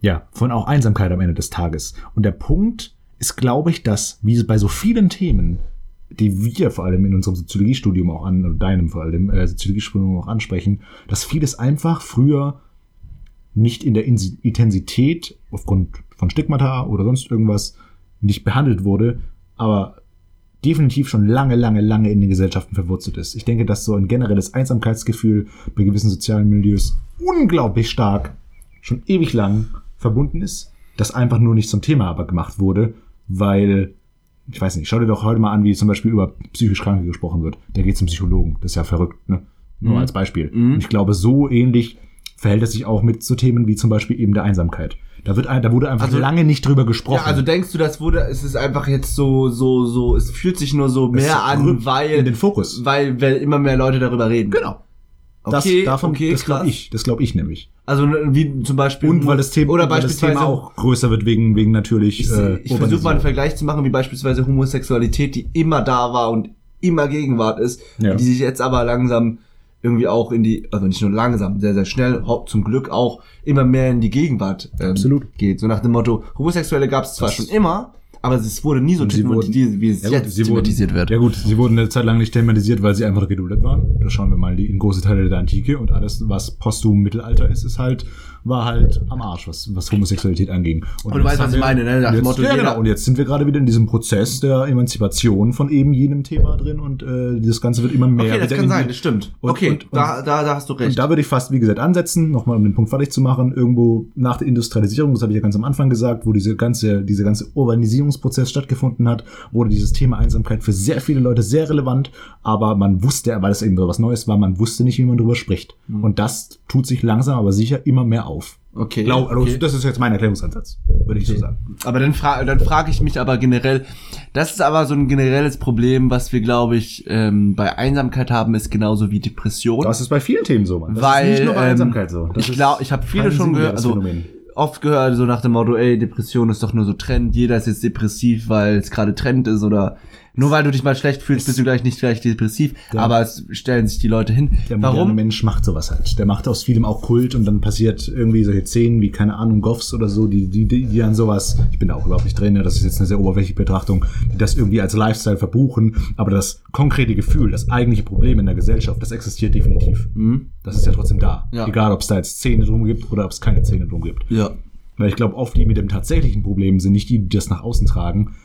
ja, von auch Einsamkeit am Ende des Tages. Und der Punkt ist, glaube ich, dass, wie bei so vielen Themen, die wir vor allem in unserem Soziologiestudium auch an, oder deinem vor allem äh, Soziologiestudium auch ansprechen, dass vieles einfach früher nicht in der Intensität aufgrund von Stigmata oder sonst irgendwas nicht behandelt wurde, aber definitiv schon lange, lange, lange in den Gesellschaften verwurzelt ist. Ich denke, dass so ein generelles Einsamkeitsgefühl bei gewissen sozialen Milieus unglaublich stark schon ewig lang verbunden ist, das einfach nur nicht zum Thema aber gemacht wurde, weil, ich weiß nicht, schau dir doch heute mal an, wie zum Beispiel über psychisch Kranke gesprochen wird. Der geht zum Psychologen. Das ist ja verrückt, ne? Nur Mhm. als Beispiel. Mhm. Und ich glaube, so ähnlich verhält es sich auch mit so Themen wie zum Beispiel eben der Einsamkeit. Da wird, ein- da wurde einfach Also- lange nicht drüber gesprochen. Ja, also denkst du, das wurde, es ist einfach jetzt so, so, so, es fühlt sich nur so Es mehr an, weil, in den Fokus. weil, weil immer mehr Leute darüber reden. Genau. Okay, das, davon, okay, das glaube ich. Das glaube ich nämlich. Also wie zum Beispiel Und weil das Thema, oder beispielsweise Thema auch größer wird wegen, wegen natürlich. ich, äh, ich versuche mal einen Vergleich zu machen, wie beispielsweise Homosexualität, die immer da war und immer Gegenwart ist, Ja. die sich jetzt aber langsam irgendwie auch in die, also nicht nur langsam, sehr, sehr schnell, zum Glück auch immer mehr in die Gegenwart ähm, Absolut. geht. So nach dem Motto, Homosexuelle gab es zwar Das- schon immer, aber es wurde nie so thematisiert, wie es Ja, gut, jetzt sie wurden, thematisiert wird. Ja gut, sie wurden eine Zeit lang nicht thematisiert, weil sie einfach geduldet waren. Da schauen wir mal die, in große Teile der Antike und alles, was postum Mittelalter ist, ist halt, war halt am Arsch, was, was Homosexualität anging. Und du jetzt weißt, was ich meine, ne? Und dem jetzt, Motto, ja, genau. Und jetzt sind wir gerade wieder in diesem Prozess der Emanzipation von eben jenem Thema drin und äh, das Ganze wird immer mehr. Okay, das kann in sein, das stimmt. Und- okay, und- und- da, da, da hast du recht. und da würde ich fast, wie gesagt, ansetzen, nochmal um den Punkt fertig zu machen, irgendwo nach der Industrialisierung, das habe ich ja ganz am Anfang gesagt, wo diese ganze, dieser ganze Urbanisierungsprozess stattgefunden hat, wurde dieses Thema Einsamkeit für sehr viele Leute sehr relevant, aber man wusste, weil es eben so was Neues war, man wusste nicht, wie man drüber spricht. Und das tut sich langsam, aber sicher immer mehr auf. okay. Glaub, also okay. Das ist jetzt mein Erklärungsansatz, würde ich so sagen. Aber dann, fra dann frage ich mich aber generell, das ist aber so ein generelles Problem, was wir, glaube ich, ähm, bei Einsamkeit haben, ist genauso wie Depression. Das ist bei vielen Themen so, man. Das weil ist nicht nur bei ähm, Einsamkeit so. Das ich glaube, ich habe viele schon gehört, also Phänomen. oft gehört so nach dem Motto, ey, Depression ist doch nur so Trend, jeder ist jetzt depressiv, weil es gerade Trend ist oder nur weil du dich mal schlecht fühlst, bist du gleich nicht gleich depressiv, Ja. aber es stellen sich die Leute hin. Der moderne Warum? Mensch macht sowas halt. Der macht aus vielem auch Kult und dann passiert irgendwie solche Szenen wie, keine Ahnung, Goffs oder so, die, die, die, die dann sowas, ich bin da auch überhaupt nicht drin, ne, das ist jetzt eine sehr oberflächliche Betrachtung, die das irgendwie als Lifestyle verbuchen, aber das konkrete Gefühl, das eigentliche Problem in der Gesellschaft, das existiert definitiv. Mhm. Das ist ja trotzdem da. Ja. Egal, ob es da jetzt Szene drum gibt oder ob es keine Szene drum gibt. Ja. Weil ich glaube, oft die mit dem tatsächlichen Problem sind nicht die, die das nach außen tragen.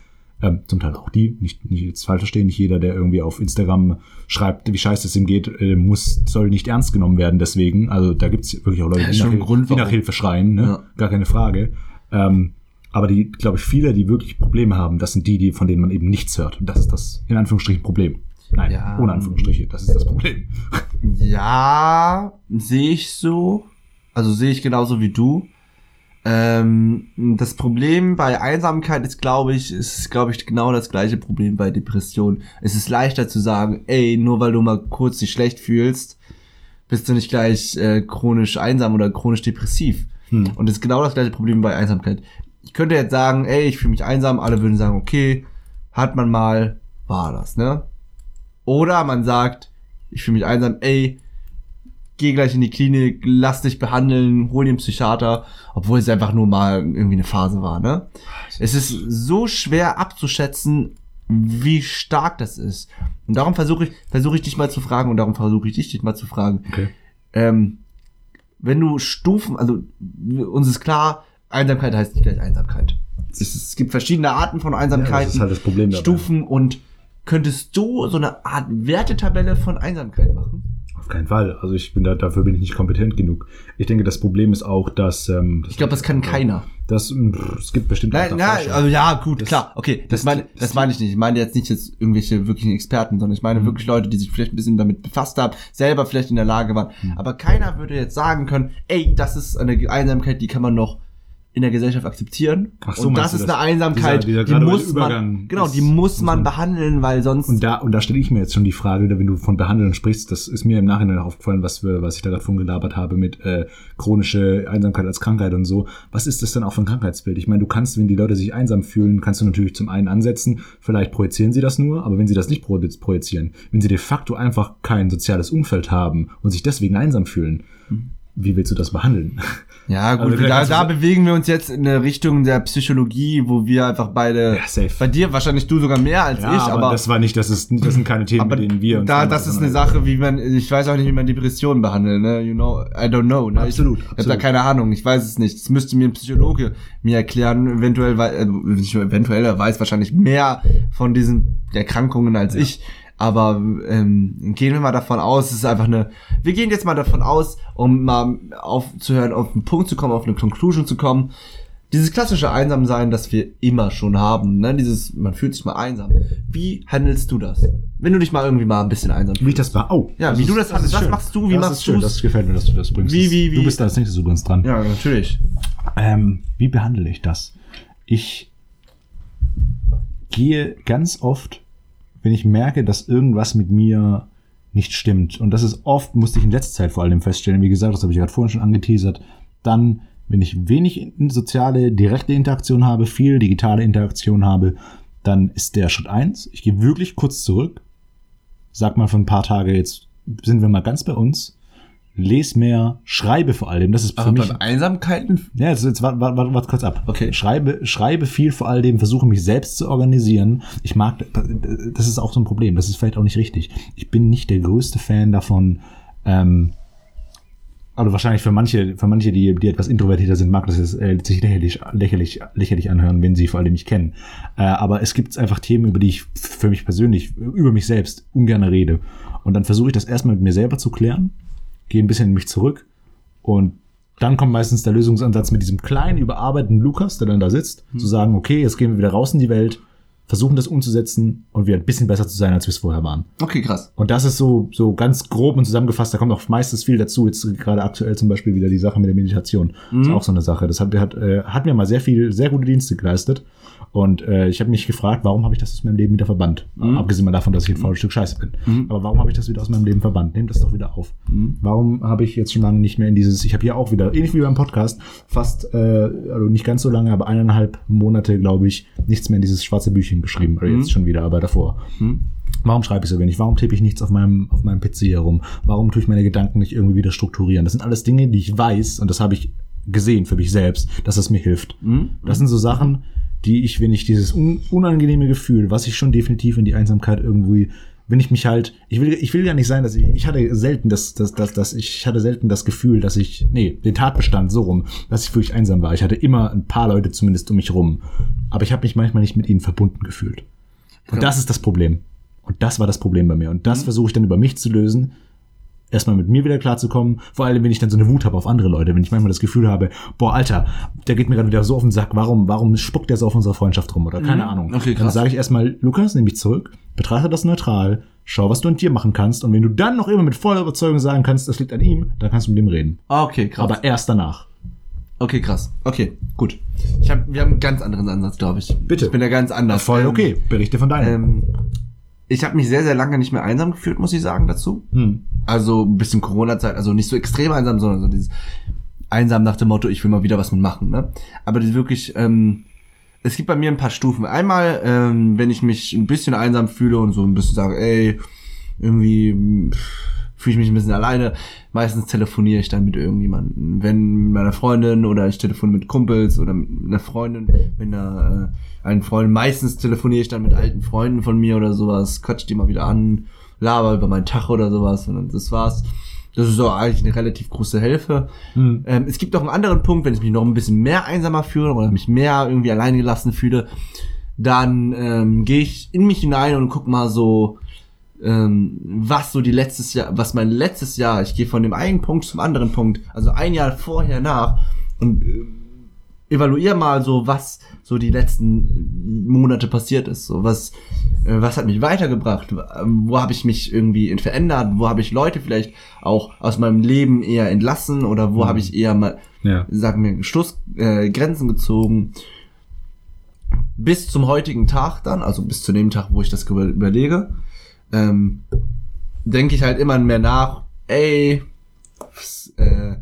Ähm, zum Teil auch die, nicht, nicht jetzt falsch verstehen, nicht jeder, der irgendwie auf Instagram schreibt, wie scheiße es ihm geht, äh, muss, soll nicht ernst genommen werden deswegen. Also da gibt's wirklich auch Leute, die, nach, Grund, die nach. Hilfe schreien, ne? Ja. gar keine Frage. Ähm, aber die, glaube ich, viele, die wirklich Probleme haben, das sind die, die, von denen man eben nichts hört. Und das ist das, in Anführungsstrichen, Problem. Nein, Ja. ohne Anführungsstriche, das ist das Problem. Ja, sehe ich so. Also sehe ich genauso wie du. Ähm, das Problem bei Einsamkeit ist, glaube ich, ist, glaube ich, genau das gleiche Problem bei Depression. Es ist leichter zu sagen, ey, nur weil du mal kurz dich schlecht fühlst, bist du nicht gleich äh, chronisch einsam oder chronisch depressiv. Hm. Und das ist genau das gleiche Problem bei Einsamkeit. Ich könnte jetzt sagen, ey, ich fühle mich einsam, alle würden sagen, okay, hat man mal, war das, ne? Oder man sagt, ich fühle mich einsam, ey, geh gleich in die Klinik, lass dich behandeln, hol den Psychiater, obwohl es einfach nur mal irgendwie eine Phase war, ne? Es ist so schwer abzuschätzen, wie stark das ist. Und darum versuche ich, versuche ich dich mal zu fragen und darum versuche ich dich, dich mal zu fragen. Okay. Ähm, wenn du Stufen, also uns ist klar, Einsamkeit heißt nicht gleich Einsamkeit. Es, ist, es gibt verschiedene Arten von Ja, Einsamkeiten, das ist halt das Problem dabei. Stufen und könntest du so eine Art Wertetabelle von Einsamkeit machen? Auf keinen Fall. Also ich bin da, dafür bin ich nicht kompetent genug. Ich denke, das Problem ist auch, dass, ähm, das Ich glaube, das kann keiner. Das, pff, es gibt bestimmt Nein, nein, also ja, gut, Das- klar, okay, das, das- meine, das meine ich nicht. Ich meine jetzt nicht jetzt irgendwelche wirklichen Experten, sondern ich meine Mhm. wirklich Leute, die sich vielleicht ein bisschen damit befasst haben, selber vielleicht in der Lage waren. Mhm. Aber keiner würde jetzt sagen können, ey, das ist eine Einsamkeit, die kann man noch in der Gesellschaft akzeptieren. Ach so, und das ist das? eine Einsamkeit, Dieser- dieser die muss man, genau, die muss man behandeln, weil sonst Und da, und da stelle ich mir jetzt schon die Frage, wenn du von Behandeln sprichst, das ist mir im Nachhinein aufgefallen, was, wir, was ich da gerade von gelabert habe mit äh, chronische Einsamkeit als Krankheit und so. Was ist das denn auch für ein Krankheitsbild? Ich meine, du kannst, wenn die Leute sich einsam fühlen, kannst du natürlich zum einen ansetzen, vielleicht projizieren sie das nur, aber wenn sie das nicht pro- projizieren, wenn sie de facto einfach kein soziales Umfeld haben und sich deswegen einsam fühlen, wie willst du das behandeln? Ja, gut, Also, da, da bewegen wir uns jetzt in eine Richtung der Psychologie, wo wir einfach beide, Ja, safe. bei dir wahrscheinlich du sogar mehr als Ja, ich, aber, aber, das war nicht, das ist, das sind keine Themen, aber mit denen wir uns. da, das ist eine Sache, wie man, ich weiß auch nicht, wie man Depressionen behandelt, ne, you know, I don't know, ne, Absolut, ich, ich habe da keine Ahnung, ich weiß es nicht, das müsste mir ein Psychologe mir erklären, eventuell, äh, eventuell, er weiß wahrscheinlich mehr von diesen Erkrankungen als ich, aber ähm, gehen wir mal davon aus, es ist einfach eine. Wir gehen jetzt mal davon aus, um mal aufzuhören, auf einen Punkt zu kommen, auf eine Conclusion zu kommen. dieses klassische Einsamsein, das wir immer schon haben, ne? Dieses, man fühlt sich mal einsam. Wie handelst du das? Wenn du dich mal irgendwie mal ein bisschen einsam Wie ich das war. Oh. Ja, wie du das handelst. ist Was machst du? Wie das machst ist schön. Das gefällt mir, dass du das bringst. Wie, wie, wie? Du bist da als nächstes übrigens dran. Ja, natürlich. Ähm, wie behandle ich das? Ich gehe ganz oft, wenn ich merke, dass irgendwas mit mir nicht stimmt. Und das ist oft, musste ich in letzter Zeit vor allem feststellen, wie gesagt, das habe ich gerade vorhin schon angeteasert, dann, wenn ich wenig soziale, direkte Interaktion habe, viel digitale Interaktion habe, dann ist der Schritt eins. Ich gehe wirklich kurz zurück, sag mal für ein paar Tage, jetzt sind wir mal ganz bei uns, les mehr, schreibe vor allem. Das ist für Aber mich. beim Einsamkeiten? Ja, jetzt, jetzt warte, warte, warte kurz ab. Okay. Schreibe, schreibe viel vor all dem, versuche mich selbst zu organisieren. Ich mag, das ist auch so ein Problem, das ist vielleicht auch nicht richtig. Ich bin nicht der größte Fan davon, ähm, also wahrscheinlich für manche, für manche, die, die etwas introvertierter sind, mag das jetzt, äh, sich lächerlich, lächerlich, lächerlich anhören, wenn sie vor allem mich kennen. Äh, aber es gibt einfach Themen, über die ich für mich persönlich, über mich selbst ungern rede. Und dann versuche ich das erstmal mit mir selber zu klären, gehe ein bisschen in mich zurück und dann kommt meistens der Lösungsansatz mit diesem kleinen, überarbeiteten Lukas, der dann da sitzt, zu sagen, okay, jetzt gehen wir wieder raus in die Welt, versuchen das umzusetzen und wieder ein bisschen besser zu sein, als wir es vorher waren. Okay, krass. Und das ist so, so ganz grob und zusammengefasst. Da kommt auch meistens viel dazu. Jetzt gerade aktuell zum Beispiel wieder die Sache mit der Meditation. Ist auch so eine Sache. Das hat, hat, äh, hat mir mal sehr viel, sehr gute Dienste geleistet. Und äh, ich habe mich gefragt, warum habe ich das aus meinem Leben wieder verbannt? Abgesehen mal davon, dass ich ein faules Stück Scheiße bin. Aber warum habe ich das wieder aus meinem Leben verbannt? Nehmt das doch wieder auf. Warum habe ich jetzt schon lange nicht mehr in dieses, ich habe hier auch wieder, ähnlich wie beim Podcast, fast, äh, also nicht ganz so lange, aber eineinhalb Monate, glaube ich, nichts mehr in dieses schwarze Büchchen geschrieben. Oder jetzt schon wieder, aber davor. Warum schreibe ich so wenig? Warum tippe ich nichts auf meinem, auf meinem PC herum? Warum tue ich meine Gedanken nicht irgendwie wieder strukturieren? Das sind alles Dinge, die ich weiß, und das habe ich gesehen für mich selbst, dass es mir hilft. Das sind so Sachen, die ich, wenn ich dieses un unangenehme Gefühl, was ich schon definitiv in die Einsamkeit irgendwie, wenn ich mich halt, ich will, ich will ja nicht sein, dass ich, ich hatte selten das, das, das, das, ich hatte selten das Gefühl, dass ich, nee, den Tatbestand so rum, dass ich wirklich einsam war. Ich hatte immer ein paar Leute zumindest um mich rum. Aber ich habe mich manchmal nicht mit ihnen verbunden gefühlt. Und das ist das Problem. Und das war das Problem bei mir. Und das versuche ich dann über mich zu lösen. Erstmal mit mir wieder klarzukommen. Vor allem, wenn ich dann so eine Wut habe auf andere Leute. Wenn ich manchmal das Gefühl habe, boah, Alter, der geht mir gerade wieder so auf den Sack. Warum, warum spuckt der so auf unserer Freundschaft rum? Oder keine Ahnung. Okay, dann krass. sage ich erstmal, Lukas, nimm mich zurück, betrachte das neutral, schau, was du an dir machen kannst. Und wenn du dann noch immer mit voller Überzeugung sagen kannst, das liegt an ihm, dann kannst du mit ihm reden. Ah, Okay, krass. Aber erst danach. okay, krass. Okay, gut. Ich hab, wir haben einen ganz anderen Ansatz, glaube ich. Bitte. Ich bin ja ganz anders. Voll Ähm, okay. Berichte von deinem. Ähm, ich habe mich sehr, sehr lange nicht mehr einsam gefühlt, muss ich sagen, dazu. Hm. Also ein bisschen Corona-Zeit, also nicht so extrem einsam, sondern so dieses einsam nach dem Motto, ich will mal wieder was mitmachen, ne? Aber das wirklich, ähm, es gibt bei mir ein paar Stufen. Einmal, ähm, wenn ich mich ein bisschen einsam fühle und so ein bisschen sage, ey, irgendwie fühle ich mich ein bisschen alleine. Meistens telefoniere ich dann mit irgendjemandem. Wenn mit meiner Freundin oder ich telefoniere mit Kumpels oder mit einer Freundin, mit einer, äh, einen Freund. Meistens telefoniere ich dann mit alten Freunden von mir oder sowas, quatsch die mal wieder an, laber über meinen Tag oder sowas und dann das war's. Das ist so eigentlich eine relativ große Hilfe. Hm. Ähm, es gibt auch einen anderen Punkt, wenn ich mich noch ein bisschen mehr einsamer fühle oder mich mehr irgendwie allein gelassen fühle, dann ähm, gehe ich in mich hinein und guck mal so, ähm, was so die letztes Jahr, was mein letztes Jahr, ich gehe von dem einen Punkt zum anderen Punkt, also ein Jahr vorher nach und äh, evaluiere mal so, was so die letzten Monate passiert ist, so was, äh, was hat mich weitergebracht, Ähm, wo habe ich mich irgendwie verändert, wo habe ich Leute vielleicht auch aus meinem Leben eher entlassen oder wo habe ich eher mal Ja. sagen wir, Schluss, äh, Grenzen gezogen. Bis zum heutigen Tag dann, also bis zu dem Tag, wo ich das über überlege, ähm, denke ich halt immer mehr nach, ey, was, äh,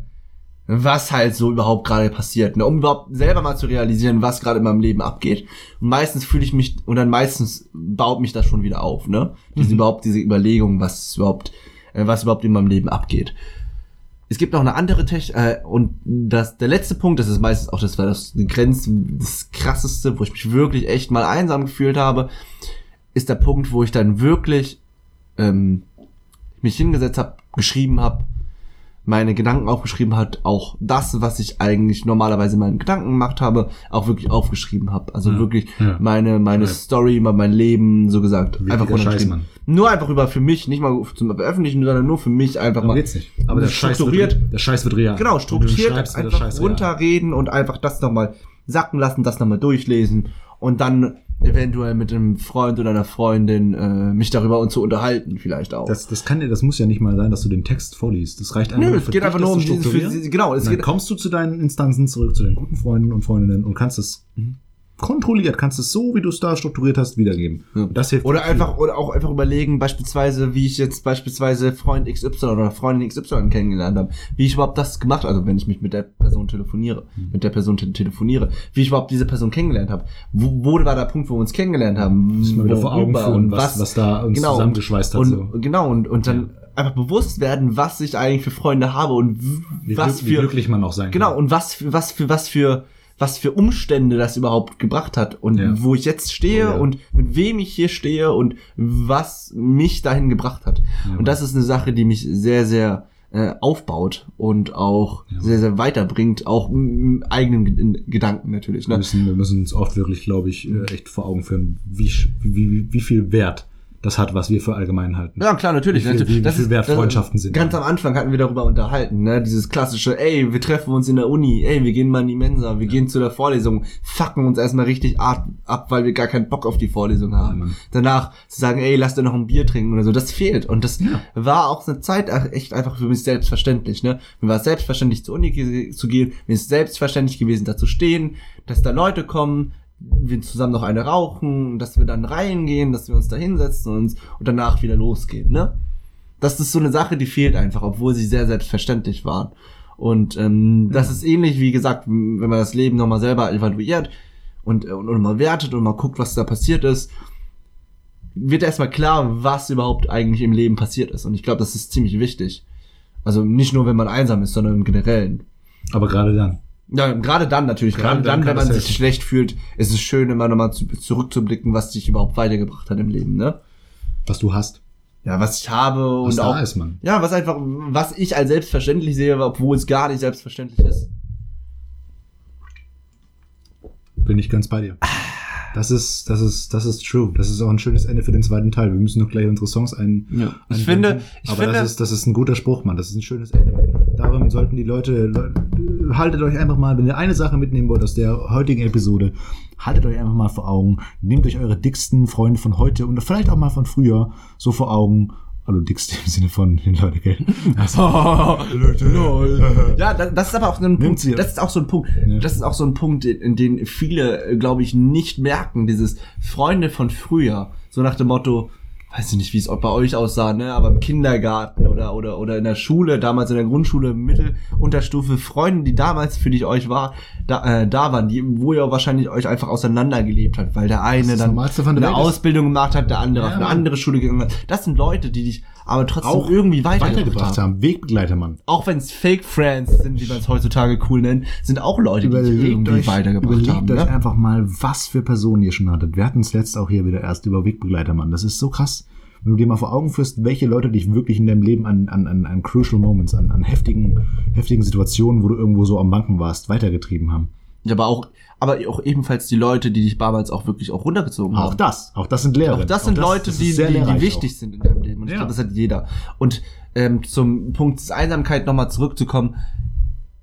was halt so überhaupt gerade passiert, ne? um überhaupt selber mal zu realisieren, was gerade in meinem Leben abgeht. Und meistens fühle ich mich, und dann meistens baut mich das schon wieder auf, ne? Diese überhaupt, diese Überlegung, was überhaupt, äh, was überhaupt in meinem Leben abgeht. Es gibt noch eine andere Technik, äh, und das, der letzte Punkt, das ist meistens auch, das war das die Grenze, das krasseste, wo ich mich wirklich echt mal einsam gefühlt habe, ist der Punkt, wo ich dann wirklich ähm, mich hingesetzt habe, geschrieben habe, meine Gedanken aufgeschrieben hat, auch das, was ich eigentlich normalerweise in meinen Gedanken gemacht habe, auch wirklich aufgeschrieben habe. Also Ja, wirklich ja. meine meine Ja. Story, mein Leben, so gesagt, Wie einfach runtergeschrieben. Nur einfach über für mich, nicht mal zum veröffentlichen, sondern nur für mich einfach Darum mal geht's nicht. Aber der Scheiß strukturiert, wird, der Scheiß wird real. Genau, strukturiert einfach runterreden und einfach das nochmal sacken lassen, das nochmal durchlesen und dann eventuell mit einem Freund oder einer Freundin äh, mich darüber und zu unterhalten, vielleicht auch. Das, das kann ja, das muss ja nicht mal sein, dass du den Text vorliest. Das reicht einfach Nö, es geht einfach nur um für, genau, es dann geht, kommst du zu deinen Instanzen zurück, zu deinen guten Freunden und Freundinnen und kannst es kontrolliert, kannst es so, wie du es da strukturiert hast, wiedergeben. Ja. Das hilft Oder viel. einfach, oder auch einfach überlegen, beispielsweise, wie ich jetzt beispielsweise Freund XY oder Freundin XY kennengelernt habe, wie ich überhaupt das gemacht, also wenn ich mich mit der Person telefoniere, mit der Person te telefoniere, wie ich überhaupt diese Person kennengelernt habe. Wo, wo war der Punkt, wo wir uns kennengelernt haben? Mal wieder vor Augen führen, und was, was da uns zusammengeschweißt hat. und, so. Genau, und, und dann einfach bewusst werden, was ich eigentlich für Freunde habe und Wie, was glück- wie für, glücklich man auch sein Genau, kann. und was für, was für, was für, was für Umstände das überhaupt gebracht hat und Ja. wo ich jetzt stehe Oh, ja. und mit wem ich hier stehe und was mich dahin gebracht hat. Ja. Und das ist eine Sache, die mich sehr, sehr äh, aufbaut und auch sehr, sehr weiterbringt, auch im eigenen Ge- Gedanken natürlich. Wir Ne? müssen, wir müssen uns oft wirklich, glaube ich, äh, echt vor Augen führen, wie, wie, wie viel Wert das hat, was wir für allgemein halten. Ja, klar, natürlich. Wie viel- natürlich. wie- wie viel wert das- Freundschaften sind. Ganz am Anfang hatten wir darüber unterhalten, ne? Dieses klassische, ey, wir treffen uns in der Uni, ey, wir gehen mal in die Mensa, wir gehen zu der Vorlesung, fucken uns erstmal richtig ab, ab, weil wir gar keinen Bock auf die Vorlesung haben. Mann. Danach zu sagen, ey, lass dir noch ein Bier trinken oder so, das fehlt. Und das Ja. war auch eine Zeit echt einfach für mich selbstverständlich, ne? Mir war es selbstverständlich zur Uni zu gehen, mir ist selbstverständlich gewesen, da zu stehen, dass da Leute kommen, wir zusammen noch eine rauchen, dass wir dann reingehen, dass wir uns da hinsetzen und, und danach wieder losgehen, ne? Das ist so eine Sache, die fehlt einfach, obwohl sie sehr selbstverständlich waren. Und ähm, das ist ähnlich, wie gesagt, wenn man das Leben nochmal selber evaluiert und, und, und mal wertet und mal guckt, was da passiert ist, wird erstmal klar, was überhaupt eigentlich im Leben passiert ist. Und ich glaube, das ist ziemlich wichtig. Also nicht nur, wenn man einsam ist, sondern im Generellen. Aber gerade dann. Ja, gerade dann natürlich. Gerade Gerade dann dann, wenn man sich helfen. schlecht fühlt, ist es schön, immer nochmal zu, zurückzublicken, was dich überhaupt weitergebracht hat im Leben, ne? Was du hast. Ja, was ich habe Was und da auch. ist, Mann. Ja, was einfach, was ich als selbstverständlich sehe, obwohl es gar nicht selbstverständlich ist. Bin ich ganz bei dir. Das ist, das ist, das ist true. Das ist auch ein schönes Ende für den zweiten Teil. Wir müssen noch gleich unsere Songs ein. Ja. Ich finde, ich aber finde, das ist, das ist ein guter Spruch, Mann. Das ist ein schönes Ende. Darum sollten die Leute, Le- haltet euch einfach mal, wenn ihr eine Sache mitnehmen wollt aus der heutigen Episode, haltet euch einfach mal vor Augen. Nehmt euch eure dicksten Freunde von heute und vielleicht auch mal von früher so vor Augen. Hallo, dickste im Sinne von den Leute, gell? Also, ja, da- das ist aber auch so ein Punkt. Das ist auch so ein Punkt. Ja. Das ist auch so ein Punkt, in, in den viele, glaube ich, nicht merken. Dieses Freunde von früher. So nach dem Motto, weiß ich nicht, wie es bei euch aussah, ne, aber im Kindergarten oder, oder, oder in der Schule, damals in der Grundschule, Mittelunterstufe, Freunde, die damals für dich euch war, da, äh, da waren, die, wo ihr wahrscheinlich euch einfach auseinandergelebt habt, weil der eine dann eine. Ausbildung gemacht hat, der andere Ja, auf eine andere Schule gegangen hat. Das sind Leute, die dich aber trotzdem Auch irgendwie weitergebracht, weitergebracht haben. haben. Wegbegleiter, Mann. Auch wenn es Fake Friends sind, wie man es heutzutage cool nennt, sind auch Leute, die dich irgendwie weitergebracht überlegt haben. euch Ne? einfach mal, was für Personen ihr schon hattet. Wir hatten es letzt auch hier wieder erst über Wegbegleiter, Mann. Das ist so krass. Wenn du dir mal vor Augen führst, welche Leute dich wirklich in deinem Leben an, an, an, an crucial moments, an, an heftigen, heftigen Situationen, wo du irgendwo so am Banken warst, weitergetrieben haben. Ja, aber auch, aber auch ebenfalls die Leute, die dich damals auch wirklich auch runtergezogen Auch haben. das. Auch das sind Lehrer. Auch das sind Leute, das ist die, die, die wichtig sind in deinem Leben. Und ich Ja. glaube, das hat jeder. Und ähm, zum Punkt Einsamkeit nochmal zurückzukommen,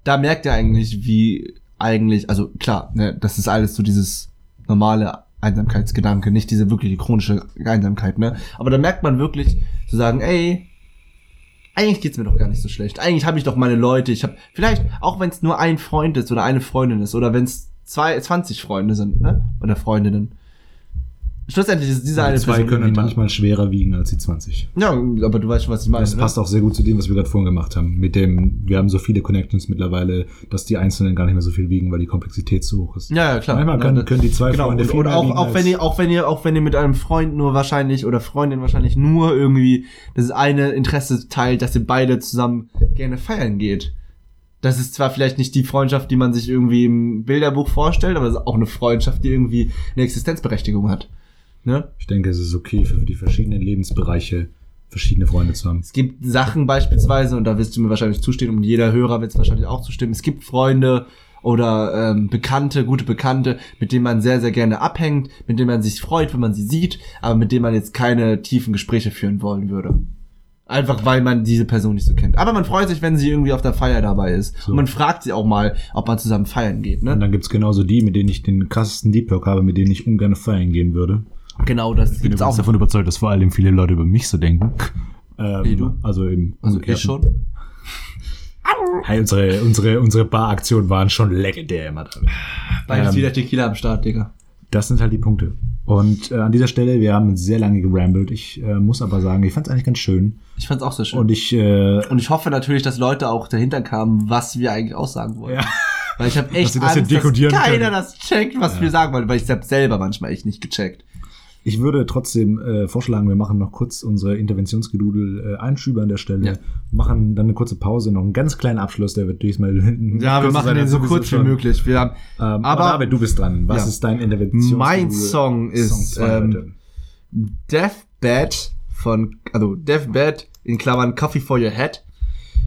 da merkt ihr eigentlich, wie eigentlich, also klar, ne, das ist alles so dieses normale Einsamkeitsgedanke, nicht diese wirkliche chronische Einsamkeit, ne? Aber da merkt man wirklich zu sagen, ey, eigentlich geht's mir doch gar nicht so schlecht. Eigentlich habe ich doch meine Leute. Ich habe vielleicht, auch wenn es nur ein Freund ist oder eine Freundin ist oder wenn es zwei, 20 Freunde sind, ne? Oder Freundinnen. Schlussendlich ist diese auch. eine Die zwei Person können manchmal schwerer wiegen als die 20. Ja, aber du weißt schon, was ich meine. Das ne? passt auch sehr gut zu dem, was wir gerade vorhin gemacht haben. Mit dem, wir haben so viele Connections mittlerweile, dass die Einzelnen gar nicht mehr so viel wiegen, weil die Komplexität zu hoch ist. Ja, ja, klar. Manchmal Ja, können, das- können die zwei Genau, Freunde und, viel und mehr auch, auch wenn ihr, auch wenn ihr, auch wenn ihr mit einem Freund nur wahrscheinlich oder Freundin wahrscheinlich nur irgendwie das eine Interesse teilt, dass ihr beide zusammen gerne feiern geht. Das ist zwar vielleicht nicht die Freundschaft, die man sich irgendwie im Bilderbuch vorstellt, aber es ist auch eine Freundschaft, die irgendwie eine Existenzberechtigung hat. Ne? Ich denke, es ist okay für die verschiedenen Lebensbereiche verschiedene Freunde zu haben. Es gibt Sachen beispielsweise, und da wirst du mir wahrscheinlich zustimmen, und jeder Hörer wird es wahrscheinlich auch zustimmen. Es gibt Freunde oder ähm, Bekannte, gute Bekannte, mit denen man sehr, sehr gerne abhängt, mit denen man sich freut, wenn man sie sieht, aber mit denen man jetzt keine tiefen Gespräche führen wollen würde. Einfach weil man diese Person nicht so kennt. Aber man freut sich, wenn sie irgendwie auf der Feier dabei ist. So. Und man fragt sie auch mal, ob man zusammen feiern geht. Und Ne? dann gibt's genauso die, mit denen ich den krassesten Deep Talk habe, mit denen ich ungern feiern gehen würde. Genau, das Ich bin gibt's auch. davon überzeugt, dass vor allem viele Leute über mich so denken. Ähm, Wie du? Also im Also umgekehrten. ich schon. Hey, unsere, unsere, unsere Bar-Aktionen waren schon legendär immer drin. Beides Ähm, wieder Tequila am Start, Digga. Das sind halt die Punkte. Und äh, an dieser Stelle, wir haben sehr lange gerambelt. Ich äh, muss aber sagen, ich fand es eigentlich ganz schön. Ich fand's auch sehr schön. Und ich, äh, Und ich hoffe natürlich, dass Leute auch dahinter kamen, was wir eigentlich aussagen wollen. ja, Weil ich habe echt sie das Angst, dass keiner können. das checkt, was wir sagen wollen, weil ich hab's selber manchmal echt nicht gecheckt. Ich würde trotzdem äh, vorschlagen, wir machen noch kurz unsere Interventionsgedudel äh, Einschübe an der Stelle. Ja. Machen dann eine kurze Pause, noch einen ganz kleinen Abschluss, der wird diesmal. Ja, wir machen den so kurz wie möglich. Wir haben, Ähm, aber, Aber- David, du bist dran. Was Ja. ist dein Interventions? Mein Song ist, zwei ähm. Deathbed von, also Deathbed in Klammern Coffee for Your Head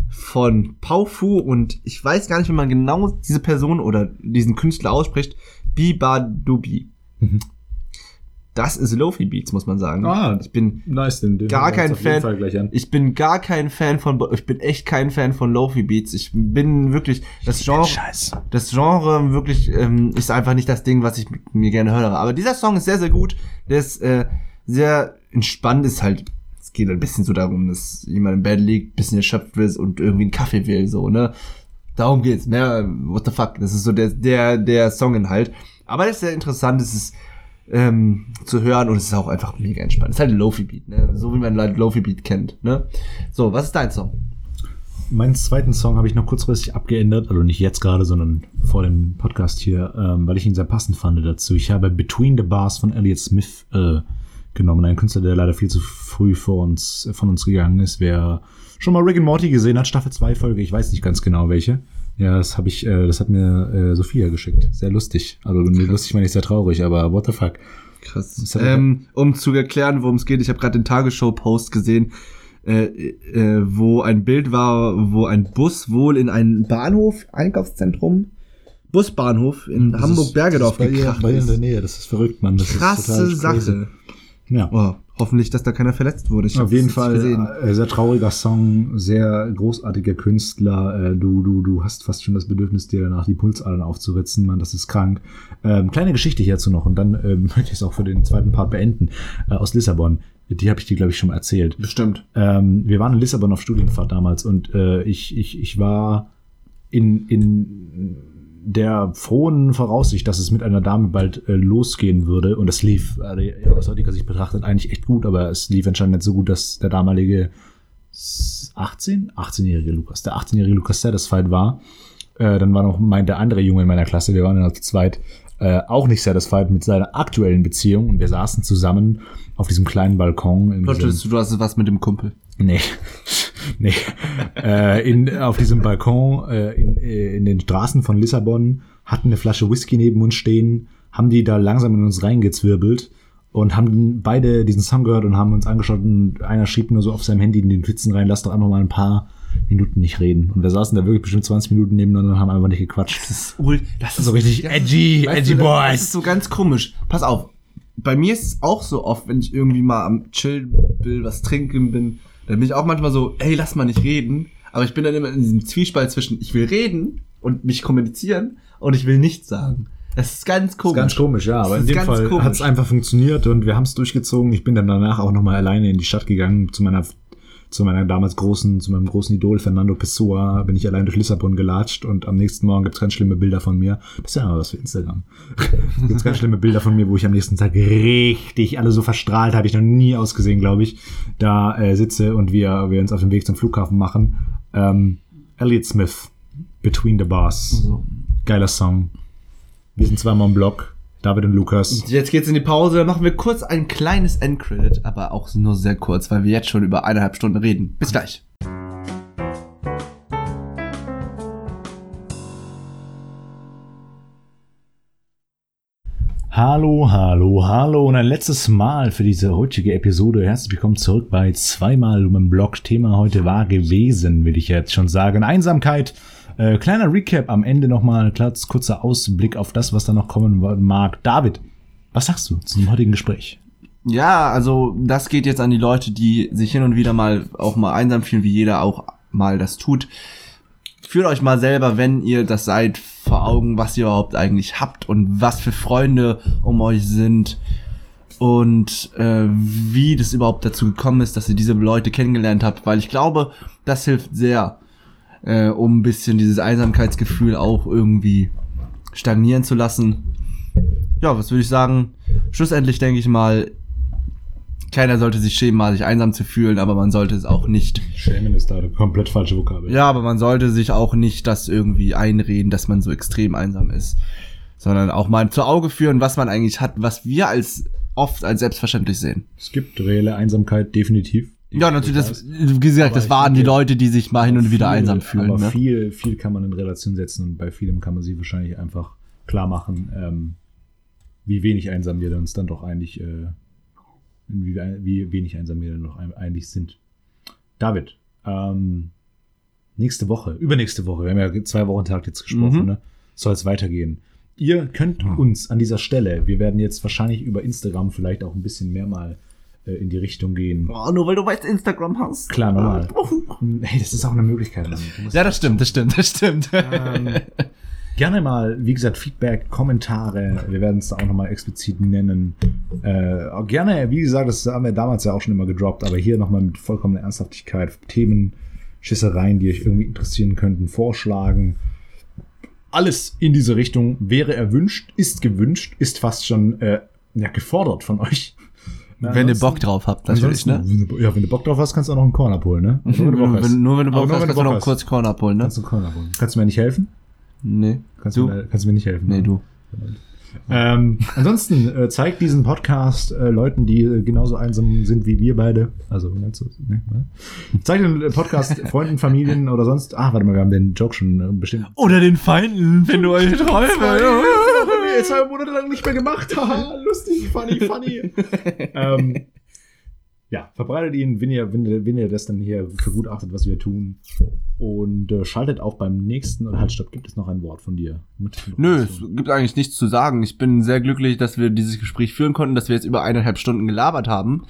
von Paufu und ich weiß gar nicht, wie man genau diese Person oder diesen Künstler ausspricht. Biba Dubi. Mhm. Das ist Lofi Beats, muss man sagen. Ah. ich bin Nice, den, den gar kein Fan. Ich bin gar kein Fan von, ich bin echt kein Fan von Lofi Beats. Ich bin wirklich, das Genre, das Genre wirklich ähm, ist einfach nicht das Ding, was ich mir gerne höre. Aber dieser Song ist sehr, sehr gut. Der ist äh, sehr entspannt. Ist halt, es geht ein bisschen so darum, dass jemand im Bett liegt, bisschen erschöpft ist und irgendwie einen Kaffee will, so, ne? Darum geht's. Mehr, what the fuck. Das ist so der, der, der Songinhalt. Aber das ist sehr interessant. Es ist ähm, zu hören und es ist auch einfach mega entspannt. Es ist halt ein Lofi-Beat, ne? So wie man halt Lofi-Beat kennt, ne? So, was ist dein Song? Meinen zweiten Song habe ich noch kurzfristig abgeändert, also nicht jetzt gerade, sondern vor dem Podcast hier, ähm, weil ich ihn sehr passend fand dazu. Ich habe Between the Bars von Elliott Smith äh, genommen, ein Künstler, der leider viel zu früh vor uns, von uns gegangen ist. Wer schon mal Rick and Morty gesehen hat, Staffel 2 Folge, ich weiß nicht ganz genau welche. Ja, das habe ich, äh, das hat mir äh, Sophia geschickt. Sehr lustig. Also lustig meine ich sehr traurig, aber what the fuck. Krass. Ähm, um zu erklären, worum es geht, ich habe gerade den Tagesschau-Post gesehen, äh, äh, wo ein Bild war, wo ein Bus wohl in einen Bahnhof, Einkaufszentrum, Busbahnhof in Hamburg-Bergedorf gekracht bei ihr in der ist. Nähe, das ist verrückt, Mann. Das ist total Krasse crazy. Sache. Ja. Oh, hoffentlich, dass da keiner verletzt wurde. Ich Auf jeden Fall gesehen. äh, sehr trauriger Song, sehr großartiger Künstler. Äh, du, du, du hast fast schon das Bedürfnis, dir danach die Pulsadern aufzuritzen, Mann, das ist krank. Ähm, kleine Geschichte hierzu noch und dann ähm, möchte ich es auch für den zweiten Part beenden. Äh, aus Lissabon. Die habe ich dir, glaube ich, schon mal erzählt. Bestimmt. Ähm, wir waren in Lissabon auf Studienfahrt damals und äh, ich, ich, ich war in, in der frohen Voraussicht, dass es mit einer Dame bald äh, losgehen würde. Und es lief äh, aus heutiger Sicht betrachtet eigentlich echt gut, aber es lief anscheinend nicht so gut, dass der damalige s- 18? 18-jährige Lukas, der 18-jährige Lukas satisfied war. Äh, dann war noch mein, der andere Junge in meiner Klasse, wir waren dann zu zweit, äh, auch nicht satisfied mit seiner aktuellen Beziehung und wir saßen zusammen auf diesem kleinen Balkon. Plottest du, du hast was mit dem Kumpel. Nee. nee. äh, in, auf diesem Balkon äh, in, äh, in den Straßen von Lissabon hatten eine Flasche Whisky neben uns stehen, haben die da langsam in uns reingezwirbelt und haben beide diesen Song gehört und haben uns angeschaut und einer schrieb nur so auf seinem Handy in den Notizen rein, lass doch einfach mal ein paar Minuten nicht reden. Und wir saßen da wirklich bestimmt 20 Minuten nebeneinander und haben einfach nicht gequatscht. Das ist, ul- das ist So richtig edgy, Weißt edgy du, boys. Das ist so ganz komisch. Pass auf. Bei mir ist es auch so oft, wenn ich irgendwie mal am Chillen will, was trinken bin, dann bin ich auch manchmal so, ey, lass mal nicht reden. Aber ich bin dann immer in diesem Zwiespalt zwischen, ich will reden und mich kommunizieren und ich will nichts sagen. Das ist ganz komisch. ist ganz komisch, ja, aber in dem Fall hat es einfach funktioniert und wir haben es durchgezogen. Ich bin dann danach auch nochmal alleine in die Stadt gegangen zu meiner zu meiner damals großen, zu meinem großen Idol Fernando Pessoa, bin ich allein durch Lissabon gelatscht und am nächsten Morgen gibt's ganz schlimme Bilder von mir. Das ist ja mal was für Instagram. gibt's ganz schlimme Bilder von mir, wo ich am nächsten Tag richtig, alle so verstrahlt, habe ich noch nie ausgesehen, glaube ich, da äh, sitze und wir, wir uns auf dem Weg zum Flughafen machen. Ähm, Elliot Smith, Between the Bars. So. Geiler Song. Wir sind zweimal im Block. David und Lukas. Jetzt geht's in die Pause, dann machen wir kurz ein kleines Endcredit, aber auch nur sehr kurz, weil wir jetzt schon über eineinhalb Stunden reden. Bis gleich. Hallo, hallo, hallo und ein letztes Mal für diese heutige Episode. Herzlich willkommen zurück bei zweimal um im Blog. Thema heute war gewesen, will ich jetzt schon sagen. Einsamkeit. Äh, kleiner Recap am Ende nochmal, kurz, kurzer Ausblick auf das, was da noch kommen mag. David, was sagst du zu dem heutigen Gespräch? Ja, also das geht jetzt an die Leute, die sich hin und wieder mal auch mal einsam fühlen, wie jeder auch mal das tut. Fühlt euch mal selber, wenn ihr das seid, vor Augen, was ihr überhaupt eigentlich habt und was für Freunde um euch sind und äh, wie das überhaupt dazu gekommen ist, dass ihr diese Leute kennengelernt habt, weil ich glaube, das hilft sehr, äh, um ein bisschen dieses Einsamkeitsgefühl auch irgendwie stagnieren zu lassen. Ja, was würde ich sagen? Schlussendlich denke ich mal, keiner sollte sich schämen, mal sich einsam zu fühlen, aber man sollte es auch nicht. Schämen ist da eine komplett falsche Vokabel. Ja, aber man sollte sich auch nicht das irgendwie einreden, dass man so extrem einsam ist, sondern auch mal zu Auge führen, was man eigentlich hat, was wir als oft als selbstverständlich sehen. Es gibt reelle Einsamkeit, definitiv. Ja, natürlich, das, wie gesagt, das waren die Leute, die sich mal hin und wieder Viel, einsam fühlen. Aber Ne? viel, viel kann man in Relation setzen und bei vielem kann man sich wahrscheinlich einfach klar machen, ähm, wie wenig einsam wir uns dann doch eigentlich, äh, wie, wie wenig einsam wir dann doch eigentlich sind. David, ähm, nächste Woche, übernächste Woche, wir haben ja zwei Wochen Tag jetzt gesprochen, Mhm. ne, soll es weitergehen. Ihr könnt uns an dieser Stelle, wir werden jetzt wahrscheinlich über Instagram vielleicht auch ein bisschen mehr mal in die Richtung gehen. Oh, nur weil du weißt, Instagram hast. Klar, normal. Hey, das ist auch eine Möglichkeit. Ja, das stimmt, das stimmt, das stimmt. ähm, gerne mal, wie gesagt, Feedback, Kommentare. Wir werden es da auch nochmal explizit nennen. Äh, auch gerne, wie gesagt, das haben wir damals ja auch schon immer gedroppt, aber hier nochmal mit vollkommener Ernsthaftigkeit Themen, Schissereien, die euch irgendwie interessieren könnten, vorschlagen. Alles in diese Richtung wäre erwünscht, ist gewünscht, ist fast schon äh, ja, gefordert von euch. Na, wenn ihr Bock drauf habt, natürlich, ne? Ja, wenn du Bock drauf hast, kannst du auch noch einen Korn abholen, ne? Oder wenn du Bock Nur hast. wenn, nur wenn du Bock nur hast, kannst du noch kurz Korn abholen, ne? Kannst du einen Korn abholen. Kannst du mir nicht helfen? Nee. Kannst Du? du, mir, kannst du mir nicht helfen? Nee, du. Ähm, ansonsten äh, zeigt diesen Podcast äh, Leuten, die äh, genauso einsam sind wie wir beide. Also, meinst du, ne? ne? Zeigt den äh, Podcast Freunden, Familien oder sonst. Ah, warte mal, wir haben den Joke schon äh, bestimmt. Oder den Feinden, wenn du euch Träume. Jetzt zwei Monate lang nicht mehr gemacht. Haha, lustig, funny, funny. ähm, ja, verbreitet ihn, wenn ihr, wenn, ihr, wenn ihr das dann hier für gut achtet, was wir tun. Und äh, schaltet auch beim nächsten. Und halt, stopp, gibt es noch ein Wort von dir? Nö, es gibt eigentlich nichts zu sagen. Ich bin sehr glücklich, dass wir dieses Gespräch führen konnten, dass wir jetzt über eineinhalb Stunden gelabert haben.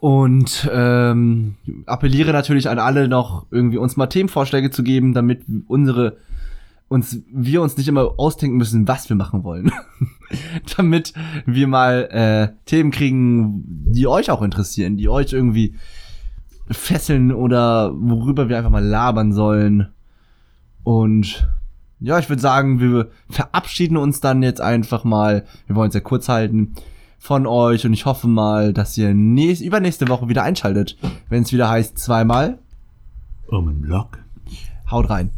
Und ähm, appelliere natürlich an alle noch irgendwie uns mal Themenvorschläge zu geben, damit unsere uns wir uns nicht immer ausdenken müssen, was wir machen wollen, damit wir mal äh, Themen kriegen, die euch auch interessieren, die euch irgendwie fesseln oder worüber wir einfach mal labern sollen. Und ja, ich würde sagen, wir verabschieden uns dann jetzt einfach mal. Wir wollen es ja kurz halten von euch und ich hoffe mal, dass ihr nächst, übernächste Woche wieder einschaltet, wenn es wieder heißt zweimal. Um einen Block. Haut rein.